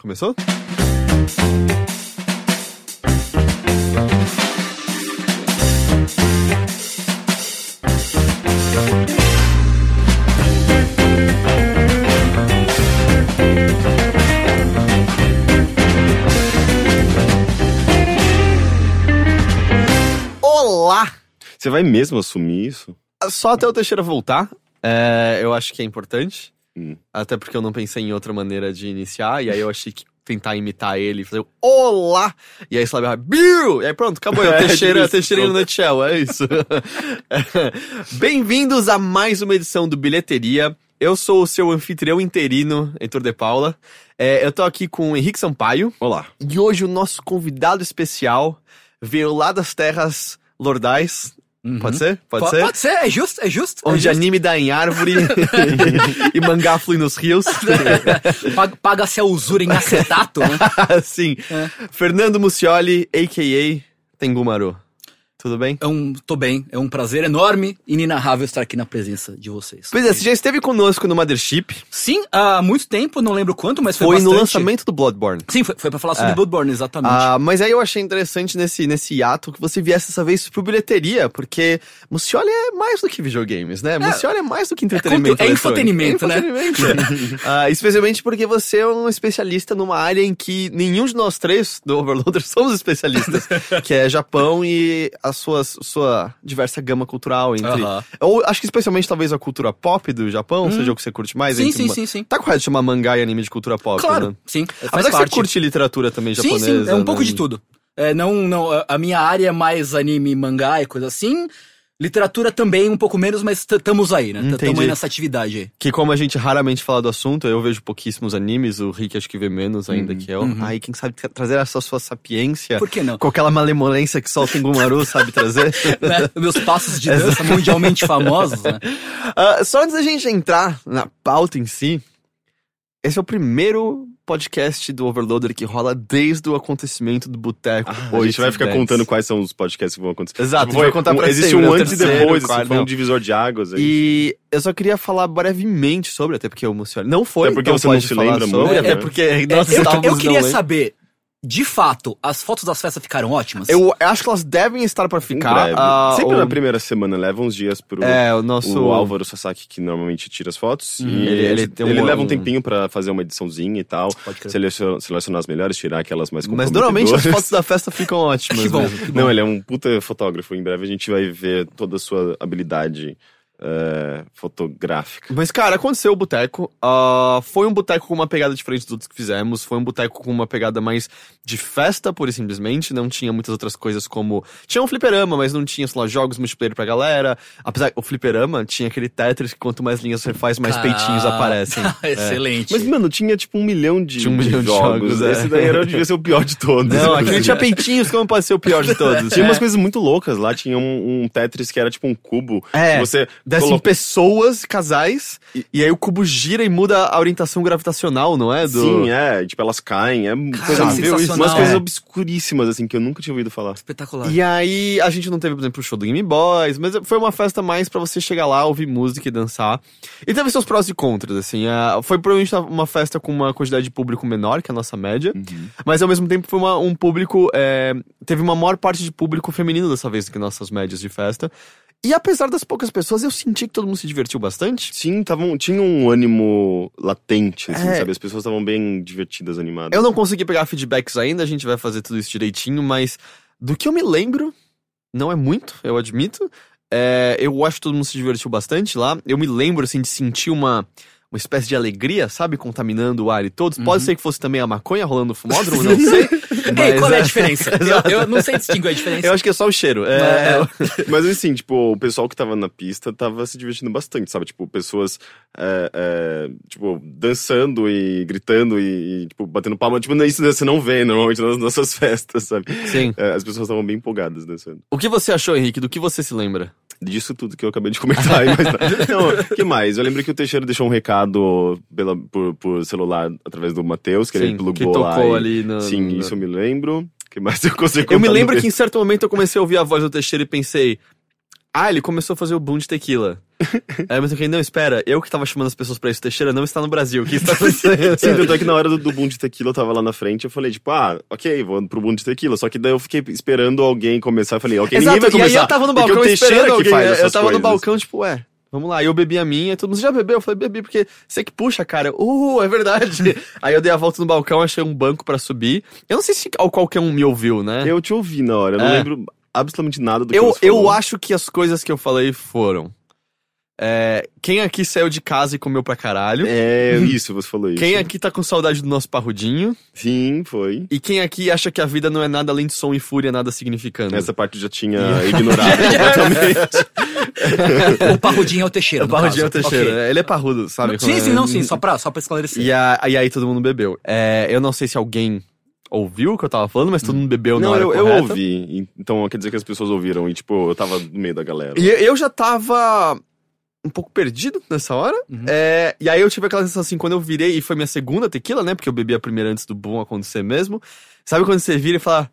Começou? Olá! Você vai mesmo assumir isso? Só até o Teixeira voltar. É, eu acho que é importante. Hum. Até porque eu não pensei em outra maneira de iniciar. E aí eu achei que tentar imitar ele e fazer Olá! E aí vai Bill! E aí pronto, acabou. É o É, Teixeira, Teixeira no nutshell, é isso. Bem-vindos a mais uma edição do Bilheteria. Eu sou o seu anfitrião interino, Heitor de Paula. É, eu tô aqui com o Henrique Sampaio. Olá. E hoje o nosso convidado especial veio lá das terras lordais. Pode ser? Pode Po- ser? Pode ser, é justo, é justo. é Onde justo. anime dá em árvore e mangá flui nos rios. Paga- Paga-se a usura em acetato, né? Sim. É. Fernando Mucioli, a.k.a. Tengumaru. Tudo bem? É um, tô bem, é um prazer enorme e inenarrável estar aqui na presença de vocês. Pois é, você já esteve conosco no Mothership. Sim, há muito tempo, não lembro quanto, mas foi, Foi no bastante. lançamento do Bloodborne. Sim, foi, foi pra falar sobre É. Bloodborne, exatamente. Ah, mas aí eu achei interessante nesse, nesse ato que você viesse dessa vez pro bilheteria, porque Mucioli é mais do que videogames, né? Mucioli é mais do que entretenimento. contu- é eletrônico. infotenimento, né? É. Ah, especialmente porque você é um especialista numa área em que nenhum de nós três do Overloader somos especialistas, que é Japão e a sua, sua diversa gama cultural entre. Aham. Ou acho que especialmente talvez a cultura pop do Japão, seja o que você curte mais. Sim, sim, uma- sim, sim. Tá correto chamar mangá e anime de cultura pop, Claro, né? sim, Apesar que parte. você curte literatura também Sim, japonesa. sim, é um pouco né? de tudo. É, não, não, a- a minha área é mais anime, mangá e coisa assim. Literatura também um pouco menos, mas estamos aí, né? Estamos aí nessa atividade aí. Que como a gente raramente fala do assunto, eu vejo pouquíssimos animes, o Rick acho que vê menos Uhum, ainda que eu. Aí quem sabe tra- trazer essa sua sapiência, Por que não? com aquela malemolência que só o Tengumaru sabe trazer. Né? Meus passos de dança mundialmente famosos, né? Ah, só antes da gente entrar na pauta em si, esse é o primeiro podcast do Overloader que rola desde o acontecimento do Boteco. Ah, a gente vai ficar contando quais são os podcasts que vão acontecer. Exato, Tipo, a gente vai contar pra Existe sempre, um né? Antes e depois, quarto, assim, foi um divisor de águas. aí. E eu só queria falar brevemente sobre, até porque o Mucioli não foi, Até porque então você não se lembra sobre, muito, até né? porque É, nós eu, estávamos eu queria saber, de fato, as fotos das festas ficaram ótimas? Eu acho que elas devem estar pra Em ficar. ah, Sempre o- na primeira semana, leva uns dias pro É, o nosso. o Álvaro Sasaki, que normalmente tira as fotos. Uhum. E Ele- ele, ele tem ele um- leva um tempinho pra fazer uma ediçãozinha e tal. Selecionar, selecionar as melhores, tirar aquelas mais Mas normalmente as fotos da festa ficam ótimas. Que bom. mesmo. Não, ele é um puta fotógrafo. Em breve a gente vai ver toda a sua habilidade é, fotográfica. Mas, cara, aconteceu o boteco. ah, foi um boteco com uma pegada diferente dos outros que fizemos. Foi um boteco com uma pegada mais de festa, pura e simplesmente. Não tinha muitas outras coisas como. Tinha um fliperama, mas não tinha, sei lá, jogos multiplayer pra galera. Apesar o fliperama tinha aquele Tetris que quanto mais linhas você faz, mais Cara. peitinhos aparecem. É. Excelente. Mas, mano, tinha tipo um milhão de, Tinha um de milhão de jogos. jogos, é. Esse daí era, devia ser o pior de todos. Não, aqui não tinha peitinhos, como pode ser o pior de todos? Tinha É. umas coisas muito loucas lá. Tinha um, um Tetris que era tipo um cubo. É, que você Descem colo- pessoas, casais, e, aí o cubo gira e muda a orientação gravitacional, não é? Do... Sim, é. Tipo, elas caem. É coisa, isso? umas coisas É. obscuríssimas, assim, que eu nunca tinha ouvido falar. Espetacular. E aí, a gente não teve, por exemplo, o show do Game Boys, mas foi uma festa mais pra você chegar lá, ouvir música e dançar. E teve seus prós e contras, assim. ah, foi provavelmente uma festa com uma quantidade de público menor que a nossa média, mas ao mesmo tempo foi uma- um público. é, teve uma maior parte de público feminino dessa vez do que nossas médias de festa. E apesar das poucas pessoas, eu senti que todo mundo se divertiu bastante. Sim, tavam, tinha um ânimo latente, assim, É. sabe? As pessoas estavam bem divertidas, animadas. Eu não consegui pegar feedbacks ainda, a gente vai fazer tudo isso direitinho, mas do que eu me lembro, não é muito, eu admito. É, eu acho que todo mundo se divertiu bastante lá. Eu me lembro, assim, de sentir uma, uma espécie de alegria, sabe? Contaminando o ar e todos. Pode ser que fosse também a maconha rolando no fumódromo, não sei. Ei, mas, qual é a é, diferença? eu, eu não sei distinguir a diferença. Eu acho que é só o cheiro. É, É, Mas assim, tipo, o pessoal que tava na pista tava se divertindo bastante, sabe? Tipo, pessoas, é, é, tipo, dançando e gritando e, e, tipo, batendo palma. Tipo, isso você não vê normalmente nas nossas festas, sabe? Sim. É, as pessoas estavam bem empolgadas dançando. O que você achou, Henrique? Do que você se lembra? Disso tudo que eu acabei de comentar aí, mas não. Não, que mais? Eu lembro que o Teixeira deixou um recado pela, por, por celular através do Matheus, que ele Sim, plugou que lá. tocou e- ali no- Sim, no- isso eu me lembro. que mais eu consigo Eu me lembro no que em certo momento eu comecei a ouvir a voz do Teixeira e pensei, ah, ele começou a fazer o boom de tequila. Aí mas eu fiquei, não, espera, eu que tava chamando as pessoas pra isso, Teixeira não está no Brasil, o que está acontecendo? Sim, tanto é que na hora do, do boom de tequila eu tava lá na frente, eu falei, tipo, ah, ok, vou pro boom de tequila. Só que daí eu fiquei esperando alguém começar. Eu falei, ok, ninguém vai Exato, e começar. aí eu tava no porque balcão esperando alguém, faz eu tava no coisas. balcão, tipo, ué, vamos lá. Eu bebi a minha, e todo mundo, você já bebeu? Eu falei, bebi, porque você que puxa, cara. Uh, é verdade. aí eu dei a volta no balcão, achei um banco pra subir. Eu não sei se qualquer um me ouviu, né? Eu te ouvi na hora, eu não É. lembro absolutamente nada do que Eu, você eu falou. acho que as coisas que eu falei foram. É, quem aqui saiu de casa e comeu pra caralho? É, isso, você falou isso. Quem aqui tá com saudade do nosso parrudinho? Sim, foi. E quem aqui acha que a vida não é nada além de som e fúria, nada significando? Essa parte eu já tinha ignorado completamente. O parrudinho é o Teixeira. O parrudinho é o caso. Teixeira. Ok. Ele é parrudo, sabe? Sim, é? sim, não, sim, só pra, só pra esclarecer. E, a- e aí todo mundo bebeu. É, eu não sei se alguém ouviu o que eu tava falando, mas todo mundo bebeu na Não, hora eu, eu ouvi. Então quer dizer que as pessoas ouviram e, tipo, eu tava no meio da galera. E eu já tava um pouco perdido nessa hora. Uhum. É, e aí eu tive aquela sensação assim, quando eu virei, e foi minha segunda tequila, né? Porque eu bebi a primeira antes do boom acontecer mesmo. Sabe quando você vira e fala.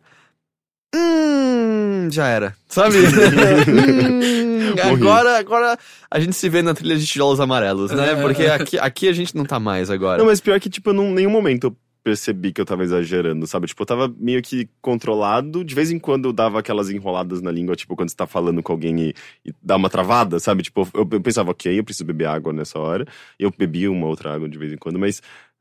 Hum, já era. Sabe? hum, agora, agora a gente se vê na trilha de tijolos amarelos, né? É, Porque é. aqui, aqui a gente não tá mais agora. Não, mas pior que, tipo, em nenhum momento percebi que eu tava exagerando, sabe? Tipo, eu tava meio que controlado. De vez em quando eu dava aquelas enroladas na língua, tipo, quando você tá falando com alguém e, e dá uma travada, sabe? Tipo, eu, eu pensava, ok, eu preciso beber água nessa hora. Eu bebia uma outra água de vez em quando, mas.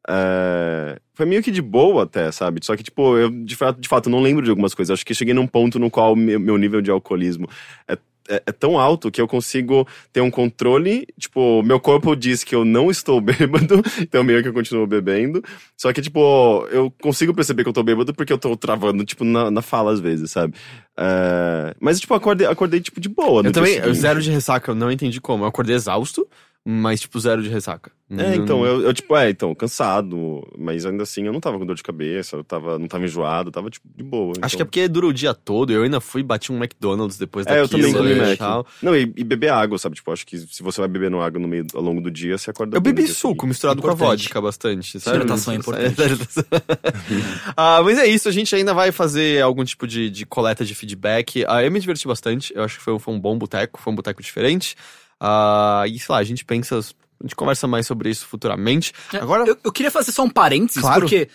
é, foi meio que de boa até, sabe? Só que, tipo, eu de fato, de fato não lembro de algumas coisas. Acho que cheguei num ponto no qual meu, meu nível de alcoolismo é, é, é tão alto que eu consigo ter um controle. Tipo, meu corpo diz que eu não estou bêbado, então meio que eu continuo bebendo. Só que, tipo, eu consigo perceber que eu tô bêbado porque eu tô travando, tipo, na, na fala às vezes, sabe? É, mas, tipo, acordei, acordei, tipo, de boa. Eu também, zero de ressaca, eu não entendi como. Eu acordei exausto, mas, tipo, zero de ressaca. É, então, eu, eu, tipo, é, então, cansado, mas ainda assim eu não tava com dor de cabeça, eu tava, não tava enjoado, eu tava, tipo, de boa. Acho que é então. porque dura o dia todo. Eu ainda fui, bati um McDonald's depois É, eu também comi e Mac. tal. Não, e, e beber água, sabe? Tipo, acho que se você vai bebendo água no meio, ao longo do dia, você acorda Eu bebi dia suco seguinte. misturado com a Importante. vodka bastante, sabe? Hidratação é importante. ah, mas é isso, a gente ainda vai fazer algum tipo de, de coleta de feedback. Ah, eu me diverti bastante, eu acho que foi, foi um bom boteco, foi um boteco diferente. Ah, e sei lá, a gente pensa, a gente conversa mais sobre isso futuramente. Agora, Eu, eu queria fazer só um parênteses, Claro. porque,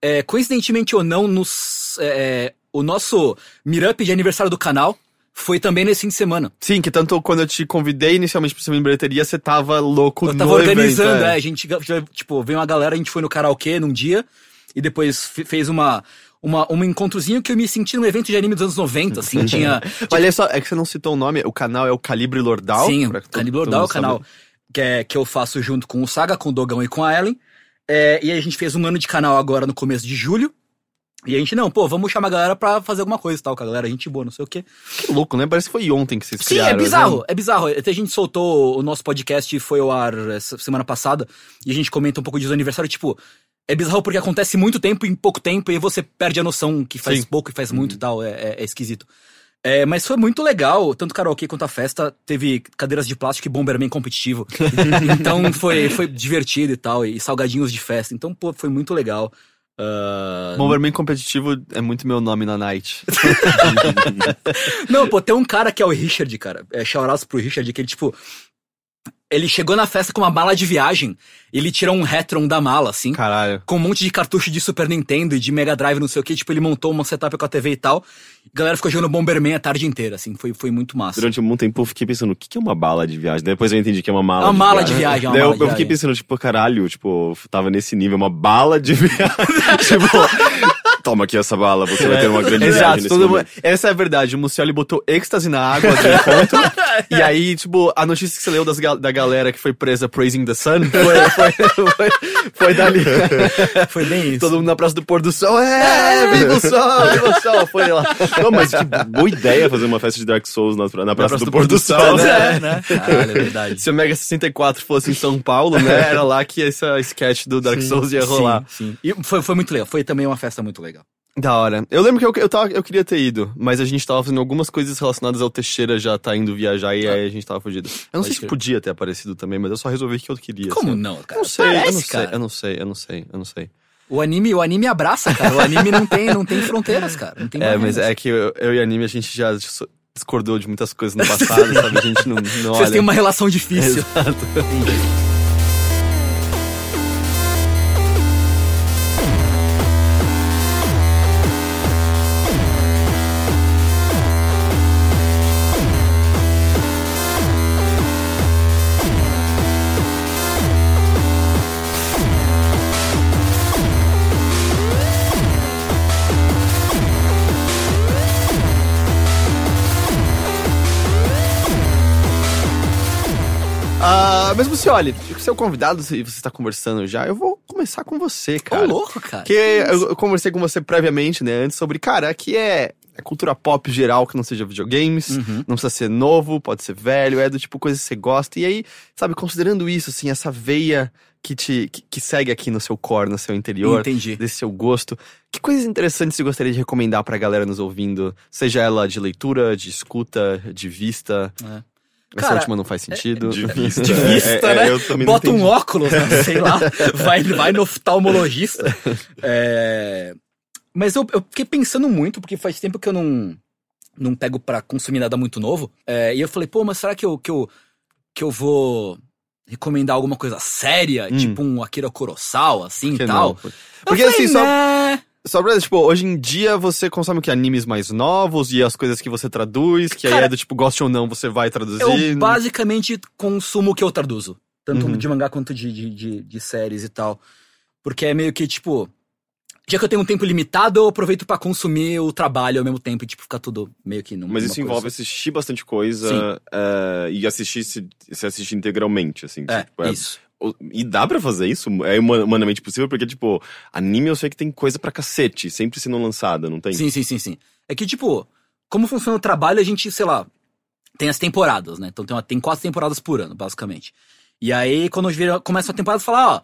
é, coincidentemente ou não, nos, é, o nosso meetup de aniversário do canal foi também nesse fim de semana. sim, que tanto quando eu te convidei inicialmente pra ser em bilheteria, você tava louco Eu tava organizando, evento, é, a gente, tipo, veio uma galera, a gente foi no karaokê num dia, e depois fe- fez uma, uma, um encontrozinho que eu me senti num evento de anime dos anos 90, assim, tinha... Olha só, é que você não citou o nome, o canal é o Calibre Lordal. Sim, Calibre Lordal é o canal que, é, que eu faço junto com o Saga, com o Dogão e com a Ellen. É, e a gente fez um ano de canal agora no começo de julho. E a gente, não, pô, vamos chamar a galera pra fazer alguma coisa e tal, com a galera, gente boa, não sei o quê. Que louco, né? Parece que foi ontem que vocês Sim, criaram. é bizarro, né? é bizarro. Até a gente soltou o nosso podcast, foi ao ar essa semana passada, e a gente comenta um pouco disso do aniversário, tipo, é bizarro porque acontece muito tempo em pouco tempo, e aí você perde a noção que faz Sim. pouco e faz muito e tal, é, é- é esquisito. É, mas foi muito legal, tanto o karaokê quanto a festa, teve cadeiras de plástico e Bomberman competitivo. então foi, foi divertido e tal, e salgadinhos de festa. Então, pô, foi muito legal. Ah, Bomberman competitivo é muito meu nome na night. Não, pô, tem um cara que é o Richard, cara. É shoutouts pro Richard, que ele, tipo. Ele chegou na festa com uma mala de viagem. Ele tirou um Retron da mala, assim. Caralho. Com um monte de cartucho de Super Nintendo e de Mega Drive, não sei o que. Tipo, ele montou uma setup com a TV e tal. A galera ficou jogando Bomberman a tarde inteira, assim. Foi, foi muito massa. Durante um tempo eu fiquei pensando, o que que é uma bala de viagem? Depois eu entendi que é uma mala É uma de mala viagem. de viagem, é uma Daí eu, mala de eu fiquei viagem. pensando, tipo, caralho, tipo, tava nesse nível, uma bala de viagem. tipo, toma aqui essa bala, você vai ter uma grande viagem Exato, todo mundo- essa é a verdade. O Mucioli botou êxtase na água do encontro. e aí, tipo, a notícia que você leu das da galera que foi presa praising the sun foi, foi, foi, foi dali. Foi bem isso. Todo mundo na praça do pôr do sol. É, viva o sol, viva o sol. Foi lá. Não, mas que boa ideia fazer uma festa de Dark Souls na, na Praça, Praça do, Pôr do Sol. né? É, né? Caralho, é verdade. Se o Mega 64 fosse em São Paulo, né? Era lá que essa sketch do Dark Souls ia rolar. Sim, sim. E foi, foi muito legal. Foi também uma festa muito legal. Da hora. Eu lembro que eu, eu, tava, eu queria ter ido, mas a gente tava fazendo algumas coisas relacionadas ao Teixeira já tá indo viajar e aí a gente tava fugido. Eu não sei se podia ter aparecido também, mas eu só resolvi que eu queria. Como assim. não, Eu cara? não sei, eu Parece, não sei, cara. eu não sei, eu não sei, eu não sei. O anime, o anime abraça, cara. O anime não tem, não tem fronteiras, cara. Não tem É, mas é que eu, eu e Anime a gente já. discordou de muitas coisas no passado, sabe? A gente não, não olha. Vocês têm uma relação difícil. Exato. Entendi. Mas você olha, você é o convidado e você está conversando já, eu vou começar com você, Ô, cara. louco, cara. Porque eu, eu conversei com você previamente, né, antes, sobre, cara, aqui é, é cultura pop geral que não seja videogames, Uhum. não precisa ser novo, pode ser velho, é do tipo coisa que você gosta. E aí, sabe, considerando isso, assim, essa veia que te que, que segue aqui no seu core, no seu interior, Entendi. desse seu gosto, que coisas interessantes você gostaria de recomendar pra galera nos ouvindo? Seja ela de leitura, de escuta, de vista. É. Essa Cara, última não faz sentido. De vista. De vista, É, é, né? também não Bota um óculos, né? sei lá, vai, vai no oftalmologista. É, Mas eu, eu fiquei pensando muito, porque faz tempo que eu não, não pego pra consumir nada muito novo. É, e eu falei, pô, mas será que eu, que eu, que eu vou recomendar alguma coisa séria? Hum. Tipo um Akira Kurosawa, assim e tal? não? Porque falei, assim, só? Só pra, tipo, hoje em dia você consome o que? Animes mais novos e as coisas que você traduz, que aí Cara, é do tipo, goste ou não, você vai traduzir. Eu basicamente consumo o que eu traduzo. Tanto Uhum. de mangá quanto de, de, de, de séries e tal. Porque é meio que, tipo. Já que eu tenho um tempo limitado, eu aproveito pra consumir o trabalho ao mesmo tempo e, tipo, ficar tudo meio que numa Mas isso envolve coisa. assistir bastante coisa Sim. eh, e assistir se, se assistir integralmente, assim. É, tipo, é- isso. E dá pra fazer isso? É huma- humanamente possível? Porque, tipo, anime eu sei que tem coisa pra cacete, sempre sendo lançada, não tem? Sim, sim, sim, sim. É que, tipo, como funciona o trabalho, a gente, sei lá, tem as temporadas, né? Então tem, uma- tem quatro temporadas por ano, basicamente. E aí, quando vira, começa a temporada, você fala, ó,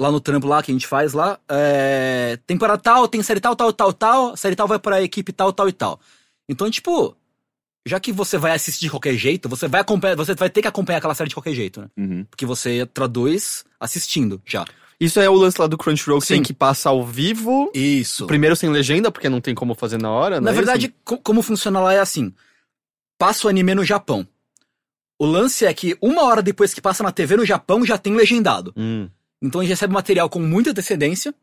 lá no trampo lá que a gente faz lá, é, temporada tal, tem série tal, tal, tal, tal, série tal vai pra equipe tal, tal e tal. Então, tipo, já que você vai assistir de qualquer jeito, você vai acompanhar, você vai ter que acompanhar aquela série de qualquer jeito, né? Uhum. Porque você traduz assistindo já. Isso é o lance lá do Crunchyroll que Sim. tem que passa ao vivo. Isso. Primeiro sem legenda, porque não tem como fazer na hora, Na né? verdade, co- como funciona lá é assim: passa o anime no Japão. O lance é que uma hora depois que passa na TV no Japão já tem legendado. Hum. Então a gente recebe material com muita antecedência,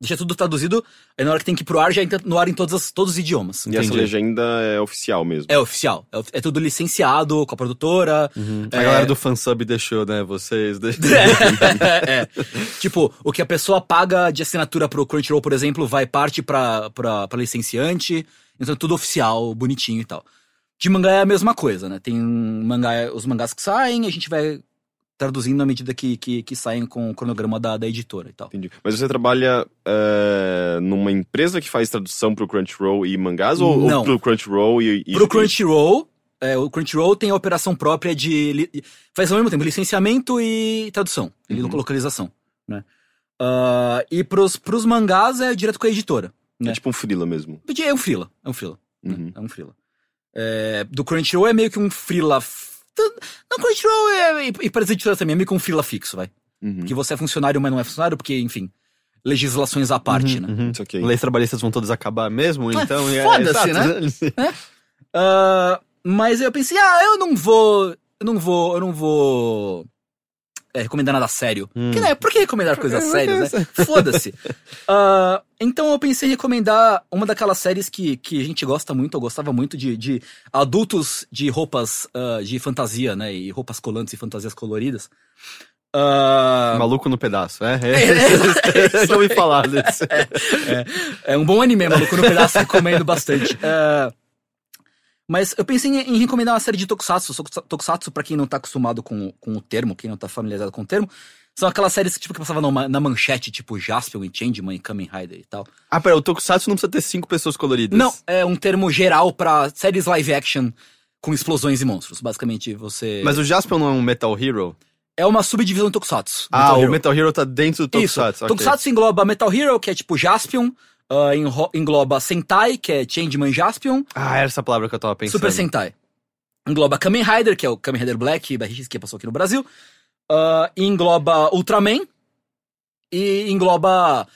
deixa tudo traduzido, aí na hora que tem que ir pro ar já entra no ar em todos, as- todos os idiomas. E essa Entendi. legenda é oficial mesmo. É oficial, é, é tudo licenciado com a produtora. Uhum. É. A galera do fansub deixou, né? Vocês. de- é. Tipo, o que a pessoa paga de assinatura pro Crunchyroll, por exemplo, vai parte pra, pra, pra licenciante. Então é tudo oficial, bonitinho e tal. De mangá é a mesma coisa, né? Tem mangá, os mangás que saem, a gente vai traduzindo na medida que, que, que saem com o cronograma da, da editora e tal. Entendi. Mas você trabalha eh, numa empresa que faz tradução pro Crunchyroll e mangás? Ou, ou Não. pro Crunchyroll e... e Pro Crunchyroll, é, o Crunchyroll tem a operação própria de. li- faz ao mesmo tempo licenciamento e tradução, e Uhum. localização, né? Ah, e pros, pros mangás é direto com a editora. É tipo um freela mesmo. É um freela, é um freela. né? Uhum. É um freela. É, do Crunchyroll é meio que um freela. Não, Crunchyroll é, e, e para as editoras também é meio que um freela fixo, vai. Uhum. Que você é funcionário, mas não é funcionário, porque, enfim, legislações à parte, né? Uhum. Isso aqui. Leis trabalhistas vão todas acabar mesmo, Ah, então. é- foda-se, exato. Ah, mas eu pensei, ah, eu não vou. Eu não vou. Eu não vou. É, recomendar nada sério. Hum. Que, né, por que recomendar coisas É, sérias, é, né? Foda-se. Ah, então eu pensei em recomendar uma daquelas séries que, que a gente gosta muito, eu gostava muito de, de adultos de roupas ah, de fantasia, né? E roupas colantes e fantasias coloridas. Ah, Maluco no pedaço, é? É, é, é, Já ouvi falar desse. é, é um bom anime, maluco no pedaço, recomendo bastante. É, mas eu pensei em, em recomendar uma série de tokusatsu. Tokusatsu- pra quem não tá acostumado com, com o termo, quem não tá familiarizado com o termo, são aquelas séries que, tipo, que passavam na manchete, tipo Jaspion e Changeman e Kamen Rider e tal. Ah, pera, o Tokusatsu não precisa ter cinco pessoas coloridas. Não, é um termo geral pra séries live action com explosões e monstros. Basicamente, você... Mas o Jaspion não é um Metal Hero? É uma subdivisão do Tokusatsu. ah, Metal o Hero. Metal Hero tá dentro do Isso. Tokusatsu. ok. Tokusatsu engloba Metal Hero, que é tipo Jaspion. Enro- engloba Sentai, que é Changeman Jaspion. Ah, era essa palavra que eu tava pensando. Super Sentai. Engloba Kamen Rider, que é o Kamen Rider Black, BRX, que passou aqui no Brasil. E engloba Ultraman. E engloba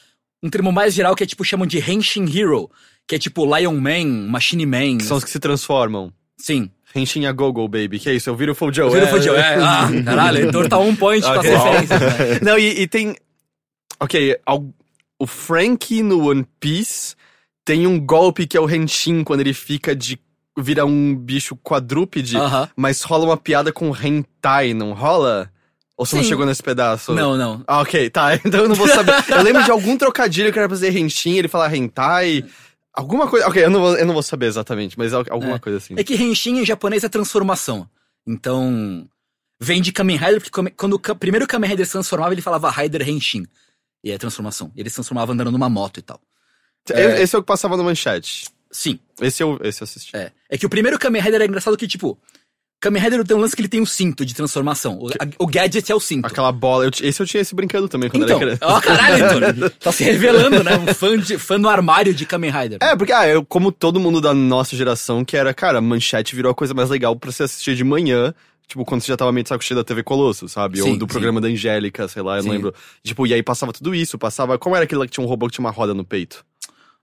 um termo mais geral que é tipo, chamam de Henshin Hero. Que é tipo Lion Man, Machine Man. Que são os que se transformam. Sim. Henshin a Gogo, baby. Que é isso? Eu viro Full Joe. Eu viro é, Full Joe, é. Ah, caralho, o Heitor tá um point com as referências, né? Não, e, e tem. Ok, al- o Frank no One Piece tem um golpe que é o Henshin, quando ele fica de. vira um bicho quadrúpede, Aham. mas rola uma piada com hentai, não rola? Ou você não Sim. chegou nesse pedaço? Não, não. Ah, ok, tá. Então eu não vou saber. eu lembro de algum trocadilho que era pra dizer Henshin, ele fala hentai. Alguma coisa. Ok, eu não vou, eu não vou saber exatamente, mas al- alguma É. coisa assim. É que Henshin em japonês é transformação. Então, vem de Kamen Rider, porque quando o primeiro Kamen Rider se transformava, ele falava Rider Henshin. E é transformação. Ele se transformava andando numa moto e tal. É- Esse é o que passava no manchete. Sim, Esse eu, esse eu assisti. é. É que o primeiro Kamen Rider é engraçado que, tipo, Kamen Rider tem um lance que ele tem um cinto de transformação. O, a- o gadget é o cinto. Aquela bola. eu esse eu tinha esse brincando também quando Então, era criança. ó, caralho, Heitor. Tá se revelando, né? Um fã, de, fã no armário de Kamen Rider. É, porque, ah, eu, como todo mundo da nossa geração, que era, cara, manchete virou a coisa mais legal pra você assistir de manhã. Tipo, quando você já tava meio de saco cheio da TV Colosso, sabe? Ou Sim, do sim. programa da Angélica, sei lá, eu Sim. não lembro. Tipo, e aí passava tudo isso, passava. Como era aquele lá que tinha um robô que tinha uma roda no peito?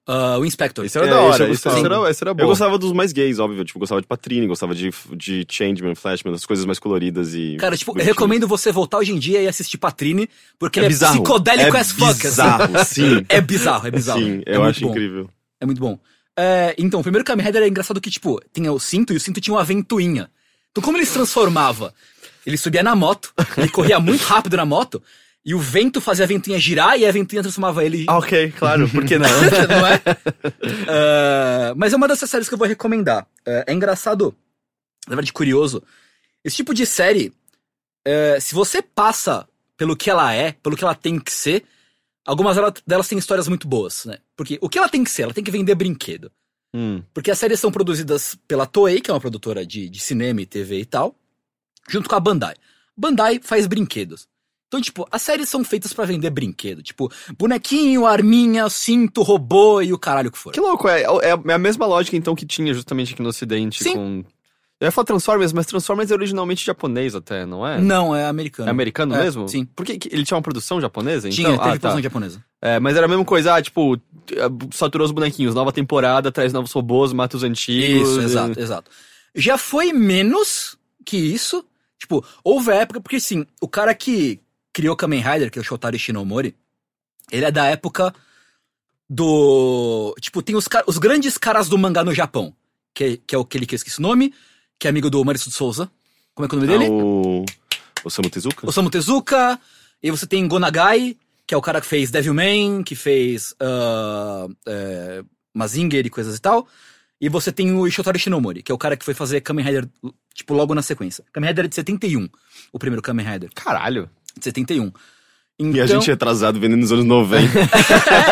Ah, o Inspector. Esse era É, da esse hora, esse, gostava. era, esse era bom. Eu gostava dos mais gays, óbvio. Tipo, gostava de Patrine, gostava de, de Changeman, Flashman, as coisas mais coloridas e. Cara, tipo, eu bonitinhas. recomendo você voltar hoje em dia e assistir Patrine, porque É ele é bizarro. psicodélico é as fuck. assim. Bizarro, sim. É bizarro, é bizarro. Sim, é eu muito acho bom. incrível. É muito bom. É, então, o primeiro Kamen Rider é engraçado que, tipo, tinha o cinto e o cinto tinha uma ventoinha. Então, como ele se transformava? Ele subia na moto, ele corria muito rápido na moto, e o vento fazia a ventoinha girar e a ventoinha transformava ele. Ah, ok, claro, por que não? não é? É, mas é uma dessas séries que eu vou recomendar. É, é engraçado, na verdade, curioso. Esse tipo de série, é, se você passa pelo que ela é, pelo que ela tem que ser, algumas dela- delas têm histórias muito boas, né? Porque o que ela tem que ser? Ela tem que vender brinquedo. Hum, Porque as séries são produzidas pela Toei, que é uma produtora de, de cinema e TV e tal, junto com a Bandai. Bandai faz brinquedos. Então, tipo, as séries são feitas pra vender brinquedo. Tipo, bonequinho, arminha, cinto, robô e o caralho que for. que louco, é, é, é a mesma lógica então que tinha justamente aqui no ocidente Sim. com... Eu ia falar Transformers, mas Transformers é originalmente japonês até, não é? Não, é americano. É americano É, mesmo? sim. Porque que- ele tinha uma produção japonesa? Então? Tinha, teve ah, tá. produção japonesa. É, mas era a mesma coisa, ah, tipo, saturou os bonequinhos, nova temporada, traz novos robôs, mata os antigos. Isso, e- exato, exato. Já foi menos que isso. Tipo, houve a época, porque assim, o cara que criou Kamen Rider, que é o Shotari Shinomori, ele é da época do. Tipo, tem os, os grandes caras do mangá no Japão. Que, que é aquele que eu esqueci o nome, que é amigo do Maurício de Souza. Como é que é o nome Ah, dele? o. O Samu Tezuka? Osamu Tezuka. E você tem Gonagai, que é o cara que fez Devilman, que fez ah, é, Mazinger e coisas e tal. E você tem o Ishotaro Shinomori, que é o cara que foi fazer Kamen Rider, tipo, logo na sequência. Kamen Rider é de 71, o primeiro Kamen Rider, Caralho. de 71. Então, E a gente é atrasado vendo nos anos 90.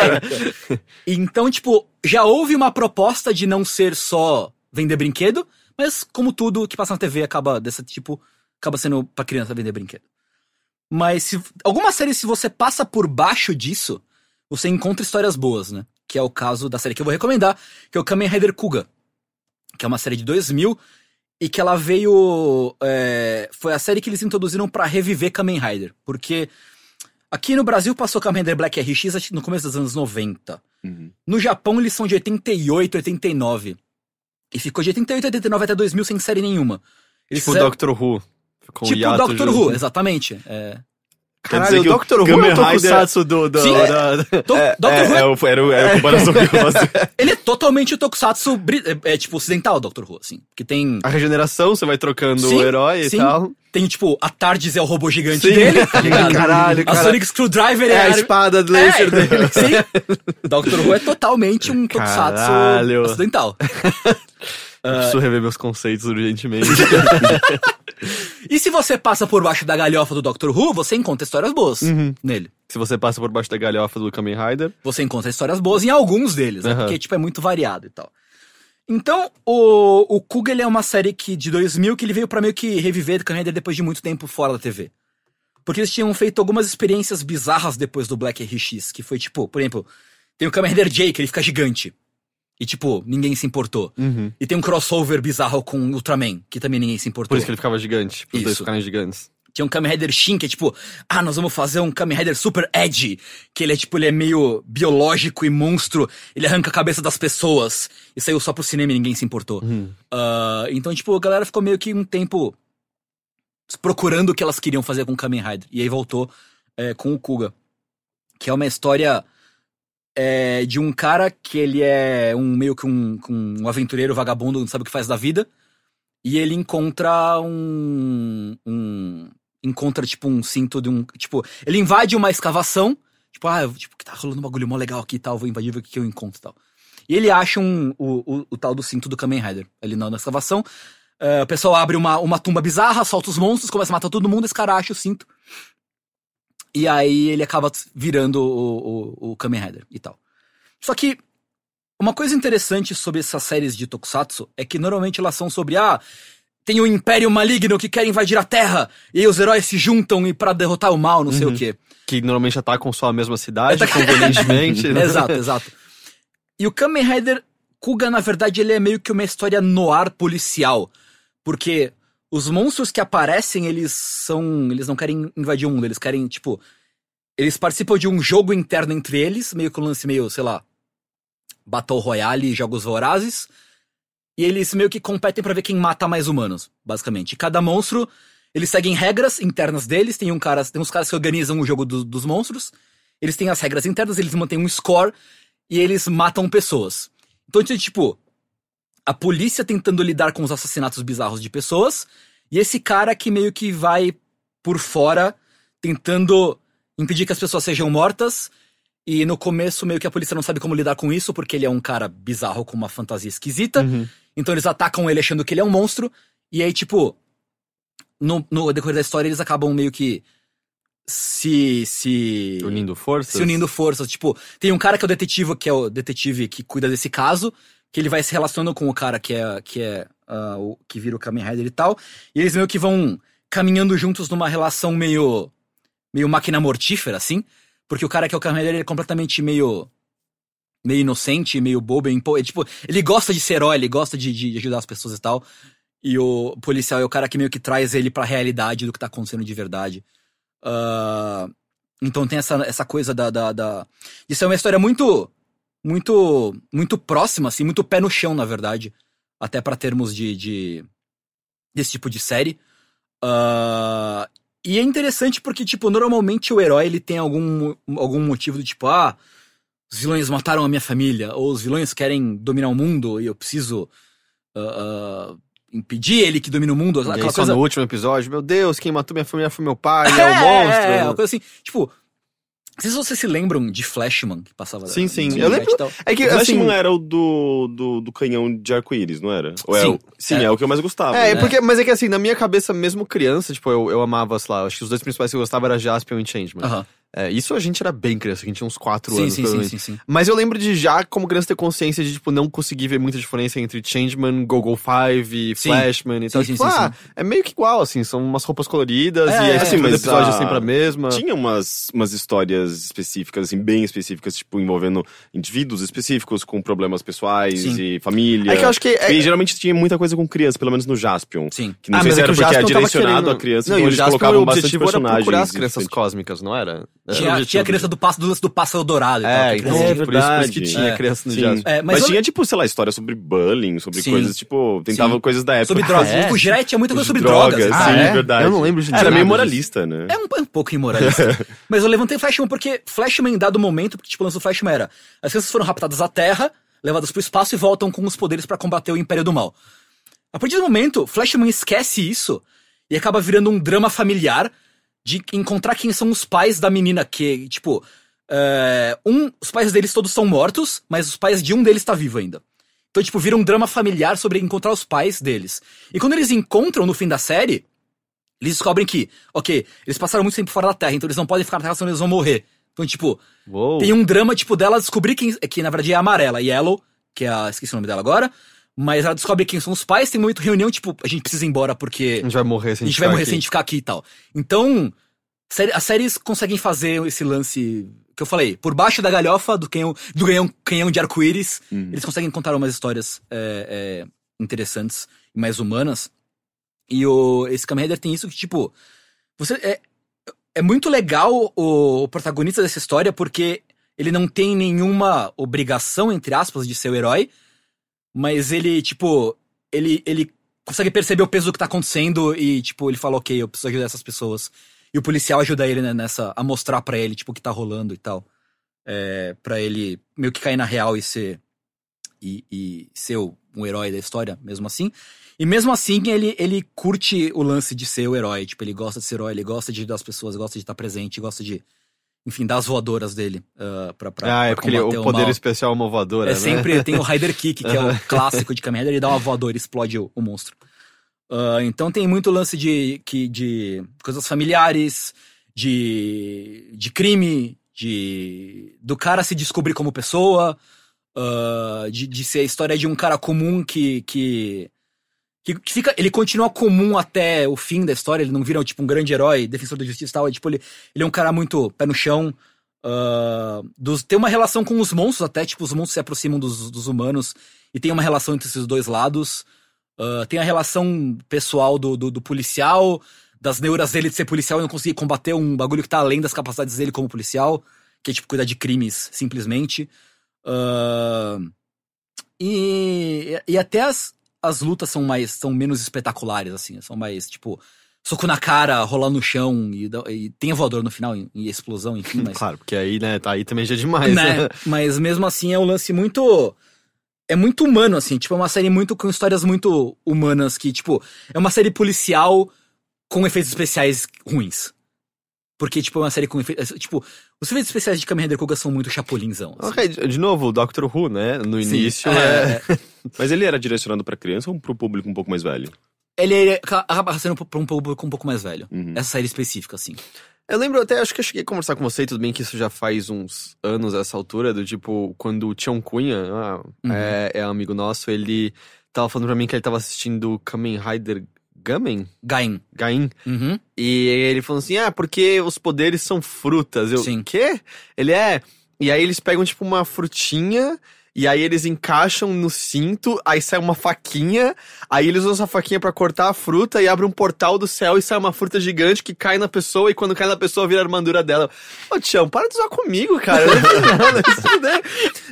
então, tipo, já houve uma proposta de não ser só vender brinquedo, mas como tudo que passa na TV acaba desse tipo, acaba sendo pra criança vender brinquedo. Mas se, alguma série, se você passa por baixo disso, você encontra histórias boas, né? Que é o caso da série que eu vou recomendar, que é o Kamen Rider Kuga. Que é uma série de 2000 e que ela veio... é, foi a série que eles introduziram pra reviver Kamen Rider. Porque aqui no Brasil passou Kamen Rider Black RX no começo dos anos 90. Uhum. No Japão, eles são de 88, 89. E ficou de 88, 89 até 2000 sem série nenhuma. Eles tipo o fizeram- Doctor Who. Com tipo hiato Doctor junto. Who, exatamente. É. Quer Caralho, dizer o o Doctor Who é o Tokusatsu do... do Sim. da- To- É, Doctor é, Who, é, o- era, o- era a comparação que eu faço. ele é totalmente o Tokusatsu, é, é, tipo, ocidental, Doctor Who, assim. Que tem, A regeneração, você vai trocando Sim, o herói sim. e tal. tem tipo, a Tardes é o robô gigante Sim. dele, tá ligado? Caralho, A cara. Sonic Screwdriver é, É a a espada de laser É, dele. Sim. Doctor Who é totalmente um Tokusatsu Caralho. ocidental. Eu preciso rever meus conceitos urgentemente. E se você passa por baixo da galhofa do Doctor Who, você encontra histórias boas Uhum. nele. Se você passa por baixo da galhofa do Kamen Rider. Você encontra histórias boas em alguns deles, né? Aham. Porque, tipo, é muito variado e tal. Então, o, o Kuga, ele é uma série que, de 2000 que ele veio pra meio que reviver Kamen Rider depois de muito tempo fora da TV. Porque eles tinham feito algumas experiências bizarras depois do Black RX, que foi tipo, por exemplo, tem o Kamen Rider J, que ele fica gigante. E, tipo, ninguém se importou. Uhum. E tem um crossover bizarro com Ultraman, que também ninguém se importou. Por isso que ele ficava gigante. Os dois Isso. ficarem gigantes. Tinha um Kamen Rider Shin, que é tipo, ah, nós vamos fazer um Kamen Rider super edgy, que ele é tipo, ele é meio biológico e monstro, ele arranca a cabeça das pessoas, e saiu só pro cinema e ninguém se importou. Uhum. Ah, então, tipo, a galera ficou meio que um tempo procurando o que elas queriam fazer com o Kamen Rider. E aí voltou é, com o Kuga. Que é uma história é, de um cara que ele é um meio que um, um aventureiro vagabundo, não sabe o que faz da vida. E ele encontra um. um encontra, tipo, um cinto de um. Tipo, ele invade uma escavação. Tipo, ah, tipo, que tá rolando um bagulho mó legal aqui e tal, vou invadir ver o que, que eu encontro e tal. E ele acha um, o, o, o tal do cinto do Kamen Rider ali na, na escavação. É, o pessoal abre uma, uma tumba bizarra, solta os monstros, começa a matar todo mundo, esse cara acha o cinto. E aí ele acaba virando o, o, o Kamen Rider e tal. Só que uma coisa interessante sobre essas séries de Tokusatsu é que normalmente elas são sobre, ah, tem um império maligno que quer invadir a Terra, e os heróis se juntam e para derrotar o mal, não sei Uhum. o quê. Que normalmente atacam só a mesma cidade, Ataca- convenientemente. né? exato, exato. E o Kamen Rider Kuga, na verdade, ele é meio que uma história noir policial. Porque os monstros que aparecem, eles são. Eles não querem invadir o mundo, eles querem, tipo. Eles participam de um jogo interno entre eles, meio que um lance meio, sei lá. Battle Royale, jogos vorazes. E eles meio que competem pra ver quem mata mais humanos, basicamente. E cada monstro, eles seguem regras internas deles. Tem um cara, tem uns caras que organizam o jogo do- dos monstros. Eles têm as regras internas, eles mantêm um score e eles matam pessoas. Então, tipo, a polícia tentando lidar com os assassinatos bizarros de pessoas, e esse cara que meio que vai por fora tentando impedir que as pessoas sejam mortas. E no começo, meio que a polícia não sabe como lidar com isso, porque ele é um cara bizarro com uma fantasia esquisita. Uhum. Então eles atacam ele achando que ele é um monstro. E aí, tipo, no, no decorrer da história, eles acabam meio que se. se Unindo forças. se unindo forças. Tipo, tem um cara que é o detetive, que é o detetive que cuida desse caso, que ele vai se relacionando com o cara que é, que é ah, o que vira o Kamen Rider e tal. E eles meio que vão caminhando juntos numa relação meio. meio máquina mortífera, assim. Porque o cara que é o Kamen Rider ele é completamente meio. meio inocente, meio bobo. Empo... é, tipo, ele gosta de ser herói, ele gosta de, de ajudar as pessoas e tal. E o policial é o cara que meio que traz ele pra realidade do que tá acontecendo de verdade. Ah, então tem essa, essa coisa da, da, da. Isso é uma história muito. Muito. Muito próxima, assim, muito pé no chão, na verdade. Até pra termos de. de desse tipo de série. Ah, e é interessante porque, tipo, normalmente o herói ele tem algum, algum motivo do tipo, ah, os vilões mataram a minha família, ou os vilões querem dominar o mundo e eu preciso ah, ah, impedir ele que domine o mundo. E aí, Aquela só coisa. no último episódio, meu Deus, quem matou minha família foi meu pai, é, É, o monstro. É, uma coisa assim. Tipo, não sei se vocês se lembram de Flashman que passava Sim, sim. no Eu lembro-. É que, O assim... Flashman era o do, do, do canhão de arco-íris, não era? Ou é Sim. o- sim, É. é. o que eu mais gostava. É, né? porque, mas é que assim, na minha cabeça, mesmo criança, tipo, eu, eu amava, sei lá, acho que os dois principais que eu gostava era Jaspion e Changeman. Aham. É, isso a gente era bem criança, a gente tinha uns 4 Sim, anos, sim, sim, sim, sim. Mas eu lembro de já, como criança, ter consciência de, tipo, não conseguir ver muita diferença entre Changeman, Gogo 5 e Sim. Flashman e tal. Sim, tipo, sim, sim, ah, é meio que igual, assim, são umas roupas coloridas É, e aí, é, assim, mas mas episódio a- é sempre a mesma. Tinha umas, umas histórias específicas, assim, bem específicas, tipo, envolvendo indivíduos específicos com problemas pessoais Sim. e família. É que eu acho que... É, E geralmente tinha muita coisa com criança, pelo menos no Jaspion. Sim. Que não Ah, sei se é era porque é direcionado querendo- a criança, Não, então e eles Jaspion, colocavam o bastante objetivo era personagens. procurar as crianças cósmicas, não era? Tinha, tinha a criança do, passo, do lance do pássaro dourado e tal. É, então, É por, isso, por isso que verdade. tinha É. criança no Sim. Jaspion. É, mas Mas, eu- tinha, tipo, sei lá, história sobre bullying, sobre Sim. coisas, tipo, tentava Sim. coisas da época. Sobre drogas. Ah, é? O Jirai tinha muita coisa sobre Drogas, drogas. sim, Ah, é? verdade. Eu não lembro de Era nada meio moralista, né? É um, é um pouco imoralista. Mas eu levantei Flashman porque Flashman, em dado momento, porque tipo, o lance do Flashman era: as crianças foram raptadas à Terra, levadas pro espaço e voltam com os poderes pra combater o Império do Mal. A partir do momento, Flashman esquece isso e acaba virando um drama familiar de encontrar quem são os pais da menina, que, tipo, é, um, os pais deles todos são mortos, mas os pais de um deles tá vivo ainda. Então, tipo, vira um drama familiar sobre encontrar os pais deles. E quando eles encontram no fim da série, eles descobrem que, ok, eles passaram muito tempo fora da Terra, então eles não podem ficar na Terra senão eles vão morrer. Então, tipo, Uou. tem um drama, tipo, dela descobrir quem. Que na verdade é a amarela, Yellow, que é a. Esqueci o nome dela agora. Mas ela descobre quem são os pais, tem um momento de reunião, tipo, a gente precisa ir embora porque A gente vai morrer se a a gente vai ficar morrer aqui. se a gente ficar aqui e tal. Então, as séries conseguem fazer esse lance que eu falei, por baixo da galhofa do canhão, do canhão, canhão de arco-íris, Uhum. eles conseguem contar umas histórias é, é, interessantes e mais humanas. E o, esse Kamen Rider tem isso que, tipo, Você é, é muito legal o, o protagonista dessa história porque ele não tem nenhuma obrigação, entre aspas, de ser o herói, mas ele, tipo, ele, ele consegue perceber o peso do que tá acontecendo e, tipo, ele fala, ok, eu preciso ajudar essas pessoas. E o policial ajuda ele né, nessa, a mostrar para ele, tipo, o que tá rolando e tal. É, para ele meio que cair na real e ser, e, e ser um herói da história, mesmo assim. E mesmo assim, ele, ele curte o lance de ser o herói. Tipo, ele gosta de ser herói, ele gosta de ajudar as pessoas, gosta de estar presente, gosta de, enfim, dar as voadoras dele uh, pra, pra, ah, é pra porque ele, combater o poder mal. especial é uma voadora, É né? sempre tem o Rider Kick, que é o clássico de Kamen Rider, ele dá uma voadora e explode o, o monstro. Ah, então tem muito lance de, que, de coisas familiares, de, de crime, de do cara se descobrir como pessoa, ah, de, de ser a história de um cara comum que, que, que, fica, ele continua comum até o fim da história, ele não vira tipo um grande herói, defensor da justiça e tal, é, tipo, ele, ele é um cara muito pé no chão, ah, dos, tem uma relação com os monstros até, tipo, os monstros se aproximam dos, dos humanos e tem uma relação entre esses dois lados. Ah, tem a relação pessoal do, do, do policial, das neuras dele de ser policial e não conseguir combater um bagulho que tá além das capacidades dele como policial, que é tipo cuidar de crimes, simplesmente. Ah, e, e até as, as lutas são mais são menos espetaculares, assim, são mais, tipo, soco na cara, rolar no chão e, e tem a voadora no final e, e explosão, enfim, mas. Claro, porque aí, né, tá aí também já é demais, né? né? Mas mesmo assim é um lance muito. É muito humano, assim. Tipo, é uma série muito com histórias muito humanas que, tipo, é uma série policial com efeitos especiais ruins. Porque, tipo, é uma série com efeitos. Tipo, os efeitos especiais de Kamen Rider Kuga são muito chapolinzão. assim. Ok, de de novo, o Doctor Who, né? No Sim. início É, é... Mas ele era direcionado pra criança ou pro público um pouco mais velho? Ele é- acaba sendo pra um público um pouco mais velho. Uhum. Essa série específica, assim. Eu lembro até, acho que eu cheguei a conversar com você, tudo bem que isso já faz uns anos essa altura, do tipo, quando o Tião Cunha, ah, Uhum. é, é amigo nosso, ele tava falando pra mim que ele tava assistindo Kamen Rider Gamen? Gain. Gain? Uhum. E ele falou assim, ah, porque os poderes são frutas. Eu, Sim. quê? Ele é... E aí eles pegam, tipo, uma frutinha... E aí eles encaixam no cinto, aí sai uma faquinha, aí eles usam essa faquinha pra cortar a fruta e abre um portal do céu e sai uma fruta gigante que cai na pessoa e quando cai na pessoa vira a armadura dela. Ô Tião, para de usar comigo, cara. Eu não?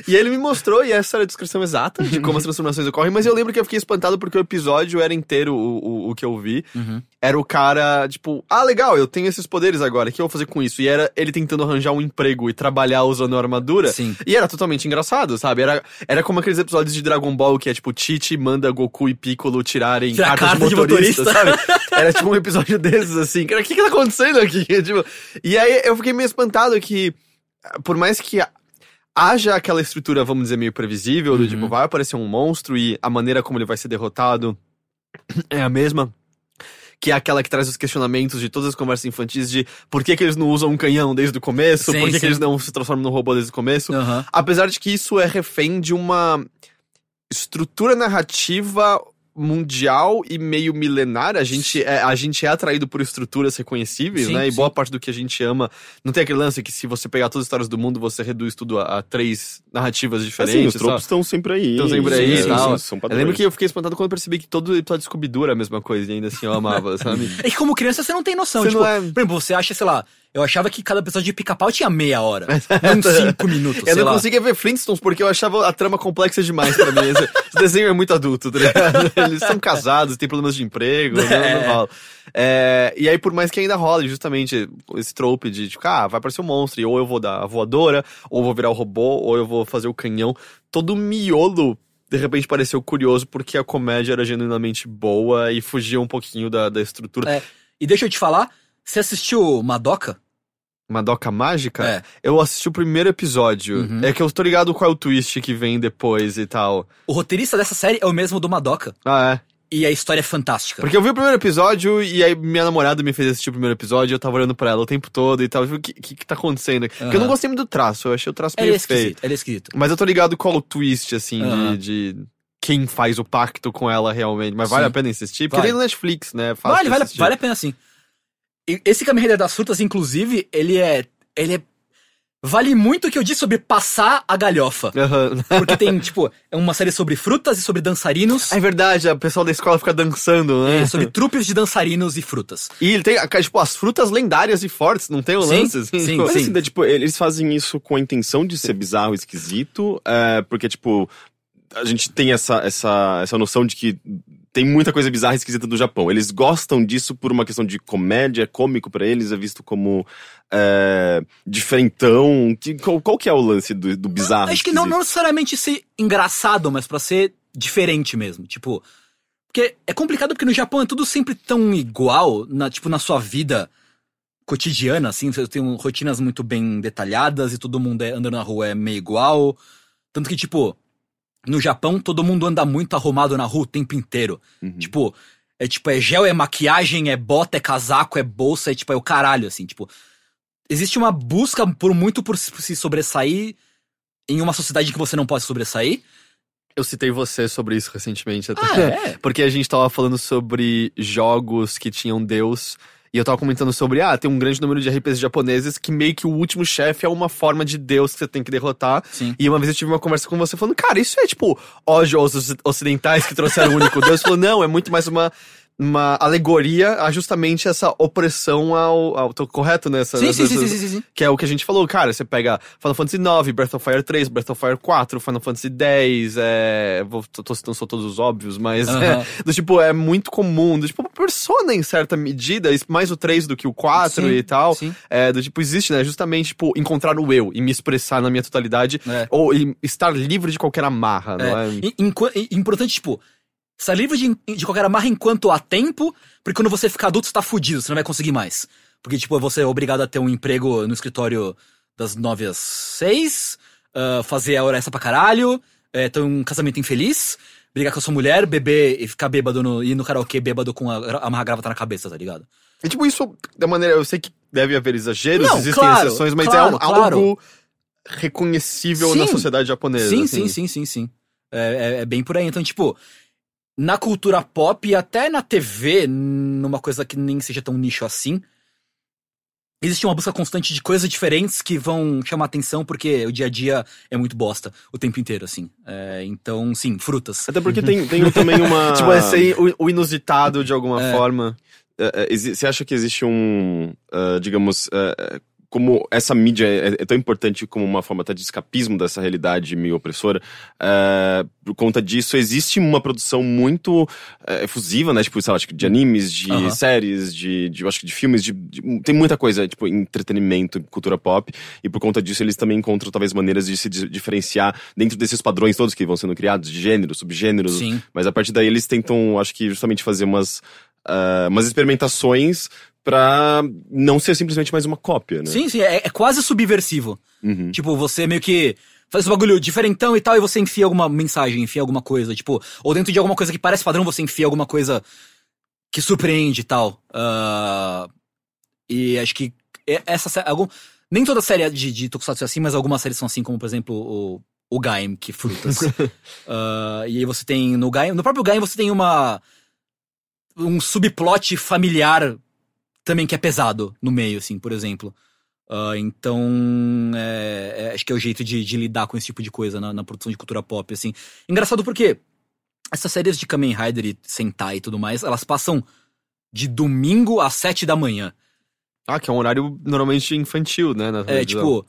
E ele me mostrou, e essa era a descrição exata de como as transformações ocorrem, mas eu lembro que eu fiquei espantado porque o episódio era inteiro o, o, o que eu vi. Uhum. Era o cara, tipo, ah, legal, eu tenho esses poderes agora, o que eu vou fazer com isso? E era ele tentando arranjar um emprego e trabalhar usando a armadura. Sim. E era totalmente engraçado, sabe? Era, era como aqueles episódios de Dragon Ball que é tipo, Tite manda Goku e Piccolo tirarem Tirar cartas carta de de motorista, motorista. sabe? Era tipo um episódio desses, assim. Cara, o que que tá acontecendo aqui? Tipo, e aí eu fiquei meio espantado que, por mais que haja aquela estrutura, vamos dizer, meio previsível, do Uhum. tipo, vai aparecer um monstro e a maneira como ele vai ser derrotado é a mesma. Que é aquela que traz os questionamentos de todas as conversas infantis de por que, que eles não usam um canhão desde o começo, Sim, por que, que eles não se transformam num robô desde o começo. Aham. Apesar de que isso é refém de uma estrutura narrativa mundial e meio milenar. A gente é, a gente é atraído por estruturas reconhecíveis, Sim, né? E sim. boa parte do que a gente ama. Não tem aquele lance que se você pegar todas as histórias do mundo, você reduz tudo a, a três narrativas diferentes. Assim, os tropos estão sempre aí. Estão sempre aí Sim, e sim, tal. sim, São Eu lembro que eu fiquei espantado quando eu percebi que todo episódio de Scooby-Doo era a mesma coisa e ainda assim eu amava, sabe? É que como criança você não tem noção. Você tipo, não é- Por exemplo, você acha, sei lá, eu achava que cada episódio de pica-pau tinha meia hora. não cinco minutos, Eu não lá. conseguia ver Flintstones porque eu achava a trama complexa demais pra mim. Esse, esse desenho é muito adulto, tá ligado? Eles são casados, têm problemas de emprego, não, não rola. É, e aí, por mais que ainda role justamente esse trope de, tipo, ah, vai aparecer um monstro, e ou eu vou dar a voadora, ou vou virar o robô, ou eu vou fazer o canhão. Todo miolo, de repente, pareceu curioso porque a comédia era genuinamente boa e fugia um pouquinho da, da estrutura. É. E deixa eu te falar, você assistiu Madoka? Madoka Mágica? É. Eu assisti o primeiro episódio. Uhum. É que eu tô ligado qual é o twist que vem depois e tal. O roteirista dessa série é o mesmo do Madoka. Ah, é. E a história é fantástica. Porque eu vi o primeiro episódio e aí minha namorada me fez assistir o primeiro episódio e eu tava olhando pra ela o tempo todo e tal. O que, que, que tá acontecendo aqui? Porque eu não gostei muito do traço, eu achei o traço Ele é meio feio. esquisito, ele é esquisito. Mas eu tô ligado qual é o twist, assim, Aham. de, de quem faz o pacto com ela realmente. Mas vale Sim. a pena insistir? Porque Vale. tem no Netflix, né? Fácil Vale, vale, vale a pena sim. Esse Kamen Rider das Frutas, inclusive, ele é. Ele é. vale muito o que eu disse sobre passar a galhofa. Aham. Porque tem, tipo, é uma série sobre frutas e sobre dançarinos. É verdade, o pessoal da escola fica dançando, né? É, sobre trupes de dançarinos e frutas. E ele tem, tipo, as frutas lendárias e fortes, não tem o Sim, lance? assim? sim, Mas sim. assim, tipo, eles fazem isso com a intenção de ser bizarro, esquisito, é, porque, tipo, a gente tem essa, essa, essa noção de que tem muita coisa bizarra e esquisita do Japão. Eles gostam disso por uma questão de comédia, é cômico pra eles, é visto como é, diferentão. Que, qual, qual que é o lance do, do bizarro? Acho que não, não necessariamente ser engraçado, mas pra ser diferente mesmo. Tipo. Porque é complicado porque no Japão é tudo sempre tão igual, na, tipo, na sua vida cotidiana, assim. Você tem rotinas muito bem detalhadas e todo mundo é, andando na rua é meio igual. Tanto que, tipo, no Japão todo mundo anda muito arrumado na rua o tempo inteiro. Uhum. Tipo, é tipo, é gel, é maquiagem, é bota, é casaco, é bolsa, é tipo, é o caralho, assim, tipo. Existe uma busca por muito por se sobressair em uma sociedade que você não pode sobressair. Eu citei você sobre isso recentemente. até. Ah, é? Porque a gente tava falando sobre jogos que tinham Deus. E eu tava comentando sobre, ah, tem um grande número de RPGs japoneses que meio que o último chefe é uma forma de Deus que você tem que derrotar. Sim. E uma vez eu tive uma conversa com você falando, cara, isso é tipo ódio aos oci- ocidentais que trouxeram o único Deus. Você falou, não, é muito mais uma, uma alegoria a justamente essa opressão ao. ao tô correto nessa? Sim, sim, nessa- sim, sim, sim. Que é o que a gente falou, cara. Você pega Final Fantasy IX, Breath of Fire 3, Breath of Fire 4, Final Fantasy X, é. Vou, tô, tô citando só todos os óbvios, mas. Aham. É, do tipo, é muito comum. Do tipo, Persona em certa medida, mais o 3 do que o 4 Sim, e tal. sim. É, do tipo, existe, né? Justamente, tipo, encontrar o eu e me expressar na minha totalidade. É. Ou estar livre de qualquer amarra, não é? É, enqu- e- importante, tipo, estar livre de, de qualquer amarra enquanto há tempo, porque quando você ficar adulto, você tá fudido, você não vai conseguir mais. Porque, tipo, você é obrigado a ter um emprego no escritório das nove às seis, ah, fazer a hora essa pra caralho, é, ter um casamento infeliz, brigar com a sua mulher, beber e ficar bêbado no, ir no karaokê bêbado com a, gra- amarrar a gravata na cabeça, tá ligado? E tipo, isso, da maneira, eu sei que deve haver exageros, Não, existem claro, exceções, mas claro, é um- claro. algo reconhecível na Sim. sociedade japonesa. Sim, assim. sim, sim, sim, sim. É, é- é bem por aí. Então, tipo, na cultura pop e até na TV, numa coisa que nem seja tão nicho assim, existe uma busca constante de coisas diferentes que vão chamar atenção, porque o dia a dia é muito bosta o tempo inteiro, assim. É, então, sim, frutas. Até porque tem, tem também uma. Tipo, é ser o, o inusitado de alguma É. forma. É, é, Você acha que existe um, ah, digamos, é, como essa mídia é, é tão importante como uma forma até de escapismo dessa realidade meio opressora, é, por conta disso existe uma produção muito é, efusiva, né? Tipo, sei lá, acho que de animes, de séries, de, de, acho que de filmes, de, de- tem muita coisa, tipo, entretenimento, cultura pop, e por conta disso eles também encontram talvez maneiras de se di- diferenciar dentro desses padrões todos que vão sendo criados, de gêneros, subgêneros, Sim. mas a partir daí eles tentam, acho que justamente fazer umas, ah, umas experimentações pra não ser simplesmente mais uma cópia, né? Sim, sim, é, é quase subversivo. Uhum. Tipo, você meio que faz esse bagulho diferentão e tal, e você enfia alguma mensagem, enfia alguma coisa, tipo, ou dentro de alguma coisa que parece padrão, você enfia alguma coisa que surpreende e tal. Ah, e acho que é- essa série. Algum, nem toda série de, de Tokusatsu é assim, mas algumas séries são assim, como por exemplo o, o Gaim, que frutas. Ah, e aí você tem no Gaim, no próprio Gaim você tem uma. um subplot familiar também que é pesado no meio, assim, por exemplo. Ah, então, é, é, acho que é o jeito de, de lidar com esse tipo de coisa na, na produção de cultura pop, assim. Engraçado porque essas séries de Kamen Rider e Sentai e tudo mais, elas passam de domingo às sete da manhã. Ah, que é um horário normalmente infantil, né? na É, tipo.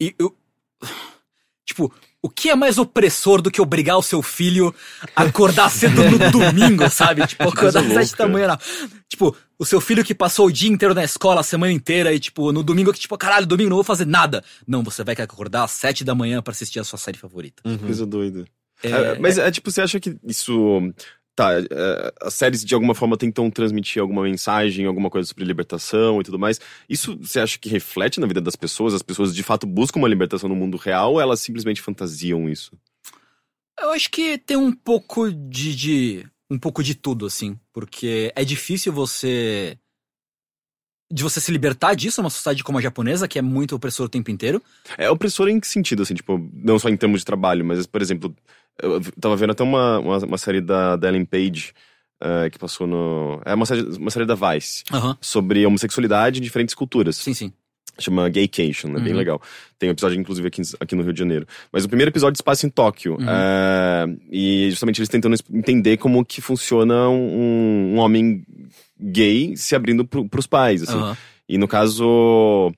E eu. Tipo, o que é mais opressor do que obrigar o seu filho a acordar cedo no domingo, sabe? Tipo, acordar às sete da manhã. não. Tipo, o seu filho que passou o dia inteiro na escola, a semana inteira, e tipo, no domingo que, tipo, caralho, domingo não vou fazer nada. Não, você vai acordar às sete da manhã pra assistir a sua série favorita. Uhum. Coisa doida. É, É, mas é tipo, você acha que isso. Tá, é, as séries de alguma forma tentam transmitir alguma mensagem, alguma coisa sobre libertação e tudo mais. Isso você acha que reflete na vida das pessoas? As pessoas de fato buscam uma libertação no mundo real ou elas simplesmente fantasiam isso? Eu acho que tem um pouco de, de- um pouco de tudo, assim, porque é difícil você de você se libertar disso numa sociedade como a japonesa, que é muito opressor o tempo inteiro. É opressor em que sentido, assim, tipo, não só em termos de trabalho, mas, por exemplo, eu tava vendo até uma, uma, uma série da, da Ellen Page eh, que passou no. É uma série, uma série da Vice Aham. sobre homossexualidade em diferentes culturas. Sim, sim. Chama Gaycation, é bem Uhum. legal. Tem um episódio, inclusive, aqui, aqui no Rio de Janeiro. Mas o primeiro episódio se passa em Tóquio. Uhum. é, e justamente eles tentando entender como que funciona um, um homem gay se abrindo pro, pros pais, assim. E no caso,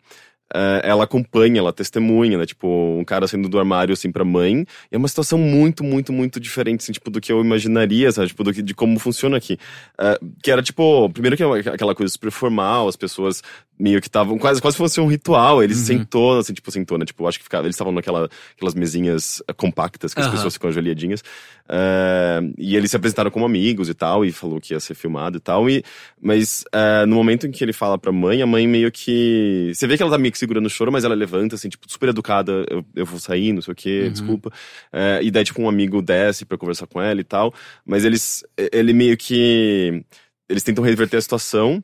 ela acompanha, ela testemunha, né? Tipo, um cara saindo do armário, assim, pra mãe. E é uma situação muito, muito, muito diferente, assim, tipo, do que eu imaginaria, sabe? Tipo, do que, de como funciona aqui. É, que era, tipo, primeiro que é aquela coisa super formal, as pessoas meio que estavam, quase, quase fosse um ritual. Eles Uhum. sentou, assim, tipo, sentou, né? Tipo, acho que ficava, eles estavam naquela, aquelas mesinhas eh, compactas, que as Aham. pessoas ficam ajoelhadinhas. É, e eles se apresentaram como amigos e tal, e falou que ia ser filmado e tal. E, mas é, no momento em que ele fala pra mãe, a mãe meio que. Você vê que ela tá meio que segurando o choro, mas ela levanta, assim, tipo, super educada. Eu, eu vou sair, não sei o quê, Uhum. desculpa. É, e daí, tipo, um amigo desce pra conversar com ela e tal. Mas eles. Ele meio que. Eles tentam reverter a situação.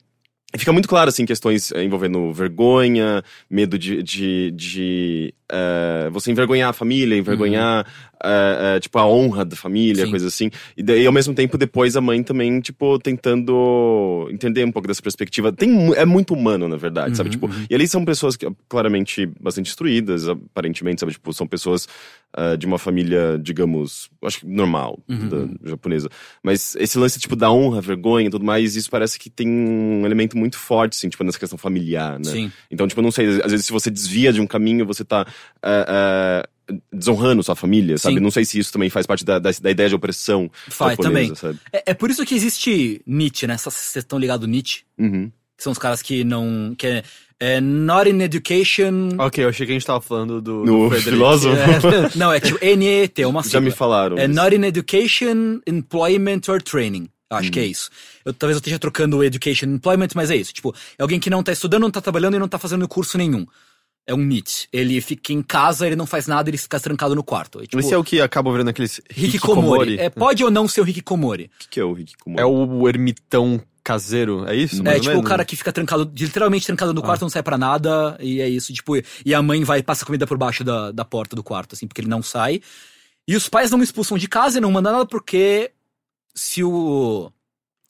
E fica muito claro, assim, questões eh, envolvendo vergonha, medo de, de, de eh, você envergonhar a família, envergonhar, eh, eh, tipo, a honra da família, Sim. coisa assim. E daí, ao mesmo tempo, depois a mãe também, tipo, tentando entender um pouco dessa perspectiva. Tem, é muito humano, na verdade, sabe? Uhum, Tipo, uhum. e ali são pessoas que, claramente bastante instruídas, aparentemente, sabe? Tipo, são pessoas ah, de uma família, digamos, acho que normal, Uhum. da japonesa. Mas esse lance, tipo, da honra, vergonha e tudo mais, isso parece que tem um elemento muito forte, assim, tipo, nessa questão familiar, né? Sim. Então, tipo, não sei, às vezes se você desvia de um caminho, você tá ah, ah, desonrando sua família, sabe? Sim. Não sei se isso também faz parte da, da, da ideia de opressão Faz também. É, é por isso que existe Nietzsche, né? Vocês vocês estão ligados Nietzsche? Uhum. Que são os caras que não. que é, é Not in Education. Ok, eu achei que a gente tava falando do, No do filósofo? É, não, é tipo NET, é uma Já sigla. me falaram. É isso. Not in Education, Employment or Training. Acho Hum. que é isso. Eu, talvez eu esteja trocando Education e Employment, mas é isso. Tipo, é alguém que não tá estudando, não tá trabalhando e não tá fazendo curso nenhum. É um NEET. Ele fica em casa, ele não faz nada, ele fica trancado no quarto. É, tipo, Esse é o que acaba virando aqueles Hikikomori. É, pode ou não ser o Hikikomori. O que, que é o Hikikomori? É o ermitão caseiro, é isso? É, tipo, o cara que fica trancado, literalmente trancado no quarto, não sai pra nada, e é isso, tipo, e a mãe vai e passa comida por baixo da, da porta do quarto, assim, porque ele não sai. E os pais não expulsam de casa e não mandam nada porque se o.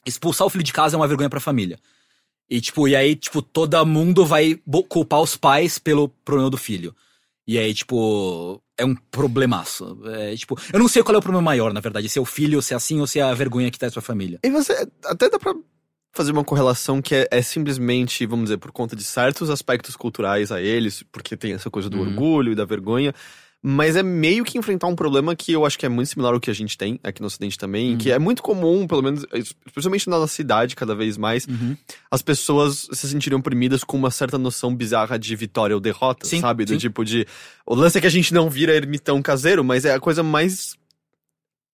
expulsar o filho de casa é uma vergonha pra família. E, tipo, e aí, tipo, todo mundo vai culpar os pais pelo problema do filho. E aí, tipo, é um problemaço. É, tipo, eu não sei qual é o problema maior, na verdade, se é o filho, se é assim, ou se é a vergonha que traz pra família. E você, até dá pra fazer uma correlação que é, é simplesmente, vamos dizer, por conta de certos aspectos culturais a eles, porque tem essa coisa do Uhum. orgulho e da vergonha, mas é meio que enfrentar um problema que eu acho que é muito similar ao que a gente tem aqui no Ocidente também, Uhum. que é muito comum, pelo menos, especialmente na nossa cidade, cada vez mais, Uhum. as pessoas se sentiriam oprimidas com uma certa noção bizarra de vitória ou derrota, Sim, sabe? Do sim. tipo de. O lance é que a gente não vira ermitão caseiro, mas é a coisa mais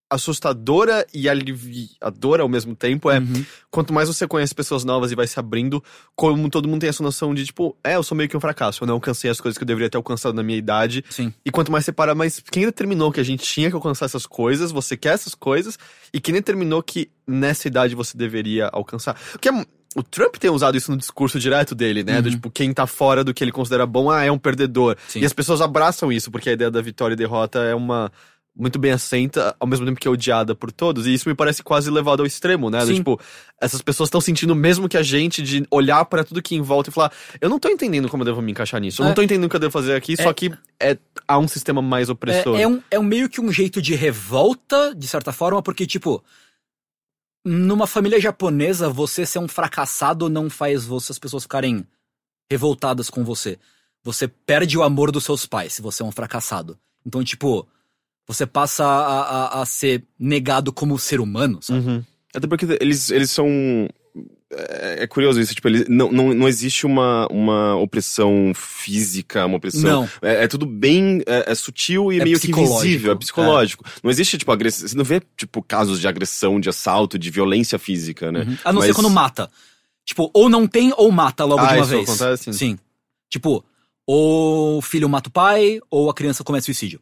assustadora e aliviadora ao mesmo tempo. É Uhum. quanto mais você conhece pessoas novas e vai se abrindo, como todo mundo tem essa noção de, tipo, é, eu sou meio que um fracasso, eu não alcancei as coisas que eu deveria ter alcançado na minha idade. Sim. E quanto mais você para, mas quem determinou que a gente tinha que alcançar essas coisas, você quer essas coisas, e quem determinou que nessa idade você deveria alcançar. Porque é- o Trump tem usado isso no discurso direto dele, né? Do Uhum. tipo, quem tá fora do que ele considera bom, ah, é um perdedor. Sim. E as pessoas abraçam isso, porque a ideia da vitória e derrota é uma. Muito bem aceita, ao mesmo tempo que é odiada por todos. E isso me parece quase levado ao extremo, né? Sim. tipo, essas pessoas estão sentindo o mesmo que a gente de olhar pra tudo que em volta e falar: eu não tô entendendo como eu devo me encaixar nisso, eu É. não tô entendendo o que eu devo fazer aqui, É. só que é, há um sistema mais opressor. É, é um, é um meio que um jeito de revolta, de certa forma, porque, tipo, numa família japonesa, você ser um fracassado não faz você, as pessoas ficarem revoltadas com você. Você perde o amor dos seus pais se você é um fracassado. Então, tipo, você passa a, a, a ser negado como ser humano, sabe? Uhum. Até porque eles, eles são. É, é curioso isso, tipo, eles, não, não, não existe uma, uma opressão física, uma opressão. Não. É, é tudo bem é, é sutil e É meio que invisível, é psicológico. Não existe, tipo, agressão. Você não vê, tipo, casos de agressão, de assalto, de violência física, né? Uhum. A não ser Mas- quando mata. Tipo, ou não tem ou mata logo Ah, de uma isso vez. acontece? Sim. Tipo, ou o filho mata o pai, ou a criança comete suicídio.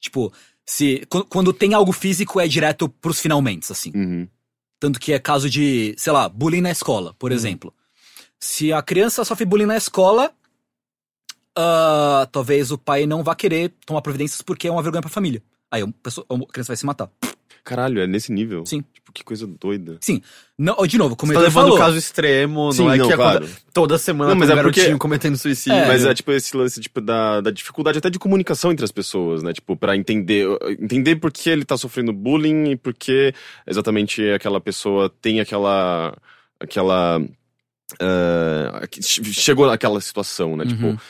Tipo, se qu- quando tem algo físico é direto pros finalmente, assim. Uhum. Tanto que é caso de, sei lá, bullying na escola, por exemplo. Se a criança sofre bullying na escola, ah, talvez o pai não vá querer tomar providências porque é uma vergonha pra família. Aí a pessoa- a criança vai se matar. Caralho, é nesse nível? Sim. Tipo, que coisa doida. Não, ó, de novo, como Você tá levando falou. o caso extremo, Sim, não é não, que claro. toda semana Não, mas tem um é porque- garotinho cometendo suicídio. É, Mas é tipo esse lance tipo, da, da dificuldade até de comunicação entre as pessoas, né? Tipo, pra entender, entender por que ele tá sofrendo bullying e por que exatamente aquela pessoa tem aquela. aquela. que chegou naquela situação, né? Uhum. Tipo.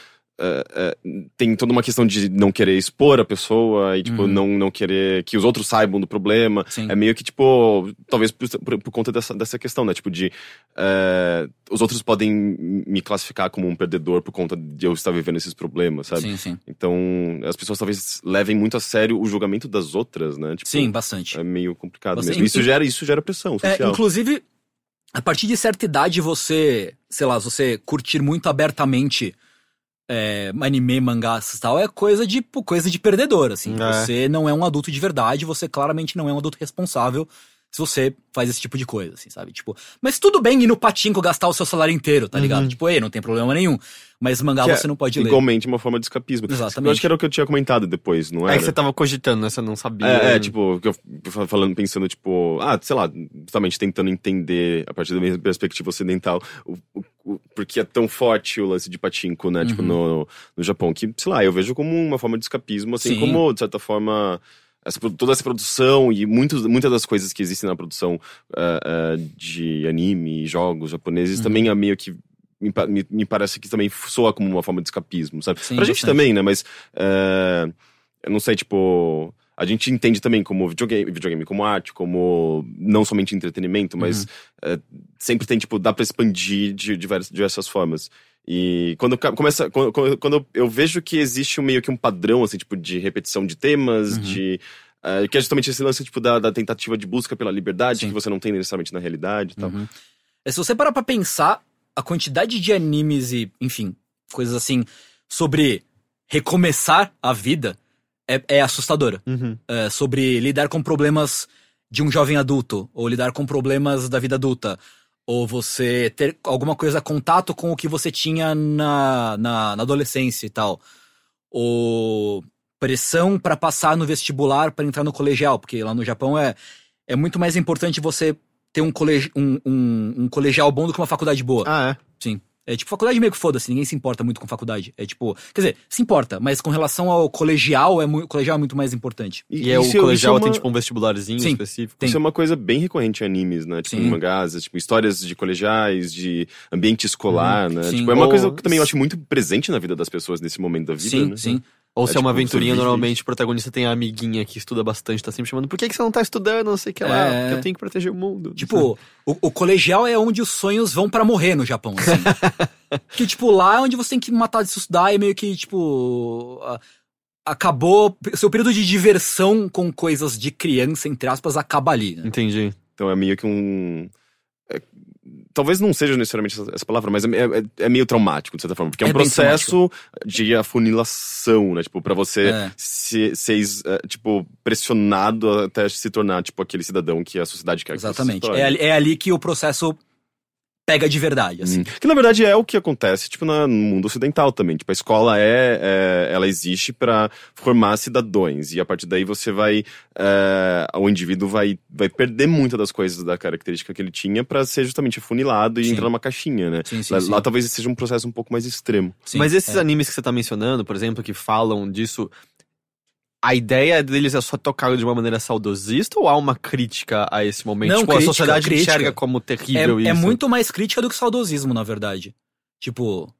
Ah, ah, tem toda uma questão de não querer expor a pessoa e, tipo, Uhum. não, não querer que os outros saibam do problema. Sim. É meio que, tipo, talvez por, por- por conta dessa, dessa questão, né? Tipo, de. eh, os outros podem me classificar como um perdedor por conta de eu estar vivendo esses problemas, sabe? Sim, sim. Então, as pessoas talvez levem muito a sério o julgamento das outras, né? Tipo, Sim, bastante. É meio complicado Você- mesmo. Isso gera, isso gera pressão É, social. inclusive, a partir de certa idade, você, sei lá, você curtir muito abertamente é, anime, mangás e tal, é coisa de, coisa de perdedor, assim. É. Você não é um adulto de verdade, você claramente não é um adulto responsável se você faz esse tipo de coisa, assim, sabe? Tipo, mas tudo bem ir no patinco gastar o seu salário inteiro, tá ligado? Uhum. Tipo, ei, não tem problema nenhum. Mas mangá Que é você não pode ler. Igualmente uma forma de escapismo. Exatamente. Eu acho que era o que eu tinha comentado depois, não É era? que você tava cogitando, né? Você não sabia. É, é, tipo, que eu falando, pensando, tipo, ah, sei lá, justamente tentando entender, a partir da minha perspectiva ocidental, o, o, o- porque é tão forte o lance de patinco, né, tipo, Uhum. no, no Japão, que, sei lá, eu vejo como uma forma de escapismo, assim Sim. como, de certa forma, essa, toda essa produção e muitos, muitas das coisas que existem na produção eh, eh, de anime e jogos japoneses Uhum. também é meio que. Me, me, me parece que também soa como uma forma de escapismo, sabe? Sim, pra gente bastante. também, né? Mas. eh, eu não sei, tipo. A gente entende também como videogame, videogame como arte, como não somente entretenimento, mas Uhum. eh, sempre tem, tipo, dá pra expandir de diversas, diversas formas. E quando começa. Quando, quando- eu- vejo que existe um, meio que um padrão, assim, tipo, de repetição de temas, Uhum. de. eh, que é justamente esse lance, tipo, da, da tentativa de busca pela liberdade, Sim. que você não tem necessariamente na realidade e tal. Uhum. É, se você parar pra pensar, a quantidade de animes e, enfim, coisas assim, sobre recomeçar a vida é, é assustadora. Uhum. É, sobre lidar com problemas de um jovem adulto, ou lidar com problemas da vida adulta, ou você ter alguma coisa, contato com o que você tinha na, na, na adolescência e tal. Ou pressão pra passar no vestibular pra entrar no colegial, porque lá no Japão é, é muito mais importante você ter um, colegi um, um, um colegial bom do que uma faculdade boa. Ah, é. Sim. É tipo, faculdade meio que foda-se, ninguém se importa muito com faculdade. É tipo, quer dizer, se importa, mas com relação ao colegial, é mu- o colegial é muito mais importante. E, é o colegial é tem uma- tipo um vestibularzinho Sim. específico. Tem. Isso é uma coisa bem recorrente em animes, né? Tipo, Sim. em mangás, tipo, histórias de colegiais, de ambiente escolar, né? Sim. Tipo, é uma Ou- coisa que também eu acho muito presente na vida das pessoas nesse momento da vida, sim, né? sim. Ou É se é uma tipo, aventurinha, normalmente o protagonista tem a amiguinha que estuda bastante, tá sempre chamando, por que, que você não tá estudando, não sei o que lá, É. porque eu tenho que proteger o mundo. Tipo, o, o colegial é onde os sonhos vão pra morrer no Japão, assim. que, tipo, lá é onde você tem que matar de se estudar e meio que, tipo. a- acabou. Seu período de diversão com coisas de criança, entre aspas, acaba ali, né? Entendi. Então é meio que um. Talvez não seja necessariamente essa, essa palavra, mas é, é- é meio traumático, de certa forma. Porque é um É bem processo de afunilação, né? Tipo, pra você É. se- ser, é, tipo, pressionado até se tornar, tipo, aquele cidadão que a sociedade quer que você se Exatamente. torne. É, é ali que o processo pega de verdade, assim. Hum. Que na verdade é o que acontece, tipo, na- no mundo ocidental também. Tipo, a escola é, é- ela existe pra formar cidadãos. E a partir daí você vai. é, o indivíduo vai, vai perder muitas das coisas da característica que ele tinha pra ser justamente afunilado e Sim. entrar numa caixinha, né? Sim, sim, lá, sim. lá talvez seja um processo um pouco mais extremo. Sim, Mas esses é. animes que você tá mencionando, por exemplo, que falam disso, a ideia deles é só tocar de uma maneira saudosista ou há uma crítica a esse momento? Não, tipo, crítica, a sociedade crítica. enxerga como terrível é, isso. é muito mais crítica do que saudosismo, na verdade. Tipo.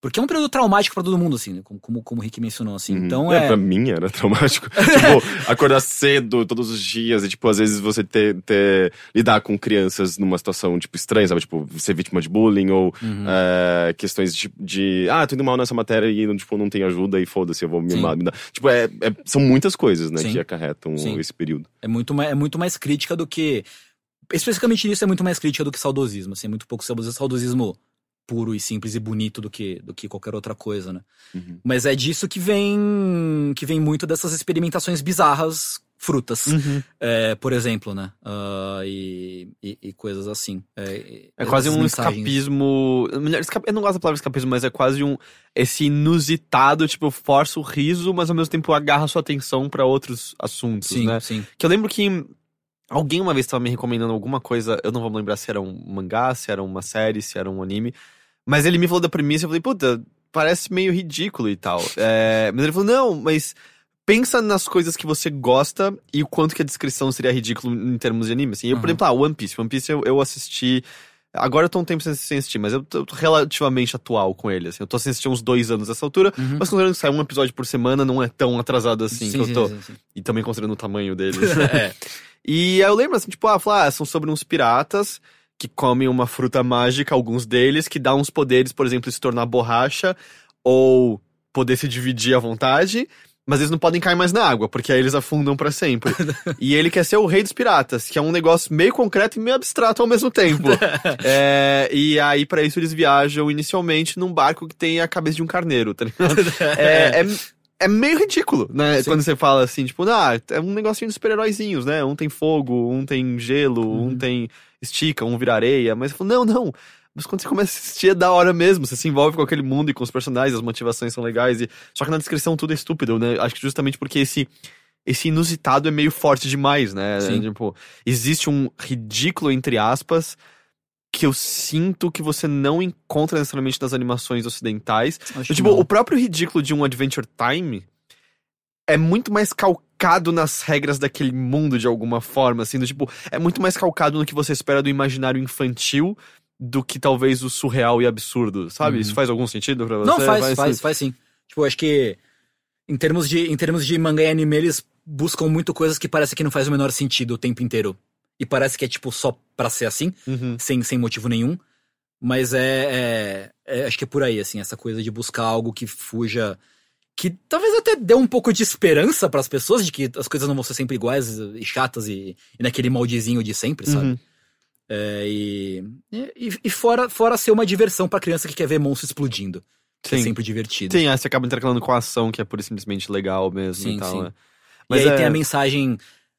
Porque é um período traumático pra todo mundo, assim, né? como, como, como o Rick mencionou, assim. Uhum. Então é, é. Pra mim era traumático. tipo, acordar cedo todos os dias e, tipo, às vezes você ter, ter- lidar com crianças numa situação, tipo, estranha, sabe? Tipo, ser vítima de bullying ou Uhum. é, questões de, de, ah, tô indo mal nessa matéria e, tipo, não tem ajuda e foda-se, eu vou me me dar. Tipo, é, é- são muitas coisas, né, Sim. que acarretam Sim. esse período. É muito, mais, é muito mais crítica do que. Especificamente nisso é muito mais crítica do que saudosismo. Assim, é muito pouco saudosismo puro e simples e bonito do que, do que qualquer outra coisa, né? Uhum. Mas é disso que vem que vem muito dessas experimentações bizarras, frutas, Uhum. é, por exemplo, né? Ah, e, e, e coisas assim. É, É quase um mensagens. escapismo. Eu não gosto da palavra escapismo, mas é quase um. Esse inusitado, tipo, força o riso, mas ao mesmo tempo agarra sua atenção pra outros assuntos, Sim, né? sim. Que eu lembro que Alguém uma vez estava me recomendando alguma coisa, eu não vou me lembrar se era um mangá, se era uma série, se era um anime. Mas ele me falou da premissa e eu falei, puta, parece meio ridículo e tal. É, mas ele falou, não, mas pensa nas coisas que você gosta e o quanto que a descrição seria ridículo em termos de anime. Assim, eu, por Uhum. exemplo, ah, One Piece. One Piece eu, eu assisti. Agora eu tô um tempo sem, sem assistir, mas eu tô relativamente atual com ele. Assim. Eu tô sem assistir uns dois anos nessa altura, Uhum. mas considerando que sai um episódio por semana, não é tão atrasado assim que eu tô. sim, sim. E também considerando o tamanho deles. É. E aí eu lembro assim, tipo, ah, falar, ah, são sobre uns piratas que comem uma fruta mágica, alguns deles, que dá uns poderes, por exemplo, se tornar borracha ou poder se dividir à vontade. Mas eles não podem cair mais na água, porque aí eles afundam pra sempre. e ele quer ser o rei dos piratas, que é um negócio meio concreto e meio abstrato ao mesmo tempo. É, e aí, pra isso, eles viajam inicialmente num barco que tem a cabeça de um carneiro, tá ligado? É, é, é meio ridículo, né? Sim. Quando você fala assim, tipo, ah, é um negocinho de super-heróizinhos, né? Um tem fogo, um tem gelo, Uhum. um tem estica, um vira areia. Mas eu falo, não, não. Mas quando você começa a assistir é da hora mesmo. Você se envolve com aquele mundo e com os personagens, as motivações são legais. E... Só que na descrição tudo é estúpido, né? Acho que justamente porque esse. Esse inusitado é meio forte demais, né? Sim. Tipo, existe um ridículo, entre aspas, que eu sinto que você não encontra necessariamente nas animações ocidentais. Acho tipo, o próprio ridículo de um Adventure Time é muito mais calcado nas regras daquele mundo de alguma forma, assim, do tipo, é muito mais calcado no que você espera do imaginário infantil do que talvez o surreal e absurdo, sabe? Uhum. Isso faz algum sentido pra você? Não, faz, faz, faz, sim. Tipo, acho que em termos, de, em termos de mangá e anime, eles buscam muito coisas que parece que não faz o menor sentido o tempo inteiro. E parece que é, tipo, só pra ser assim, Uhum. sem, sem motivo nenhum. Mas é, é- é- Acho que é por aí, assim, essa coisa de buscar algo que fuja. Que talvez até dê um pouco de esperança pras pessoas de que as coisas não vão ser sempre iguais e chatas e, e naquele moldezinho de sempre, sabe? Uhum. É, e, e, e fora, fora ser uma diversão pra criança que quer ver monstro explodindo. Que é Sim. sempre divertido. Sim, aí você acaba intercalando com a ação, que é pura e simplesmente legal mesmo Sim, e tal, sim. né? e aí é- tem a mensagem,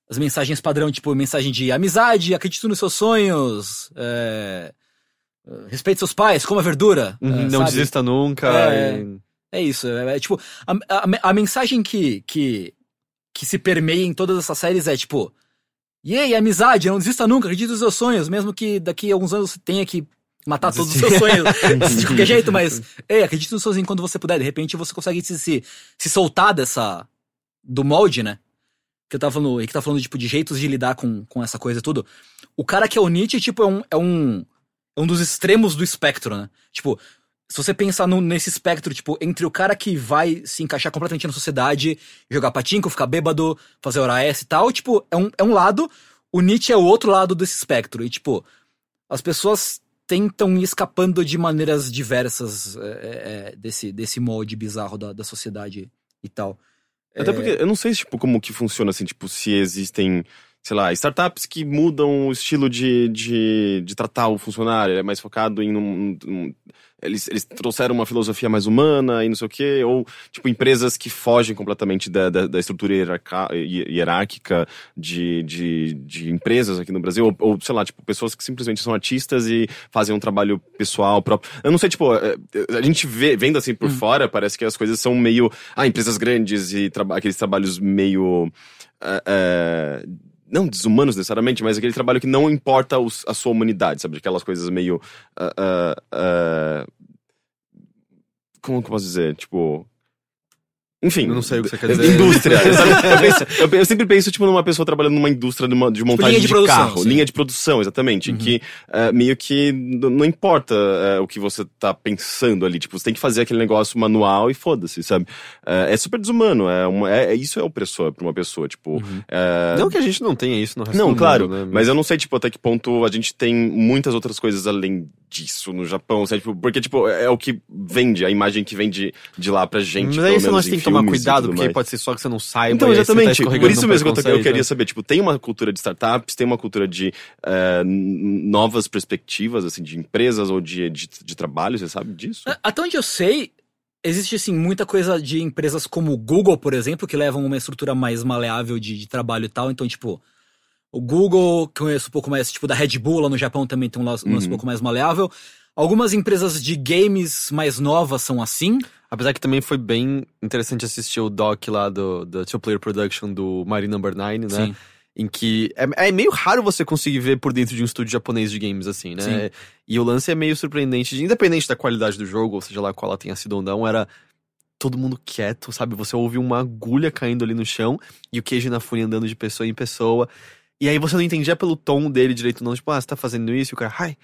as mensagens padrão, tipo, mensagem de amizade, acredite nos seus sonhos, é, respeite seus pais, coma verdura. Uhum, é, não sabe? desista nunca. É. e- É isso, é, é tipo, a, a, a mensagem que, que, que se permeia em todas essas séries é tipo, e aí, amizade, não desista nunca, acredite nos seus sonhos, mesmo que daqui a alguns anos você tenha que matar todos os seus sonhos de qualquer jeito, mas, ei, acredite nos seus sonhos enquanto você puder, de repente você consegue se, se, se soltar dessa, do molde, né? Que eu tava falando, e que tá falando, tipo, de jeitos de lidar com, com essa coisa e tudo. O cara que é o Nietzsche, tipo, é um, é um, é um dos extremos do espectro, né? Tipo, se você pensar no- nesse espectro, tipo, entre o cara que vai se encaixar completamente na sociedade, jogar patinco, ficar bêbado, fazer hora S e tal, tipo, é um, é um lado, o Nietzsche é o outro lado desse espectro. E, tipo, as pessoas tentam ir escapando de maneiras diversas é, é, é, desse, desse molde bizarro da, da sociedade e tal. Até É, porque eu não sei, tipo, como que funciona, assim, tipo, se existem, sei lá, startups que mudam o estilo de, de, de tratar o funcionário, é mais focado em um... um- eles, eles trouxeram uma filosofia mais humana e não sei o quê, ou, tipo, empresas que fogem completamente da, da, da estrutura hierarca- hierárquica de, de, de empresas aqui no Brasil, ou, ou, sei lá, tipo, pessoas que simplesmente são artistas e fazem um trabalho pessoal próprio. Eu não sei, tipo, é, a gente vê, vendo assim por fora, parece que as coisas são meio, ah, empresas grandes e traba- aqueles trabalhos meio, ah, ah, não desumanos necessariamente, mas aquele trabalho que não importa os- a sua humanidade, sabe? Aquelas coisas meio, ah, ah, ah, como que eu posso dizer? Tipo, enfim. Eu não sei o que você quer dizer. Indústria. Eu, penso- eu- eu sempre penso, tipo, numa pessoa trabalhando numa indústria de, uma- de montagem linha de de, produção, carro. sim. Linha de produção, exatamente. Uhum. que eh, meio que não importa eh, o que você tá pensando ali. Tipo, você tem que fazer aquele negócio manual e foda-se, sabe? Eh, é super desumano. É uma, é, é- isso é opressor pra uma pessoa. Tipo, Uhum. Não que a gente não tenha isso no resto não, do claro, mundo, né? mas eu não sei, tipo, até que ponto a gente tem muitas outras coisas além disso no Japão, sabe? Tipo, porque, tipo, é o que vende, a imagem que vem de, lá pra gente, Mas pelo aí você não tem tomar cuidado, porque mais. pode ser só que você não saiba. Então, tá exatamente. escorregando Por isso mesmo que eu, queria né? saber, tipo, tem uma cultura de startups, tem uma cultura de n- novas perspectivas, assim, de empresas ou de, de, de trabalho, você sabe disso? Até onde eu sei, existe assim muita coisa de empresas como o Google, por exemplo, que levam uma estrutura mais maleável de, de trabalho e tal. Então, tipo, o Google, que eu conheço um pouco mais, tipo, da Red Bull lá no Japão também tem um lance um lance um Uhum. pouco mais maleável. Algumas empresas de games mais novas são assim. Apesar que também foi bem interessante assistir o doc lá do, do Two Player Production do Mighty Number 9, né? Sim. em que é, é, meio raro você conseguir ver por dentro de um estúdio japonês de games, assim, né? Sim. E o lance é meio surpreendente, de, independente da qualidade do jogo, ou seja lá qual ela tenha sido ou não, era todo mundo quieto, sabe? Você ouve uma agulha caindo ali no chão e o Keiji Inafune andando de pessoa em pessoa. E aí você não entendia pelo tom dele direito, não. Tipo, ah, você tá fazendo isso? E o cara, ai,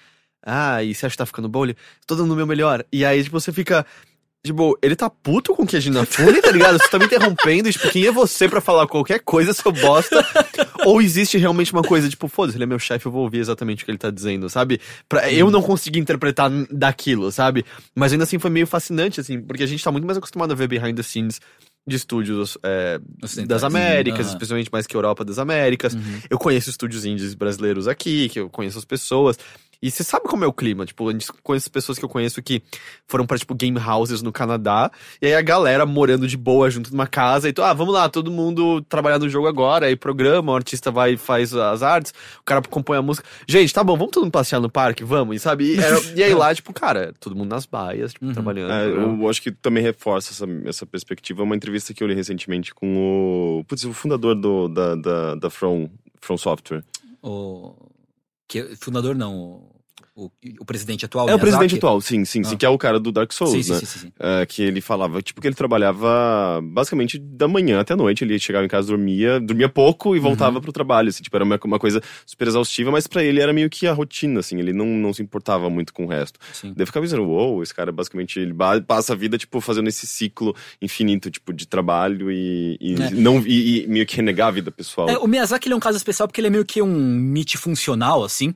ah, e você acha que tá ficando bom? Ele, tô dando o meu melhor. E aí, tipo, você fica. Tipo, ele tá puto com o Keiji Inafune, tá ligado? Você tá me interrompendo, tipo, quem é você para falar qualquer coisa, seu bosta? Ou existe realmente uma coisa, tipo, foda-se, ele é meu chefe, eu vou ouvir exatamente o que ele tá dizendo, sabe? Pra, eu não consegui interpretar daquilo, sabe? Mas ainda assim foi meio fascinante, assim, porque a gente tá muito mais acostumado a ver behind the scenes de estúdios é, das Américas, uhum. especialmente mais que Europa das Américas. Uhum. Eu conheço estúdios indies brasileiros aqui, que eu conheço as pessoas. E você sabe como é o clima, tipo, a gente conhece pessoas que eu conheço que foram pra, tipo, game houses no Canadá, e aí a galera morando de boa junto numa casa, e tu, ah, vamos lá, todo mundo trabalhar no jogo agora, aí programa, o artista vai e faz as artes, o cara compõe a música. Gente, tá bom, vamos todo mundo passear no parque, vamos, e sabe? E, era, e aí lá, tipo, cara, todo mundo nas baias, tipo, uhum. trabalhando. É, eu acho que também reforça essa, essa perspectiva, uma entrevista que eu li recentemente com o, putz, o fundador do, da, da, da From, From Software. O... Que, fundador não, o, o presidente atual, É o presidente atual, sim, sim, ah. sim, que é o cara do Dark Souls, sim, né? Sim, sim, sim. Uh, que ele falava, tipo, que ele trabalhava basicamente da manhã até a noite, ele chegava em casa, dormia, dormia pouco e voltava uhum. pro trabalho, assim, tipo, era uma, uma coisa super exaustiva, mas para ele era meio que a rotina, assim, ele não, não se importava muito com o resto. Sim. Daí eu ficava dizendo, uou, wow, esse cara basicamente, ele passa a vida, tipo, fazendo esse ciclo infinito, tipo, de trabalho e, e é. não, e, e, meio que renegar a vida pessoal. É, o Miyazaki, ele é um caso especial porque ele é meio que um mite funcional, assim,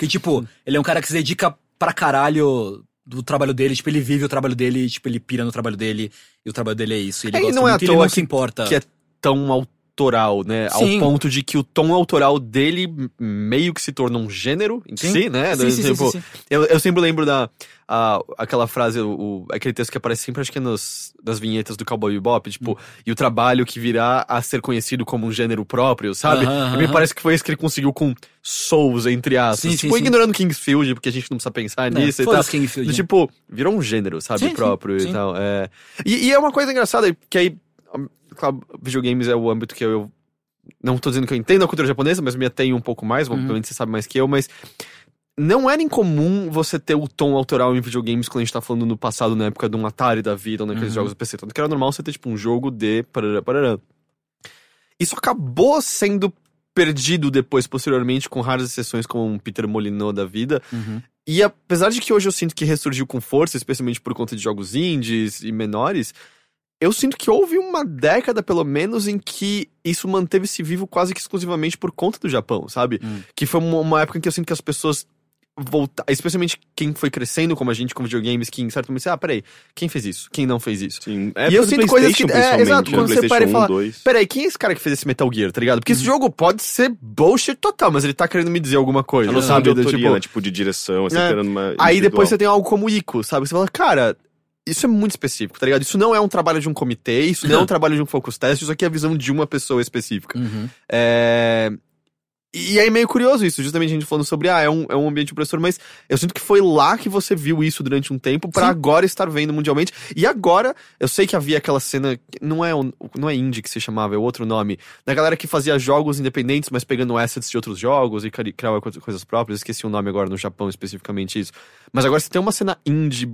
que, tipo, ele é um cara que se dedica pra caralho do trabalho dele, tipo, ele vive o trabalho dele, tipo, ele pira no trabalho dele, e o trabalho dele é isso. Ele é, gosta não é muito, à toa ele não que, se importa. Que é tão autoral, né? Sim. Ao ponto de que o tom autoral dele meio que se torna um gênero em sim. si, né? Sim, sim, tipo, sim, Eu, eu sempre lembro da a, aquela frase, o, aquele texto que aparece sempre, acho que é nos, nas vinhetas do Cowboy Bebop, tipo, hum. e o trabalho que virá a ser conhecido como um gênero próprio, sabe? Uh -huh, uh me parece que foi isso que ele conseguiu com Souls, entre aspas. Sim, tipo, ignorando. Kingsfield, porque a gente não precisa pensar é, nisso e tal. Kingsfield, tipo, virou um gênero, sabe? Próprio e tal. É. E, e, é uma coisa engraçada, que aí, claro, videogames é o âmbito que eu, eu não tô dizendo que eu entendo a cultura japonesa, mas me atenho um pouco mais, uhum. obviamente você sabe mais que eu, mas não era incomum você ter o tom autoral em videogames quando a gente tá falando no passado, na época de um Atari da vida, ou naqueles uhum. jogos do PC. Tanto que era normal você ter, tipo, um jogo de. Parará, parará. Isso acabou sendo perdido depois, posteriormente, com raras exceções como um Peter Molyneux da vida. Uhum. E apesar de que hoje eu sinto que ressurgiu com força, especialmente por conta de jogos indies e menores, eu sinto que houve uma década, pelo menos, em que isso manteve-se vivo quase que exclusivamente por conta do Japão, sabe? Hum. Que foi uma época em que eu sinto que as pessoas voltar, especialmente quem foi crescendo como a gente com videogames, que em certo momento, ah, peraí, quem fez isso? Quem não fez isso? Sim, e eu sinto coisas que, é, exato, né? quando você para e fala, peraí, quem é esse cara que fez esse Metal Gear, tá ligado? Porque esse uhum. jogo pode ser bullshit total, mas ele tá querendo me dizer alguma coisa, não sabe? De autoria, tipo, né? tipo, de direção, assim, é. uma Aí depois você tem algo como Ico, sabe? Você fala, cara, isso é muito específico, tá ligado? Isso não é um trabalho de um comitê, isso não é um trabalho de um focus test, isso aqui é a visão de uma pessoa específica. Uhum. É... E é meio curioso isso, justamente a gente falando sobre, ah, é um, é um ambiente opressor, mas eu sinto que foi lá que você viu isso durante um tempo para agora estar vendo mundialmente. E agora, eu sei que havia aquela cena, não é, não é indie que se chamava, é outro nome, da galera que fazia jogos independentes, mas pegando assets de outros jogos e criava coisas próprias, esqueci o nome agora no Japão especificamente isso. Mas agora você tem uma cena indie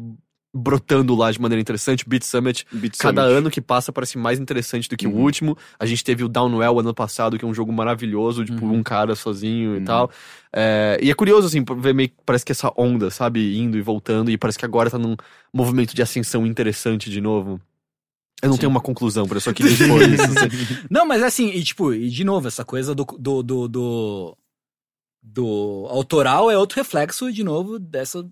brotando lá de maneira interessante. Beat Summit, Beat cada Summit. ano que passa parece mais interessante do que Uhum. o último. A gente teve o Downwell ano passado, que é um jogo maravilhoso, tipo, Uhum. um cara sozinho e Uhum. tal. É, e é curioso, assim, ver meio que parece que essa onda, sabe, indo e voltando, e parece que agora tá num movimento de ascensão interessante de novo. Eu não Sim. tenho uma conclusão, por isso expor isso. assim. Não, mas é assim, e tipo, e de novo, essa coisa do, do, do, do, do autoral é outro reflexo, de novo, dessa.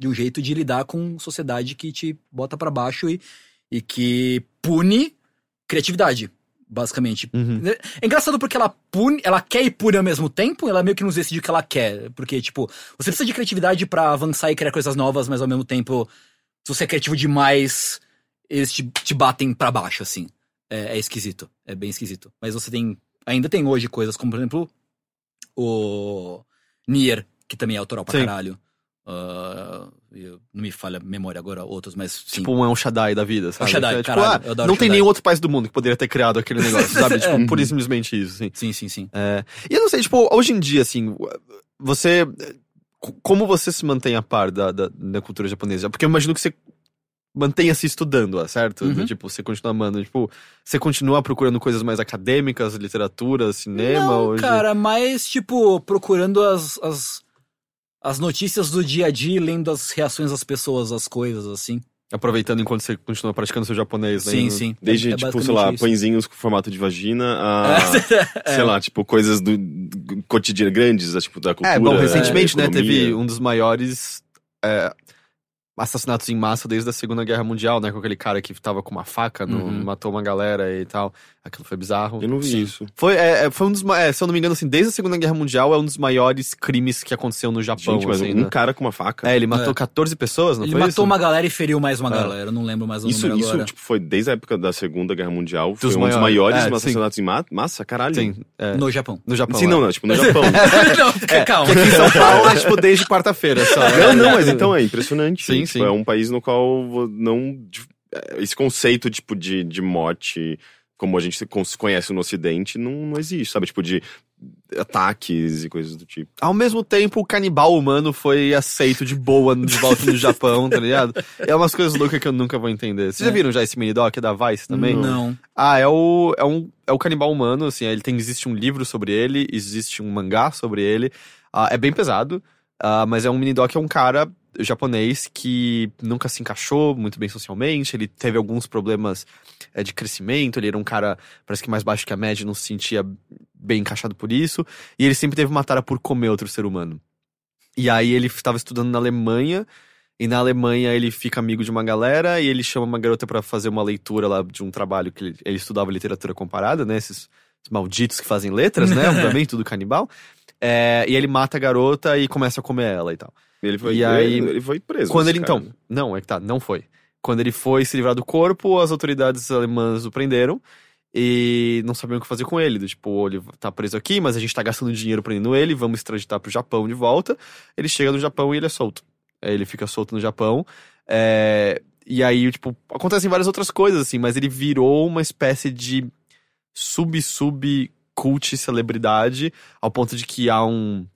De um jeito de lidar com sociedade que te bota pra baixo e, e que pune criatividade, basicamente. Uhum. É engraçado porque ela pune, ela quer e pune ao mesmo tempo, ela meio que não decide o que ela quer. Porque, tipo, você precisa de criatividade pra avançar e criar coisas novas, mas ao mesmo tempo, se você é criativo demais, eles te, te batem pra baixo, assim. É, é esquisito. É bem esquisito. Mas você tem. Ainda tem hoje coisas como, por exemplo, o Nier, que também é autoral pra Sim. caralho. Eu- não me falha a memória agora outros, mas sim. Tipo um El Shaddai da vida, sabe? Shaddai, É, tipo, caralho, ah, não tem Shaddai. nenhum outro país do mundo que poderia ter criado aquele negócio, sabe? Tipo, É. pura e simplesmente isso, assim. sim, sim, sim. É, e eu não sei, tipo, hoje em dia, assim, você. co- Como você se mantém a par da, da, da cultura japonesa? Porque eu imagino que você mantenha se estudando, certo? Uhum. Tipo, você continua amando. Tipo, você continua procurando coisas mais acadêmicas, literatura, cinema? Não, hoje? cara, mas, tipo, procurando as, as, as notícias do dia a dia, e lendo as reações das pessoas, às coisas, assim. Aproveitando enquanto você continua praticando seu japonês, né? Sim, sim. Desde, É- é tipo, sei lá, isso. pãezinhos com formato de vagina a, É. sei lá, tipo, coisas do, do cotidiano grandes, tipo, da cultura. É, bom, recentemente, né, teve um dos maiores é, assassinatos em massa desde a Segunda Guerra Mundial, né? Com aquele cara que tava com uma faca, no- Uhum. matou uma galera e tal. Aquilo foi bizarro. Eu não vi Sim. isso. Foi, é, é, foi um dos. é, se eu não me engano, assim, desde a Segunda Guerra Mundial é um dos maiores crimes que aconteceu no Japão. Gente, mas assim, um né? cara com uma faca. É, ele matou É. 14 pessoas, não Ele foi matou isso? uma galera e feriu mais uma É. galera. Eu não lembro mais o Isso, número isso agora. tipo, foi desde a época da Segunda Guerra Mundial. Foi Dos um dos maiores. maiores É, assassinatos em ma massa, caralho. Sim, é, No Japão. no Japão. Sim, é. não, não, tipo, no Japão. não, calma. Que aqui em São Paulo é, tipo, desde quarta-feira só. Não, não, mas então é impressionante. Sim, Tipo, sim. É um país no qual não. é, Esse conceito, tipo, de, de morte, como a gente se con- se conhece no Ocidente, não, não existe, sabe? Tipo, de ataques e coisas do tipo. Ao mesmo tempo, o canibal humano foi aceito de boa de volta no Japão, tá ligado? É umas coisas loucas que eu nunca vou entender. Vocês já É. viram já esse mini-doc da Vice também? Não. Ah, é o, é, um, é o canibal humano, assim, ele tem, existe um livro sobre ele, existe um mangá sobre ele. Ah, é bem pesado, ah, mas é um mini-doc, é um cara japonês que nunca se encaixou muito bem socialmente, ele teve alguns problemas eh, de crescimento, ele era um cara, parece que mais baixo que a média, não se sentia bem encaixado por isso, e ele sempre teve uma tara por comer outro ser humano. E aí ele estava estudando na Alemanha, e na Alemanha ele fica amigo de uma galera e ele chama uma garota pra fazer uma leitura lá de um trabalho que ele, ele estudava literatura comparada, né? Esses malditos que fazem letras, né? Obviamente, tudo canibal. É, e ele mata a garota e começa a comer ela e tal. Ele foi, E aí- ele, ele foi preso. Quando ele, cara. então, não, é que tá, não foi. Quando ele foi se livrar do corpo, as autoridades alemãs o prenderam e não sabiam o que fazer com ele. Do tipo, ele tá preso aqui, mas a gente tá gastando dinheiro prendendo ele, vamos extraditar pro Japão de volta. Ele chega no Japão e ele é solto. Aí Ele fica solto no Japão. é, E aí, tipo, acontecem várias outras coisas, assim, mas ele virou uma espécie de sub-sub cult celebridade, ao ponto de que há um.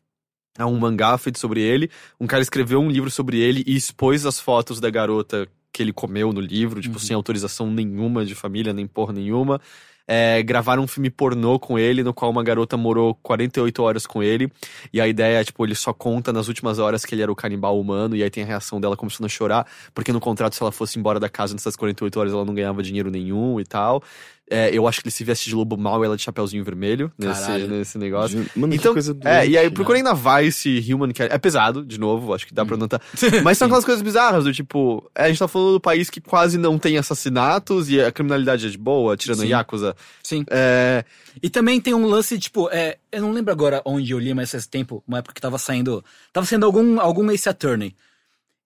Há um mangá feito sobre ele. Um cara escreveu um livro sobre ele e expôs as fotos da garota que ele comeu no livro, tipo, Uhum. sem autorização nenhuma de família, nem porra nenhuma. É, gravaram um filme pornô com ele, no qual uma garota morou 48 horas com ele. E a ideia é, tipo, ele só conta nas últimas horas que ele era o canibal humano, e aí tem a reação dela começando a chorar, porque no contrato, se ela fosse embora da casa nessas 48 horas, ela não ganhava dinheiro nenhum e tal. É, eu acho que ele se veste de lobo mau e ela de chapeuzinho vermelho nesse, nesse negócio. Mano, Então, que coisa É, e aí doente, procurei na Vice Human, que é, é pesado, de novo, acho que dá pra notar. Mas são aquelas coisas bizarras, do tipo, é, a gente tá falando do país que quase não tem assassinatos e a criminalidade é de boa, tirando a Sim. Yakuza. Sim. É, E também tem um lance, tipo, é, eu não lembro agora onde eu li, mas faz tempo, uma época que tava saindo. Tava saindo algum, algum Ace Attorney.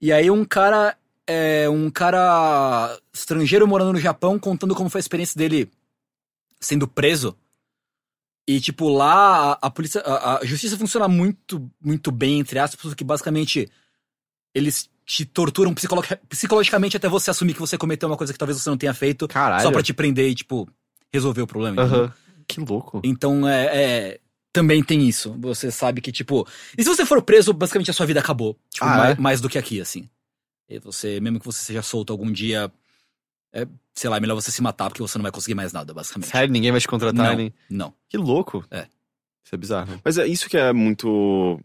E aí um cara. É, um cara estrangeiro morando no Japão contando como foi a experiência dele sendo preso. E, tipo, lá a, a polícia. A, a justiça funciona muito, muito bem, entre aspas, porque basicamente eles te torturam psicolo- psicologicamente até você assumir que você cometeu uma coisa que talvez você não tenha feito. caralho. Só pra te prender e, tipo, resolver o problema. Aham. Que louco. Então, é, é, Também tem isso. Você sabe que, tipo. E se você for preso, basicamente a sua vida acabou. Tipo, Ah, mais, é? mais do que aqui, assim. E você, mesmo que você seja solto algum dia. É, sei lá, é melhor você se matar porque você não vai conseguir mais nada, basicamente. Sério, ninguém vai te contratar, Não, nem. não. Que louco. É. Isso é bizarro. Mas é isso que é muito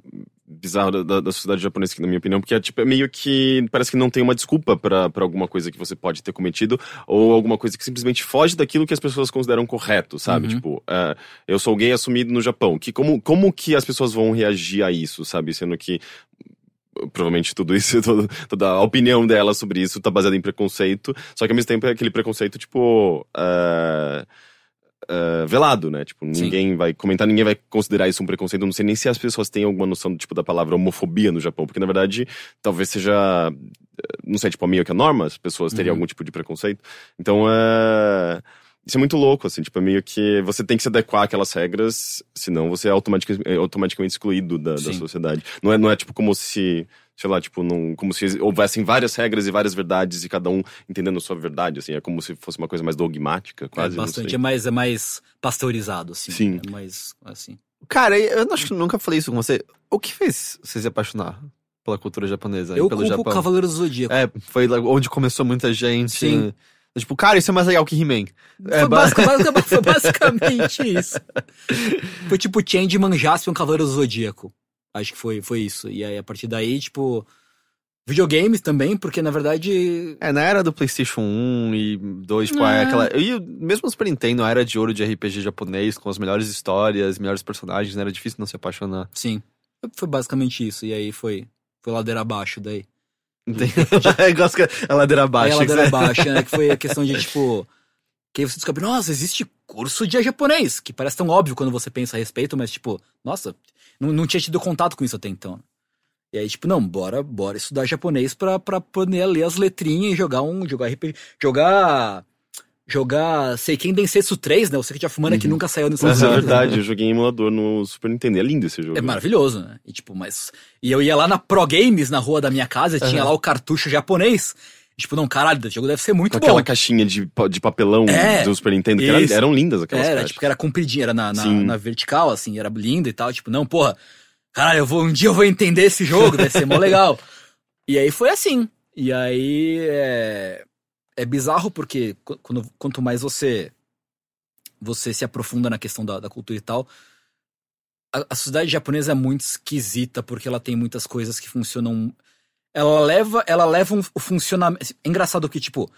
bizarro da, da, da sociedade japonesa, na minha opinião, porque é, tipo, é meio que parece que não tem uma desculpa pra pra alguma coisa que você pode ter cometido ou alguma coisa que simplesmente foge daquilo que as pessoas consideram correto, sabe? Uhum. Tipo, é, eu sou gay assumido no Japão, que como, como que as pessoas vão reagir a isso, sabe? Sendo que provavelmente tudo isso, todo- toda a opinião dela sobre isso tá baseada em preconceito, só que ao mesmo tempo é aquele preconceito, tipo, é, é, velado, né? Tipo, Sim. ninguém vai comentar, ninguém vai considerar isso um preconceito. Eu não sei nem se as pessoas têm alguma noção, tipo, da palavra homofobia no Japão, porque na verdade, talvez seja, eh, não sei, tipo, a meio que a norma, as pessoas teriam Uhum. algum tipo de preconceito. Então, é... Isso é muito louco, assim, tipo, é meio que você tem que se adequar àquelas regras, senão você é automaticamente, é automaticamente excluído da, da sociedade. Não é, não é tipo como se, sei lá, tipo, num, como se houvessem várias regras e várias verdades e cada um entendendo a sua verdade, assim. É como se fosse uma coisa mais dogmática, quase. é não bastante, é mais, é mais pasteurizado, assim. Sim. É mais, assim. Cara, eu acho que nunca falei isso com você. O que fez você se apaixonar pela cultura japonesa e Eu pelo culpo? Cavaleiro do Zodíaco. É, foi lá onde começou muita gente. Sim. Tipo, cara, isso é mais legal que He-Man. É, Foi, ba- basic- basic- foi basicamente isso. Foi tipo Changeman, Jaspion, Cavaleiro do Zodíaco. Acho que foi, foi isso. E aí, a partir daí, tipo... Videogames também, porque na verdade... É, na era do PlayStation 1 e 2, tipo, É. é aquela. E mesmo o Super Nintendo, a era de ouro de RPG japonês, com as melhores histórias, melhores personagens, né? Era difícil não se apaixonar. Sim. Foi basicamente isso. E aí foi, foi ladeira abaixo daí. Gosto que é ladeira Aí abaixo. a ladeira você- abaixo, né? Que foi a questão de, tipo... Que aí você descobre, nossa, existe curso de japonês, que parece tão óbvio quando você pensa a respeito, mas, tipo, nossa, não, não tinha tido contato com isso até então. E aí, tipo, não, bora, bora estudar japonês pra, pra poder ler as letrinhas e jogar um, jogar RPG, jogar, jogar Seiken Densetsu 3, né, o Secret of Mana que nunca saiu nos Mas Estados é Unidos, verdade, eu joguei em emulador no Super Nintendo. É lindo esse jogo. É maravilhoso, né? E tipo, mas. E eu ia lá na Pro Games, na rua da minha casa, tinha Aham. lá o cartucho japonês. E, tipo, não, caralho, esse jogo deve ser muito Com bom. aquela caixinha de, de papelão É, do Super Nintendo, que era- eram lindas aquelas Era, caixas. tipo, era compridinha, era na, na, na vertical, assim, era lindo e tal. Tipo, não, porra, caralho, eu vou, um dia eu vou entender esse jogo, vai ser mó legal. E aí foi assim. E aí é, é bizarro porque qu- quando, quanto mais você você se aprofunda na questão da, da cultura e tal, a, a sociedade japonesa é muito esquisita porque ela tem muitas coisas que funcionam. Ela leva, ela leva um, o funcionamento. É engraçado que, tipo,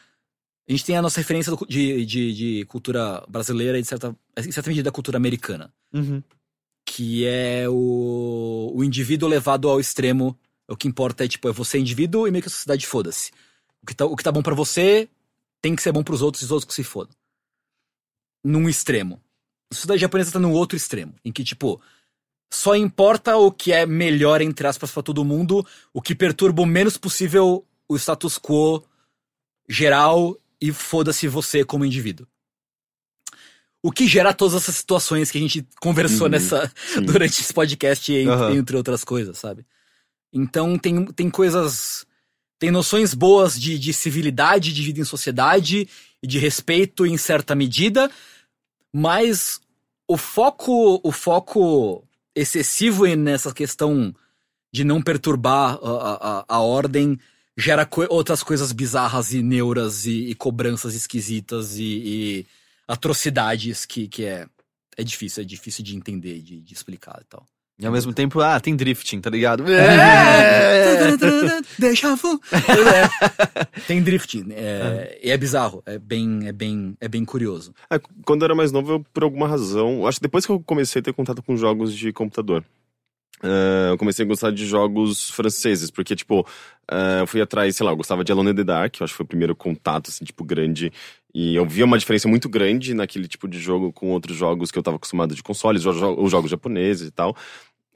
a gente tem a nossa referência do de, de, de cultura brasileira e, de certa, em certa medida, da cultura americana. Uhum. Que é o, o indivíduo levado ao extremo. O que importa é, tipo, é você indivíduo e meio que a sociedade foda-se. O que tá, o que tá bom pra você tem que ser bom pros outros e os outros que se fodam. Num extremo. A sociedade japonesa tá num outro extremo. Em que, tipo, só importa o que é melhor, entre aspas, pra todo mundo, o que perturba o menos possível o status quo geral e foda-se você como indivíduo. O que gera todas essas situações que a gente conversou Uhum, nessa durante esse podcast, entre, Aham. entre outras coisas, sabe? Então tem, tem coisas. Tem noções boas de, de civilidade, de vida em sociedade e de respeito em certa medida, mas o foco, o foco excessivo nessa questão de não perturbar a, a, a- ordem gera co- outras coisas bizarras e neuras e, e cobranças esquisitas e, e atrocidades que, que é, é difícil, é difícil de entender, de, de explicar e tal. E ao mesmo tempo, ah, tem drifting, tá ligado? É. Deixa vu. É. Tem drift, é, e é bizarro, é bem, é bem, é bem curioso. É, quando eu era mais novo, eu, por alguma razão, acho que depois que eu comecei a ter contato com jogos de computador, eh, eu comecei a gostar de jogos franceses, porque, tipo, eh, eu fui atrás, sei lá, eu gostava de Alone in the Dark, eu acho que foi o primeiro contato, assim, tipo, grande, e eu via uma diferença muito grande naquele tipo de jogo com outros jogos que eu tava acostumado de consoles, ou jo- ou jogos japoneses e tal.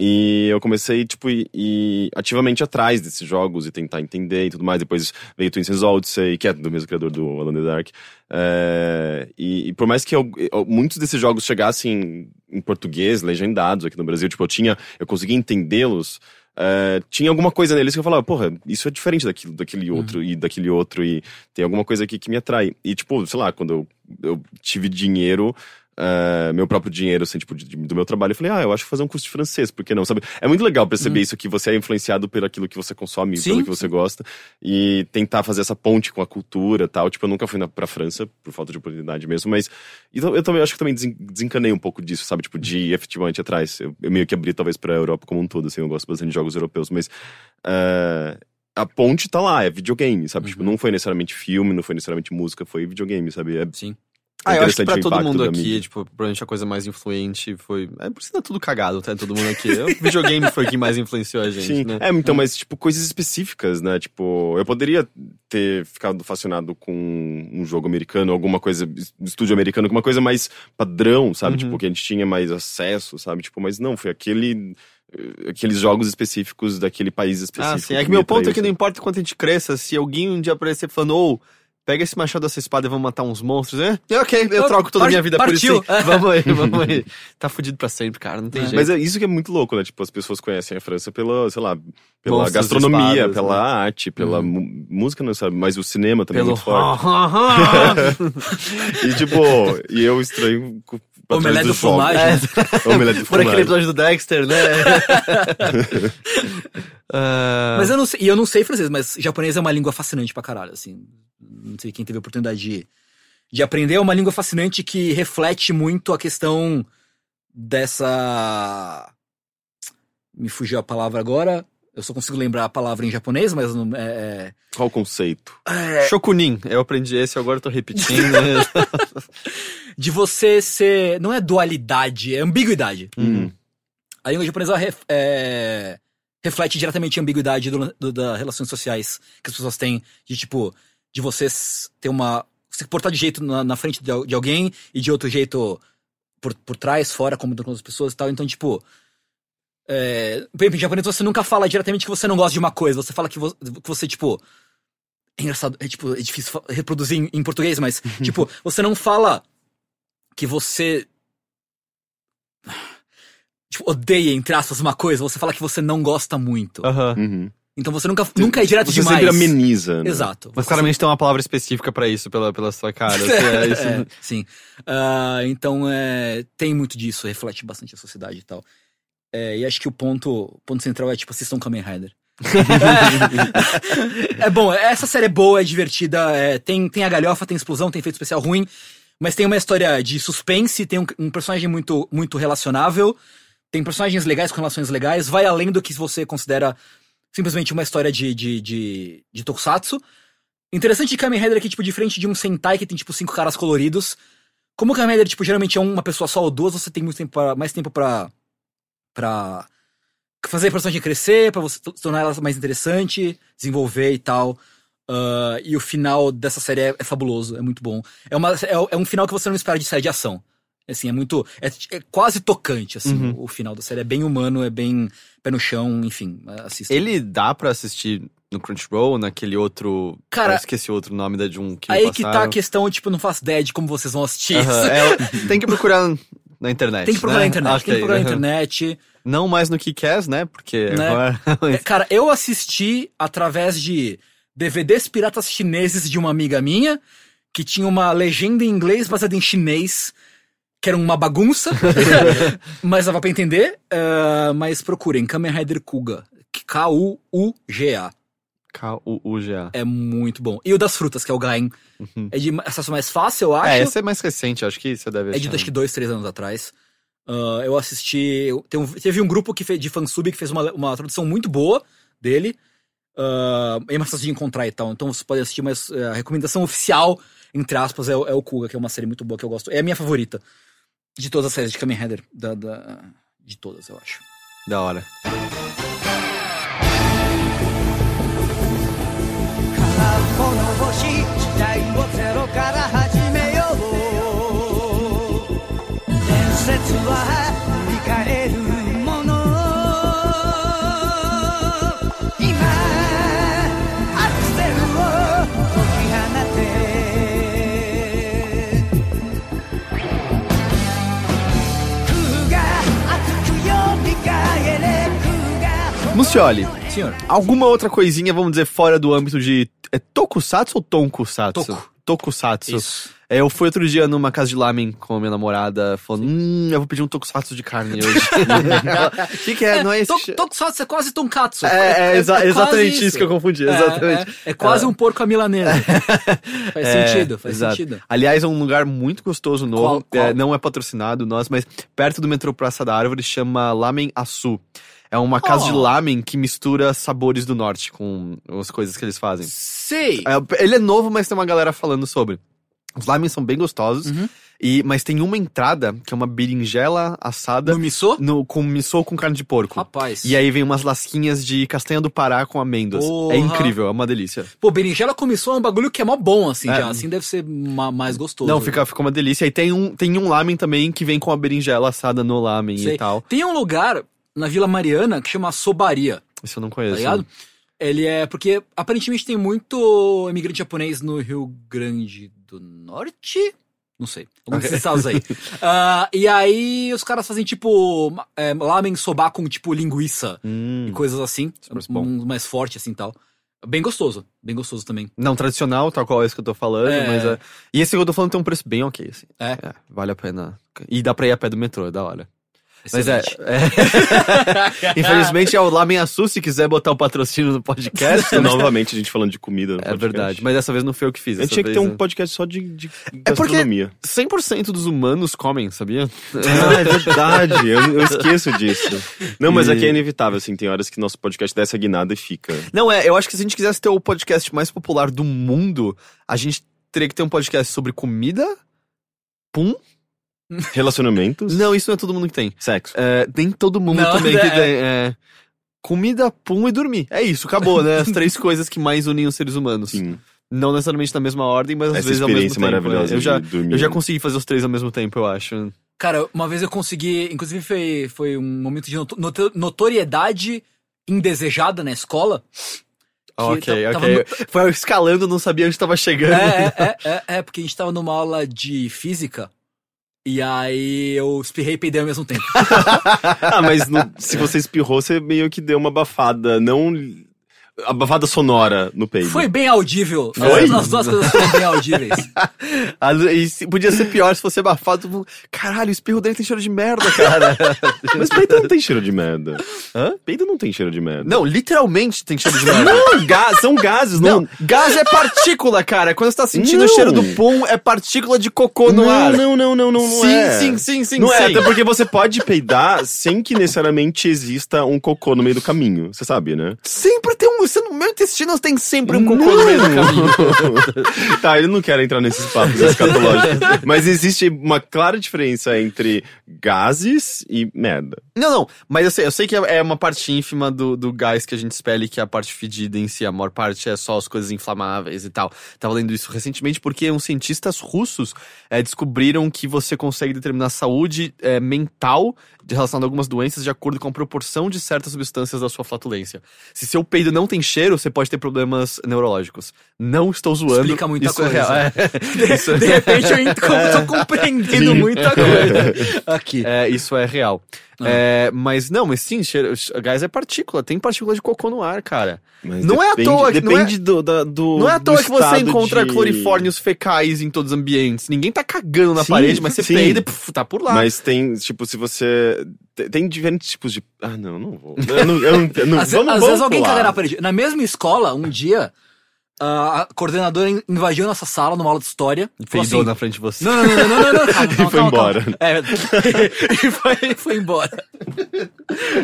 E eu comecei, tipo, ir ativamente atrás desses jogos e tentar entender e tudo mais. Depois veio Twin Sense Odyssey, que é do mesmo criador do in the Dark. É, e, e por mais que eu- eu- muitos desses jogos chegassem em português, legendados aqui no Brasil, tipo, eu tinha, eu conseguia entendê-los, é, tinha alguma coisa neles que eu falava, porra, isso é diferente daquilo, daquele outro e daquele outro, e tem alguma coisa aqui que me atrai. E, tipo, sei lá, quando eu, eu tive dinheiro, é, meu próprio dinheiro, assim, tipo, de- de- do meu trabalho, eu falei, ah, eu acho que fazer um curso de francês, por que não, sabe? É muito legal perceber isso, que você é influenciado por aquilo que você consome, Sim, pelo que você gosta, e tentar fazer essa ponte com a cultura e tal. Tipo, eu nunca fui na, pra França, por falta de oportunidade mesmo, mas então, eu também acho que também desen- desencanei um pouco disso, sabe? Tipo, de ir efetivamente atrás. Eu, eu meio que abri, talvez, pra Europa como um todo, assim, eu gosto bastante de jogos europeus, mas. eh, a ponte tá lá, é videogame, sabe? Tipo, não foi necessariamente filme, não foi necessariamente música, foi videogame, sabe? É Sim. Ah, eu acho que pra todo mundo aqui, tipo, provavelmente a coisa mais influente foi. É por isso que tá tudo cagado, tá? Todo mundo aqui. O videogame foi o que mais influenciou a gente, Sim, né? é, então, mas, tipo, coisas específicas, né? Tipo, eu poderia ter ficado fascinado com um jogo americano, alguma coisa, estúdio americano, alguma coisa mais padrão, sabe? Uhum. Tipo, que a gente tinha mais acesso, sabe? Tipo, mas não, foi aquele. eh, Aqueles jogos específicos daquele país específico. Ah, sim. É que me meu ponto é que não importa quanto a gente cresça, se alguém um dia aparecer falando, ou pega esse machado dessa espada e vamos matar uns monstros, né? E, ok, eu troco toda a minha vida partiu. por isso. Vamos aí, vamos aí. Tá fudido pra sempre, cara, não tem jeito. Mas é isso que é muito louco, né? Tipo, as pessoas conhecem a França pela, sei lá, pela Monstros, gastronomia, espadas, pela né? arte, pela mu- música, não sabe, mas o cinema também é Pelo... muito forte. e tipo, e eu estranho Omelete dos do Fromage. jogos. Omelete do Por aquele episódio do Dexter, né? Ah, Mas eu não sei, e eu não sei francês, mas japonês é uma língua fascinante pra caralho, assim. Não sei quem teve a oportunidade de, de aprender, é uma língua fascinante que reflete muito a questão dessa. Me fugiu a palavra agora. Eu só consigo lembrar a palavra em japonês, mas não é. Qual o conceito? é- Shokunin, eu aprendi esse, agora eu tô repetindo. de você ser. Não é dualidade, é ambiguidade. Hum. A língua japonesa ref- é, reflete diretamente a ambiguidade do, do- das relações sociais que as pessoas têm. De tipo, de você ter uma. Se portar de jeito na, na frente de, de alguém e de outro jeito por, por trás, fora, como com outras pessoas e tal. Então, tipo. É, por exemplo, em japonês você nunca fala diretamente que você não gosta de uma coisa. Você fala que, vo- que você, tipo. É engraçado, é, tipo, é difícil reproduzir em, em português, mas, tipo, você não fala que você tipo, odeia, entre aspas, uma coisa, você fala que você não gosta muito. Aham. Uhum. Então você nunca, nunca é direto Você demais. sempre ameniza, né? Exato. Mas Você- claramente tem uma palavra específica pra isso, pela, pela sua cara. assim, é isso. É, sim. Ah, então, é, tem muito disso, reflete bastante a sociedade e tal. É, e acho que o ponto, ponto central é, tipo, assistam Kamen Rider. é bom, essa série é boa, é divertida, é, tem, tem a galhofa, tem explosão, tem efeito especial ruim, mas tem uma história de suspense, tem um, um personagem muito, muito relacionável, tem personagens legais com relações legais, vai além do que você considera simplesmente uma história de, de, de, de tokusatsu. Interessante de Kamen Rider é que, tipo, diferente de um Sentai que tem, tipo, cinco caras coloridos, como o Kamen Rider, tipo, geralmente é uma pessoa só ou duas, você tem muito tempo pra, mais tempo pra, pra fazer a personagem crescer, pra você tornar ela mais interessante, desenvolver e tal. Ah, e o final dessa série é, é fabuloso, é muito bom. É, uma, é, é um final que você não espera de série de ação. Assim, é muito. É, é quase tocante, assim, Uhum. o, o final da série. É bem humano, é bem pé no chão, enfim, assista. Ele dá pra assistir no Crunchyroll, naquele outro. Cara, eu esqueci o outro nome da de um que Aí que tá a passaram. questão, tipo, não faço ideia de como vocês vão assistir é, tem que procurar na internet. Tem que procurar né? na internet, Ok, tem que procurar na aham. internet. Não mais no Kickass, né? Porque Né? agora. É, Cara, eu assisti através de DVDs piratas chineses de uma amiga minha, que tinha uma legenda em inglês baseada em chinês, que era uma bagunça, mas dava pra entender. Ah, mas procurem, Kamen Rider Kuga. K-U-U-G-A. K-U-U-G-A. É muito bom. E o das frutas, que é o Gain. Uhum. É de acesso mais fácil, eu acho. É, esse é mais recente, acho que você deve É de achar. acho que dois, três anos atrás. Ah, eu assisti. um- teve um grupo que fez, de fansub que fez uma, uma tradução muito boa dele. Ah, é mais fácil de encontrar e tal. Então você pode assistir, mas eh, a recomendação oficial, entre aspas, é, o- é o Kuga, que é uma série muito boa que eu gosto. É a minha favorita de todas as séries de Kamen Rider. Da, da- de todas, eu acho. Da hora. 欲しい時代をゼロから始めよう。伝説は振り返る Mucioli, Senhor. alguma outra coisinha, vamos dizer, fora do âmbito de. É tokusatsu ou tonkusatsu? Toku. Tokusatsu. Isso. É, eu fui outro dia numa casa de lamen com a minha namorada, falando, hum, eu vou pedir um tokusatsu de carne hoje. O que, que é? Não é esse. To- Tokusatsu é quase Tonkatsu. É, é, exa- quase exatamente isso. que eu confundi, É, exatamente. É, é quase um porco à milanesa. faz É, sentido, faz exato. sentido. Aliás, é um lugar muito gostoso novo. Qual- qual? É, não é patrocinado nós, mas perto do metrô Praça da Árvore chama Lamen Açu. É uma casa de Oh. lamen que mistura sabores do norte com as coisas que eles fazem. Sei. É, ele é novo, mas tem uma galera falando sobre. Os lamens são bem gostosos, Uhum. e, mas tem uma entrada que é uma berinjela assada No miso? no, com missô com carne de porco. Rapaz. E aí vem umas lasquinhas de castanha do Pará com amêndoas. Porra. É incrível, é uma delícia. Pô, berinjela começou é um bagulho que é mó bom, assim, É. já. Assim deve ser ma- mais gostoso. Não, fica, fica uma delícia. E tem um, tem um lamen também que vem com a berinjela assada no lamen Sei. e tal. Tem um lugar na Vila Mariana que chama Sobaria, Isso eu não tá conheço. ligado? Ele é. Porque aparentemente tem muito imigrante japonês no Rio Grande do Norte? Não sei. Alguns desses estados aí. Ah, e aí os caras fazem tipo. É, lamen soba com tipo linguiça e coisas assim. Um mais forte assim e tal. Bem gostoso. Bem gostoso também. Não tradicional, tal qual esse que eu tô falando, É. mas é. E esse que eu tô falando tem um preço bem ok, assim. É. vale a pena. E dá pra ir a pé do metrô, é da hora. Mas é. É. Infelizmente é o Lamen Assu, se quiser botar o patrocínio no podcast. né? Novamente a gente falando de comida. no É podcast. verdade, mas dessa vez não foi eu que fiz. A gente tinha que ter um podcast só de, de É porque- gastronomia. 100% dos humanos comem, sabia? Ah, é verdade. eu, eu esqueço disso. Não, mas E- aqui é inevitável, assim. Tem horas que nosso podcast desce a guinada e fica. Não, é, eu acho que se a gente quisesse ter o podcast mais popular do mundo, a gente teria que ter um podcast sobre comida. Pum? Relacionamentos. Não, isso não é todo mundo que tem. Sexo. É, nem todo mundo Não, também que é. tem. é, comida, pum e dormir. É isso, acabou, né? As três coisas que mais unem os seres humanos. Sim. Não necessariamente na mesma ordem, mas às Essa vezes ao mesmo experiência tempo. maravilhosa é. Eu já, dormir. eu já consegui fazer os três ao mesmo tempo, eu acho. Cara, uma vez eu consegui. Inclusive foi, foi um momento de noto- noto- notoriedade indesejada na escola. Que ok, tava ok. Foi escalando, não sabia onde tava chegando. É, é, é, é, é, porque a gente tava numa aula de física. E aí eu espirrei e peidei ao mesmo tempo. Ah, mas no- se você espirrou, você meio que deu uma abafada, não. Abafada sonora no peito. Foi bem audível. Foi? As, as duas coisas foram bem audíveis. E podia ser pior se fosse abafado. Caralho, o espirro dele tem cheiro de merda, cara. Mas peito não tem cheiro de merda. Hã? Peito não tem cheiro de merda. não, literalmente tem cheiro de merda. Não, ga- são gases, não. Não, gás é partícula, cara. Quando você tá sentindo Não. o cheiro do pum, é partícula de cocô no não, ar. não, não, não, não, não sim, é. sim, sim, sim, Não é, sim. até porque você pode peidar sem que necessariamente exista um cocô no meio do caminho. Você sabe, né? Sempre tem Você, no meu intestino tem sempre um cocô no meio do caminho. tá, eu não quero entrar nesses papos escatológicos. mas existe uma clara diferença entre gases e merda. Não, não, mas eu sei, eu sei que é uma parte ínfima do, do gás que a gente expele, que é a parte fedida em si. A maior parte é só as coisas inflamáveis e tal. Tava lendo isso recentemente porque uns cientistas russos é, descobriram que você consegue determinar a saúde é, mental de relação a algumas doenças de acordo com a proporção de certas substâncias da sua flatulência. Se seu peido não tem cheiro, você pode ter problemas neurológicos. Não estou zoando. Explica muita isso É coisa. real. É, isso é- De repente eu ent- tô compreendendo muita coisa aqui. É, isso é real. Ah. É, mas não, mas sim, cheiro, gás é partícula. Tem partícula de cocô no ar, cara. Mas Não é à depende- toa que- não é- Depende do, da- do. Não é à toa que você encontra de- clorifórnios fecais em todos os ambientes. Ninguém tá cagando na Sim, parede, mas você sim. peida e puf, tá por lá. Mas tem, tipo, se você. te- Tem diferentes tipos de. Ah, não, não vou. Eu não, eu não, eu não- Às, vamos, às vamos vezes alguém pular. caga na parede. Na mesma escola, um dia, a coordenadora in- invadiu nossa sala numa aula de história. E e peidou assim, na frente de você. Não, não, não, não, não, não, calma, calma, E foi calma, embora. É, e foi, foi embora.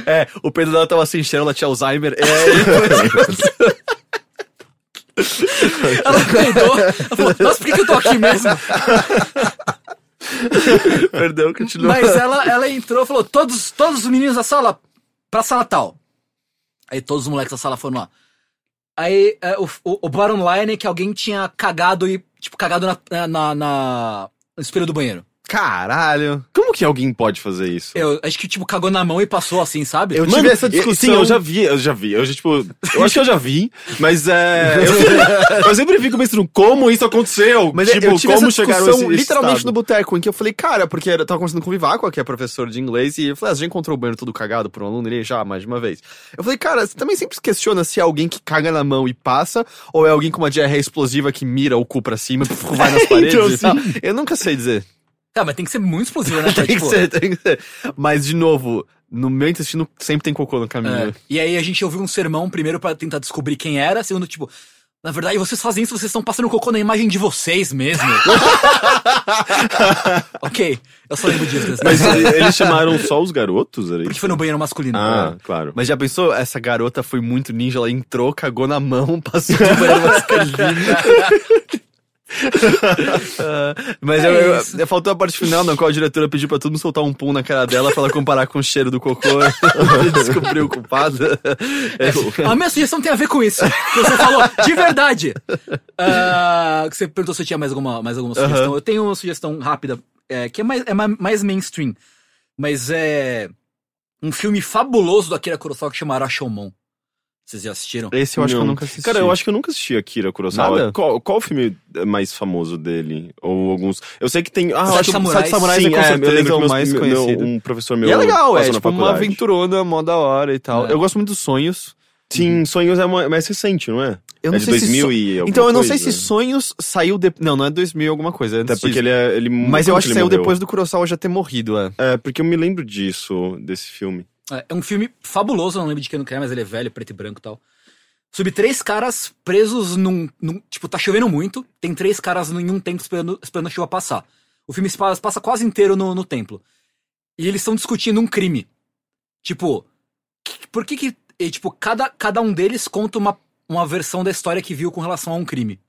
É, o peido dela tava sem cheiro, ela tinha Alzheimer. É, Ela peidou, ela falou, nossa, por que, que eu tô aqui mesmo? perdão, continua. Mas ela, ela entrou e falou, todos, todos os meninos da sala, pra sala tal. Aí todos os moleques da sala foram lá. Aí é, o, o, bottom line é que alguém tinha cagado e, tipo, cagado na, na, na- no espelho do banheiro. Caralho. Como que alguém pode fazer isso? Eu acho que, tipo, cagou na mão e passou assim, sabe? Eu tive essa discussão. Sim, eu já vi, eu já vi. Eu já, tipo, eu acho que eu já vi, mas é. Eu sempre, eu sempre fico pensando como isso aconteceu. Mas tipo, eu tive como essa chegaram esse, esse literalmente estado. no boteco, em que eu falei, cara, porque eu tava conversando com o Vivaco, que é professor de inglês, e eu falei, ah, você já encontrou o banheiro todo cagado por um aluno? Ele já, mais de uma vez. Eu falei, cara, você também sempre se questiona se é alguém que caga na mão e passa, ou é alguém com uma diarreia explosiva que mira o cu pra cima e vai nas paredes Então, e tal. Eu nunca sei dizer. Tá, mas tem que ser muito explosivo, né? Tem que tipo, ser, tem que ser. Mas, de novo, no meu intestino sempre tem cocô no caminho. é. E aí a gente ouviu um sermão primeiro pra tentar descobrir quem era, segundo, tipo, na verdade, vocês fazem isso, vocês estão passando cocô na imagem de vocês mesmo. ok, eu só lembro disso. Mas eles chamaram só os garotos, era Porque isso? foi no banheiro masculino. Ah, claro. Mas já pensou? Essa garota foi muito ninja, ela entrou, cagou na mão, passou de banheiro masculino. Mas É eu, eu- faltou a parte final na qual a diretora pediu pra todo mundo soltar um pum na cara dela pra ela comparar com o cheiro do cocô e descobrir o culpado. É, A minha sugestão tem a ver com isso. Que você falou, de verdade. Que você perguntou se eu tinha mais alguma, mais alguma sugestão. Eu tenho uma sugestão rápida, é, que é mais, é ma- mais mainstream. Mas é um filme fabuloso do Akira Kurosawa que chama Rashomon. Vocês já assistiram? Esse eu acho que eu Não. nunca assisti. Cara, eu acho que eu nunca assisti Akira Kurosawa. Nada? Qual, qual o filme mais famoso dele? Ou alguns. Eu sei que tem. Ah, eu Sete acho Samurais. Sete Samurais Sim, é com é, eu certeza lembro o que meus- mais meu- conhecido. um professor meu. E é legal, é tipo uma aventurona, mó da hora e tal. É. Eu gosto muito dos sonhos. Sim, Sonhos é uma- mais recente, não é? Eu não é de sei se 2000 so- e alguma Então eu não coisa. sei se Sonhos saiu de... Não, não é 2000 alguma coisa, é antes Até porque disso. ele é. Ele, Mas eu acho que saiu morreu? depois do Kurosawa já ter morrido, é. É, porque eu me lembro disso, desse filme. É, é um filme fabuloso, não lembro de quem não quer, mas ele é velho, preto e branco e tal. Sobre três caras presos num, num- Tipo, tá chovendo muito, tem três caras em um templo esperando, esperando a chuva passar. O filme passa, quase inteiro no, no templo. E eles estão discutindo um crime. Tipo, que- por que que. e, tipo, cada, cada um deles conta uma, uma versão da história que viu com relação a um crime.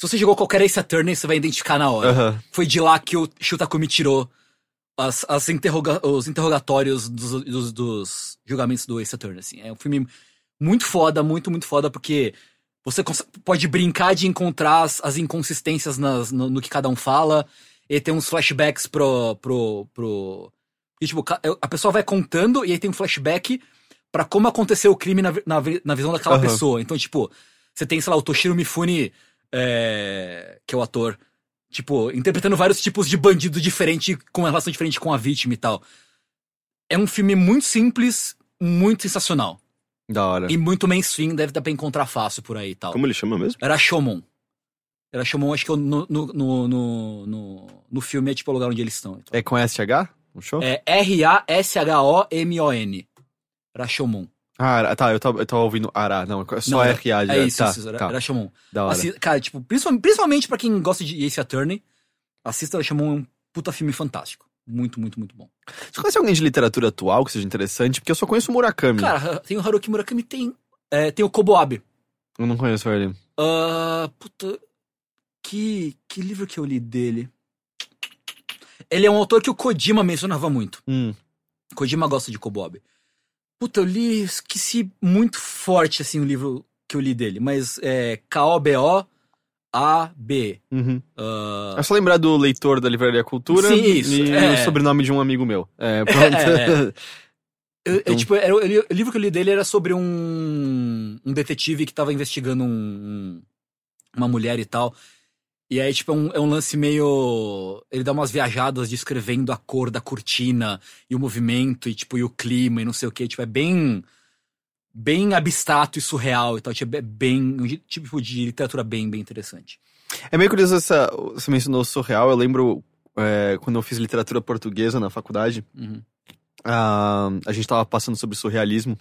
Se você jogou qualquer Ace Attorney, você vai identificar na hora. Foi de lá que o Shutakumi tirou as, as interroga os interrogatórios dos, dos, dos julgamentos do Ace Attorney, assim. É um filme muito foda, muito, muito foda, porque você pode brincar de encontrar as, as inconsistências nas- no, no que cada um fala, e tem uns flashbacks pro... pro, pro e, tipo, a pessoa vai contando e aí tem um flashback pra como aconteceu o crime na, na, na visão daquela Aham. pessoa. Então, tipo, você tem, sei lá, o Toshiro Mifune, é, que é o ator, tipo, interpretando vários tipos de bandido diferente, com relação diferente com a vítima e tal. É um filme muito simples, muito sensacional. Da hora. E muito mainstream, deve dar pra encontrar fácil por aí e tal. Como ele chama mesmo? Era Shomon. Era Shomon, acho que no, no, no, no, no filme é tipo o lugar onde eles estão. Então. É com SH? Um show? É R-A-S-H-O-M-O-N. Rashomon. Ah, tá, eu tava, eu tava ouvindo Ará. Não, é só Não, RA. É já. isso, tá, isso, era, tá, Rashomon. da hora. Assi- cara, tipo, principalmente, principalmente pra quem gosta de Ace Attorney, assista Rashomon, é um puta filme fantástico. Muito, muito, muito bom. Você conhece alguém de literatura atual que seja interessante? Porque eu só conheço o Murakami. Cara, tem o Haruki Murakami, tem, é, tem o Koboabe. Eu não conheço ele. Ah, puta. Que, que livro que eu li dele? Ele é um autor que o Kojima mencionava muito. Hum. Kojima gosta de Kobob. Puta, eu li, esqueci muito forte, assim, o livro que eu li dele. Mas é K-O-B-O-A-B. Uhum. Ah, É só lembrar do leitor da Livraria Cultura Sim, isso, e é. o sobrenome de um amigo meu. É, pronto. É, eu- eu, então- tipo, era, eu o livro que eu li dele era sobre um, um detetive que tava investigando um- uma mulher e tal. E aí, tipo, é um, é um lance meio. Ele dá umas viajadas descrevendo a cor da cortina e o movimento e, tipo, e o clima e não sei o que. Tipo, é bem. Bem abstrato e surreal e tal. Tipo, é bem. Um tipo de literatura bem, bem interessante. É meio curioso essa. Você mencionou surreal. Eu lembro é, quando eu fiz literatura portuguesa na faculdade. Uhum. ah, a gente tava passando sobre surrealismo.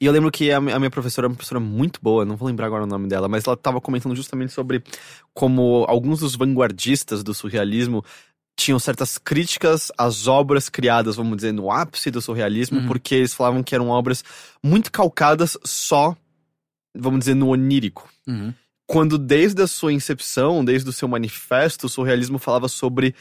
E eu lembro que a, mi- a minha professora é uma professora muito boa, não vou lembrar agora o nome dela, mas ela tava comentando justamente sobre como alguns dos vanguardistas do surrealismo tinham certas críticas às obras criadas, vamos dizer, no ápice do surrealismo, Uhum. porque eles falavam que eram obras muito calcadas só, vamos dizer, no onírico Uhum. quando desde a sua incepção, desde o seu manifesto, o surrealismo falava sobre